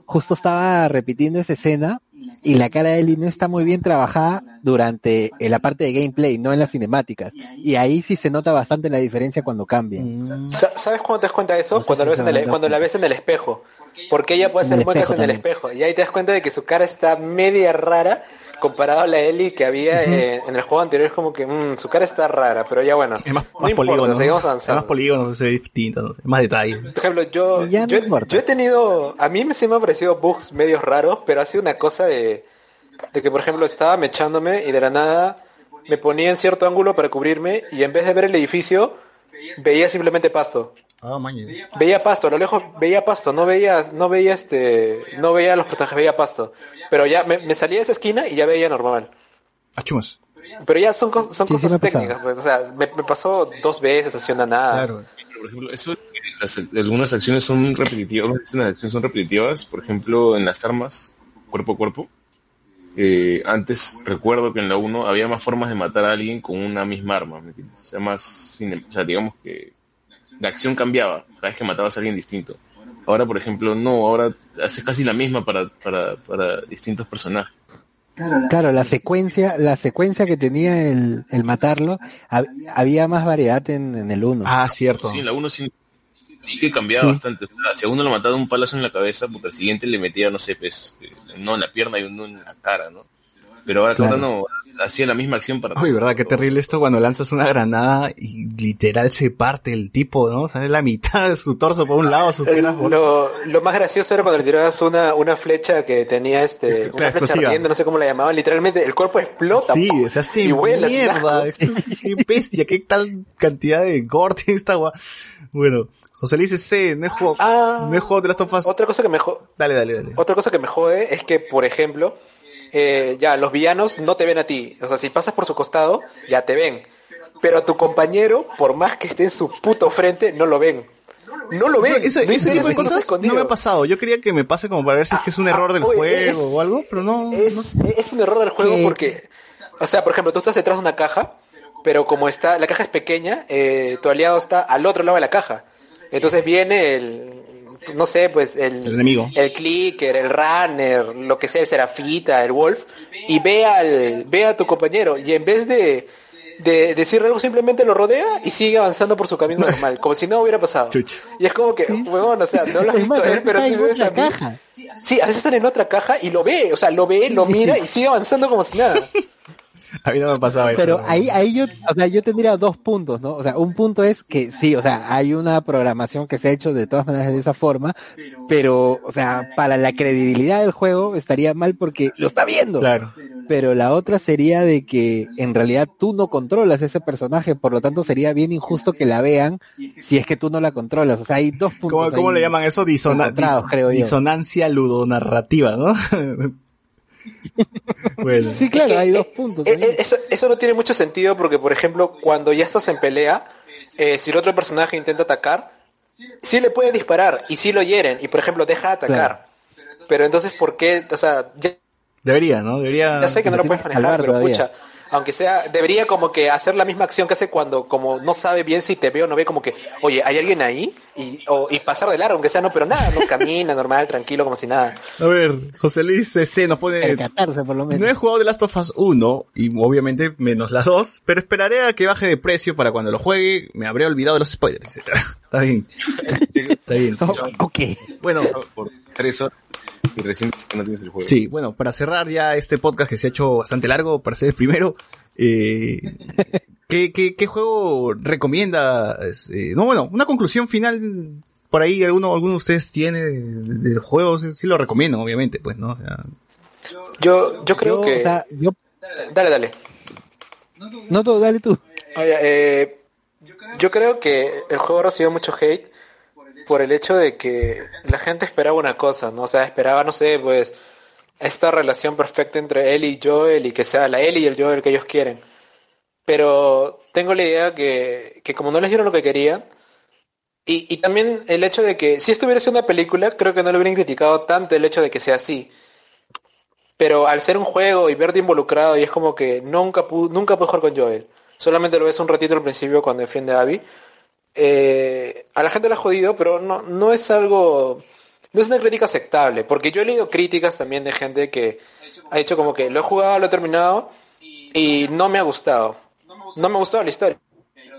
Justo estaba repitiendo esa escena y la cara de Ellie no está muy bien trabajada durante la parte de gameplay, no en las cinemáticas. Y ahí sí se nota bastante la diferencia cuando cambia. Mm, Sa- ¿Sabes cuándo te das cuenta de eso? No sé cuando, si lo ves en el- habrán dado cuando la ves en el espejo. Porque ella puede hacer muecas en el espejo. Y ahí te das cuenta de que su cara está media rara comparado a la Ellie que había eh, en el juego anterior. Es como que mm, su cara está rara, pero ya bueno. Es más, no más importa, polígono, seguimos es avanzando. más polígono, se ve distinto, no sé, más detalle. Por ejemplo, yo, no yo, he tenido, a mí me sí me han parecido bugs medios raros, pero ha sido una cosa de, de que, por ejemplo, estaba mechándome y de la nada me ponía en cierto ángulo para cubrirme y en vez de ver el edificio, veía simplemente pasto. Ah, maño. Veía pasto, a lo lejos veía pasto, no veía, no veía este, no veía los personajes, veía pasto. Pero ya me, me salía de esa esquina y ya veía normal. Ah, chumas. Pero ya son, son Sí, sí cosas técnicas, pues, o sea, me, me pasó dos veces haciendo nada. Claro. Por ejemplo, eso, las- algunas acciones son repetitivas, algunas acciones son repetitivas, por ejemplo, en las armas, cuerpo a cuerpo. Eh, antes recuerdo que en la 1 había más formas de matar a alguien con una misma arma, ¿me entiendes? O sea, más, o sea, digamos que la acción cambiaba cada vez que matabas a alguien distinto. Ahora, por ejemplo, no, ahora haces casi la misma para, para, para distintos personajes. Claro, la secuencia, la secuencia que tenía el, el matarlo, hab- había más variedad en, en el 1. Ah, cierto. Sí, en la 1 sí, sí que cambiaba Sí. bastante. O sea, si a uno lo mataba un palazo en la cabeza, porque al siguiente le metía, no sé, pues, eh, no en la pierna y uno en la cara, ¿no? Pero ahora Claro. uno hacía la misma acción para Uy, verdad, qué terrible esto cuando lanzas una granada y literal se parte el tipo, ¿no? Sale la mitad de su torso por un lado, sus El- piernas por lo, lo más gracioso era cuando le tirabas una, una flecha que tenía este, Claro, una flecha explosiva. ardiente, no sé cómo la llamaban, literalmente el cuerpo explota. Sí, ¡pum! se hace y vuela, mierda. qué bestia, qué tal cantidad de gore tiene esta gua. Bueno, José Luis C, no he jugado, Ah, no he jugado de las tofas. Otra cosa que me jo- Dale, dale, dale. otra cosa que me jode es que, por ejemplo, eh, ya los villanos no te ven a ti. O sea, si pasas por su costado, ya te ven. Pero a tu compañero, por más que esté en su puto frente, no lo ven. No lo ven. Pero eso, no ese tipo de cosas no me ha pasado. Yo quería que me pase como para ver si es que es un Ah, error del oye, juego es- o algo, pero no. no- Es, es un error del juego ¿Qué? porque, o sea, por ejemplo, tú estás detrás de una caja, pero como está, la caja es pequeña, eh, tu aliado está al otro lado de la caja. Entonces viene el, no sé, pues el, El enemigo. el clicker, el runner, lo que sea, el serafita, el wolf, y ve al, ve a tu compañero y en vez de, de decirle algo simplemente lo rodea y sigue avanzando por su camino normal, como si no hubiera pasado. Chucha. Y es como que, huevón, o sea, no lo has visto él, pero está sí en ves a mí. caja. Sí, a veces están en otra caja y lo ve, o sea, lo ve, lo mira y sigue avanzando como si nada. A mí no me pasaba eso. Pero ahí, ahí yo, o sea, yo tendría dos puntos, ¿no? O sea, un punto es que sí, o sea, hay una programación que se ha hecho de todas maneras de esa forma, pero, o sea, para la credibilidad del juego estaría mal porque lo está viendo. Claro. Pero la otra sería de que en realidad tú no controlas ese personaje, por lo tanto sería bien injusto que la vean si es que tú no la controlas. O sea, hay dos puntos. ¿Cómo, cómo ahí le llaman eso? Disona- encontrados, dis- creo yo. disonancia ludonarrativa, ¿no? bueno. Sí, claro, Es que, hay dos eh, puntos. eh, eh, eso, eso no tiene mucho sentido porque, por ejemplo, cuando ya estás en pelea, eh, si el otro personaje intenta atacar, sí le puede disparar y sí lo hieren y, por ejemplo, deja de atacar. Pero entonces, ¿por qué? O sea, ya, Debería, ¿no? Debería. ya sé que no lo puedes manejar, pero todavía. pucha, aunque sea, debería como que hacer la misma acción que hace cuando como no sabe bien si te ve o no ve, como que, oye, ¿hay alguien ahí? Y, o, y pasar de largo, aunque sea, no, pero nada, no camina normal, tranquilo, como si nada. A ver, José Luis CC nos pone. Por lo menos. No he jugado The Last of Us 1, y obviamente menos las dos, pero esperaré a que baje de precio para cuando lo juegue, me habré olvidado de los spoilers. Está bien. Está bien. Ok. Bueno, por tres horas y recién dices que no tienes el juego. sí, bueno, para cerrar ya este podcast que se ha hecho bastante largo, para ser el primero, eh, ¿qué, qué, qué juego recomienda? Eh, no, bueno, una conclusión final, por ahí alguno, alguno de ustedes tiene del juego, sí, sí lo recomiendan, obviamente, pues, ¿no? O sea, Yo, yo creo Yo, que... o sea, yo, Dale, dale. no, tú, dale tú. Oye, eh, yo creo que el juego recibió mucho hate por el hecho de que la gente esperaba una cosa, ¿no? O sea, esperaba, no sé, pues, esta relación perfecta entre él y Joel y que sea la él y el Joel que ellos quieren. Pero tengo la idea que, que como no les dieron lo que querían, y, y también el hecho de que si esto hubiera sido una película, creo que no le hubieran criticado tanto el hecho de que sea así. Pero al ser un juego y verte involucrado y es como que nunca pude, nunca pude jugar con Joel. Solamente lo ves un ratito al principio cuando defiende a Abby. Eh, a la gente le ha jodido, pero no, no es algo, no es una crítica aceptable. Porque yo he leído críticas también de gente que ha dicho como que lo he jugado, lo he terminado y no me ha gustado. No me ha gustado la historia.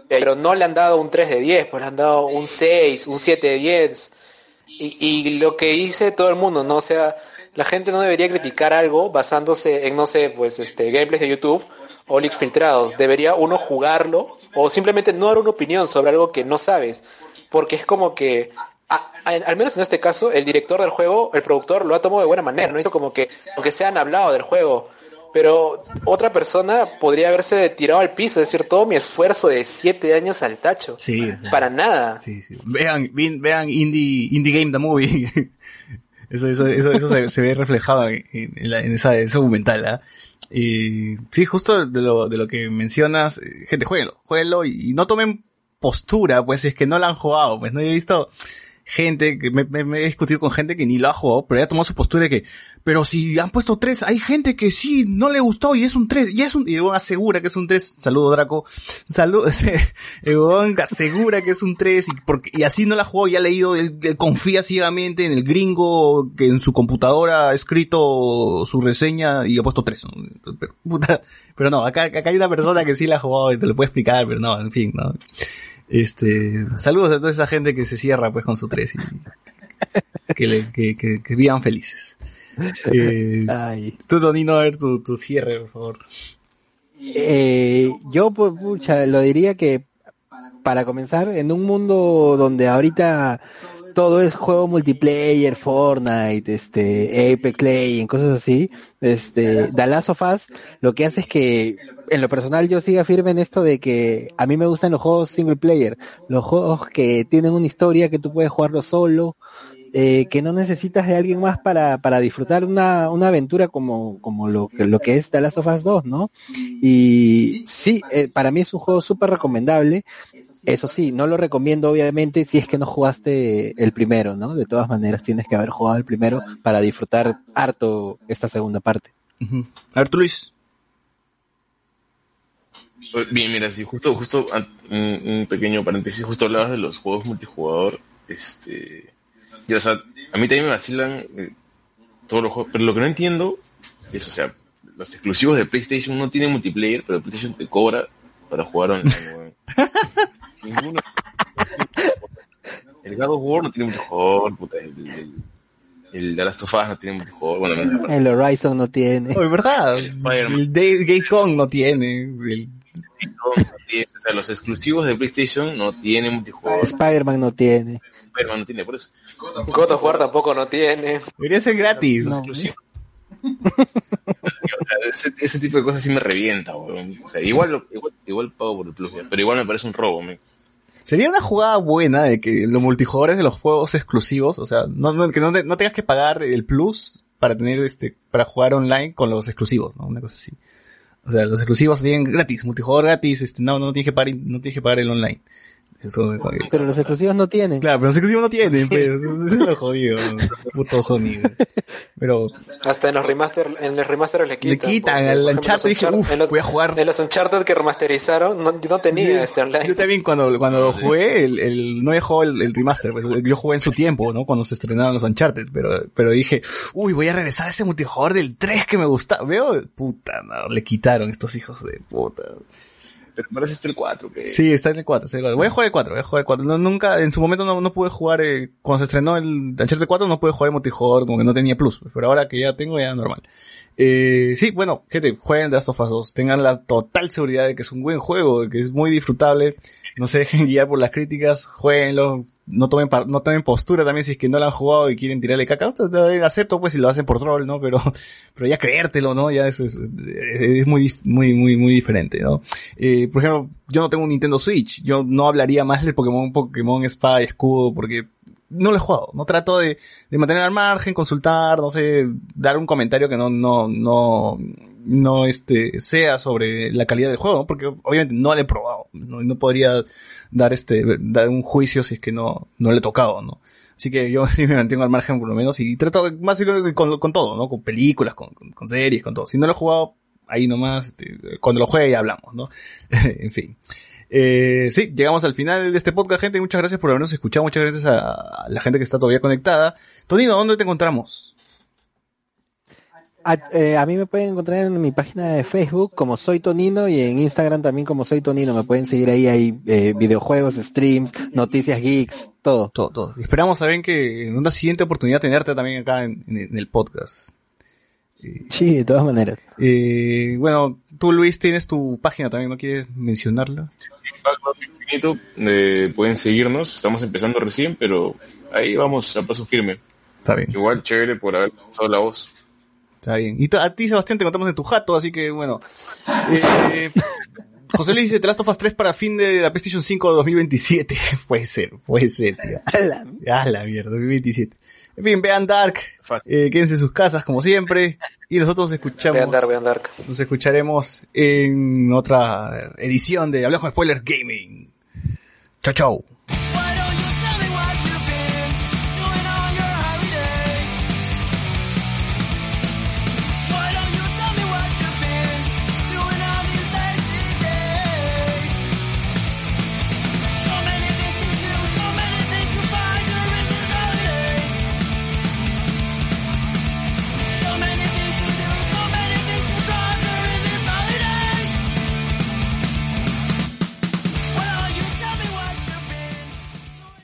Pero no le han dado un 3 de 10, pues le han dado un 6, un 7 de 10. Y, y lo que dice todo el mundo, ¿no? O sea, la gente no debería criticar algo basándose en, no sé, pues, este, gameplays de YouTube o leaks filtrados. Debería uno jugarlo o simplemente no dar una opinión sobre algo que no sabes. Porque es como que, a- a- al menos en este caso, el director del juego, el productor, lo ha tomado de buena manera, ¿no? Hizo como que, aunque se han hablado del juego. Pero otra persona podría haberse tirado al piso, es decir, todo mi esfuerzo de siete años al tacho. sí. Para nada. Sí, sí. Vean, vean Indie, Indie Game The Movie. eso, eso, eso, eso se, se ve reflejado en, en la- en esa, ese documental, ¿ah? Y sí, justo de lo, de lo que mencionas, eh, gente, jueguenlo, jueguenlo y, y no tomen postura, pues, es que no la han jugado, pues, no he visto gente que me, me- he discutido con gente que ni lo ha jugado, pero ya tomó su postura de que, pero si han puesto tres, hay gente que sí, no le gustó y es un tres, y es un, y asegura que es un tres, saludo Draco, saludo, asegura que es un tres y porque, y así no la jugó, ya ha leído, confía ciegamente en el gringo que en su computadora ha escrito su reseña y ha puesto tres. pero no, acá, acá hay una persona que sí la ha jugado y te lo puede explicar, pero no, en fin, no. Este, saludos a toda esa gente que se cierra pues con su 3 y que, le, que, que, que vivan felices. Eh, Ay. tú, Donino, a ver tu, tu cierre, por favor. Eh, yo, pues, pucha, lo diría que para comenzar, en un mundo donde ahorita todo es juego multiplayer, Fortnite, este, Apex Legends, cosas así, este, The Last of Us, lo que hace es que, en lo personal, yo siga firme en esto de que a mí me gustan los juegos single player, los juegos que tienen una historia que tú puedes jugarlo solo, eh, que no necesitas de alguien más para, para disfrutar una, una aventura como, como lo, que- lo que es The Last of Us 2, ¿no? Y sí, eh, para mí es un juego súper recomendable. Eso sí, no lo recomiendo obviamente si es que no jugaste el primero, ¿no? De todas maneras tienes que haber jugado el primero para disfrutar harto esta segunda parte. Ujú. A ver, tú, Luis. Bien, mira, sí, justo, justo, un, un pequeño paréntesis, justo hablabas de los juegos multijugador, este, y, o sea, a mí también me vacilan eh, todos los juegos, pero lo que no entiendo es, o sea, los exclusivos de PlayStation no tienen multiplayer, pero PlayStation te cobra para jugar online, weón. Ninguno. El God of War no tiene multijugador, puta, el, el, el The Last of Us no tiene multijugador, bueno, no, no, El Horizon no tiene. Es verdad. El Spider-Man. Days Gone no tiene. El- no tiene, o sea, los exclusivos de PlayStation no tienen multijugador. Spider-Man no tiene. Spider-Man no tiene, por eso. God of War tampoco no tiene. Debería ser gratis. No. O sea, ese, ese tipo de cosas sí me revienta. O sea, igual, lo- igual, igual pago por el plus, pero igual me parece un robo. Sería una jugada buena de que los multijugadores de los juegos exclusivos, o sea, no, no- que no, te- no tengas que pagar el plus para tener este, para jugar online con los exclusivos, ¿no? Una cosa así. O sea, los exclusivos tienen gratis, multijugador gratis, este, no, no tienes que pagar, no tienes que pagar el online. Eso, me. Pero los exclusivos no tienen. claro, pero los exclusivos no tienen, pues, eso es lo jodido, puto Sony. Pero, Hasta en los remaster, en los remaster le quitan. quitan, porque, al Uncharted dije, Unchar- "Uf, en los- voy a jugar". En los Uncharted que remasterizaron no, no tenía este online. Yo también cuando, cuando lo jugué, el, el, no he jugado el, el remaster, pues, yo jugué en su tiempo, ¿no? Cuando se estrenaron los Uncharted, pero, pero dije, uy, voy a regresar a ese multijugador del 3 que me gustaba. Veo, puta, no, le quitaron estos hijos de puta. Pero parece este el 4, que. Sí, está en el 4, está en el 4. Voy a jugar el 4, voy a jugar el 4. No, nunca, en su momento no, no pude jugar, eh, cuando se estrenó el Uncharted 4 no pude jugar el multijugador, como que no tenía plus, pero ahora que ya tengo ya normal. Eh, sí, bueno, gente, jueguen The Last of Us 2, tengan la total seguridad de que es un buen juego, de que es muy disfrutable, no se dejen guiar por las críticas, jueguenlo, no tomen, no tomen postura también si es que no lo han jugado y quieren tirarle caca, acepto pues si lo hacen por troll, ¿no? Pero, pero ya creértelo, ¿no? Ya es, es, es muy, muy, muy, muy diferente, ¿no? Eh, por ejemplo, yo no tengo un Nintendo Switch, yo no hablaría más del Pokémon, Pokémon Espada y Escudo, porque no lo he jugado, no trato de, de mantener al margen, consultar, no sé, dar un comentario que no, no, no, no este, sea sobre la calidad del juego, porque obviamente no lo he probado, no, no podría dar este, dar un juicio si es que no, no le he tocado, ¿no? Así que yo sí me mantengo al margen por lo menos y trato más con, con todo, ¿no? Con películas, con, con, con series, con todo. Si no lo he jugado, ahí nomás, este, cuando lo juegue ya hablamos, ¿no? en fin. Eh, sí, llegamos al final de este podcast, gente. Muchas gracias por habernos escuchado. Muchas gracias a, a la gente que está todavía conectada. Tonino, ¿dónde te encontramos? A, eh, a mí me pueden encontrar en mi página de Facebook como Soy Tonino y en Instagram también como Soy Tonino. Me pueden seguir ahí, hay eh, videojuegos, streams, noticias geeks, todo. Todo, todo. Y esperamos también que en una siguiente oportunidad tenerte también acá en, en- en el podcast. Sí, de todas maneras. Eh, bueno, tú Luis tienes tu página también, ¿no quieres mencionarla? Infinito, eh, pueden seguirnos, estamos empezando recién, pero ahí vamos a paso firme. Está bien, Igual chévere por haber pasado la voz. Está bien. Y a ti Sebastián te encontramos en tu jato, así que bueno. Eh, José Luis dice The Last of Us 3 para fin de la PlayStation 5 2027. puede ser, puede ser, tío. Ah, la mierda, 2027. En fin, vean Dark, eh, quédense en sus casas como siempre y nosotros escuchamos, Voy a andar, voy a andar. nos escucharemos en otra edición de Hablamos con Spoilers Gaming. Chau chau.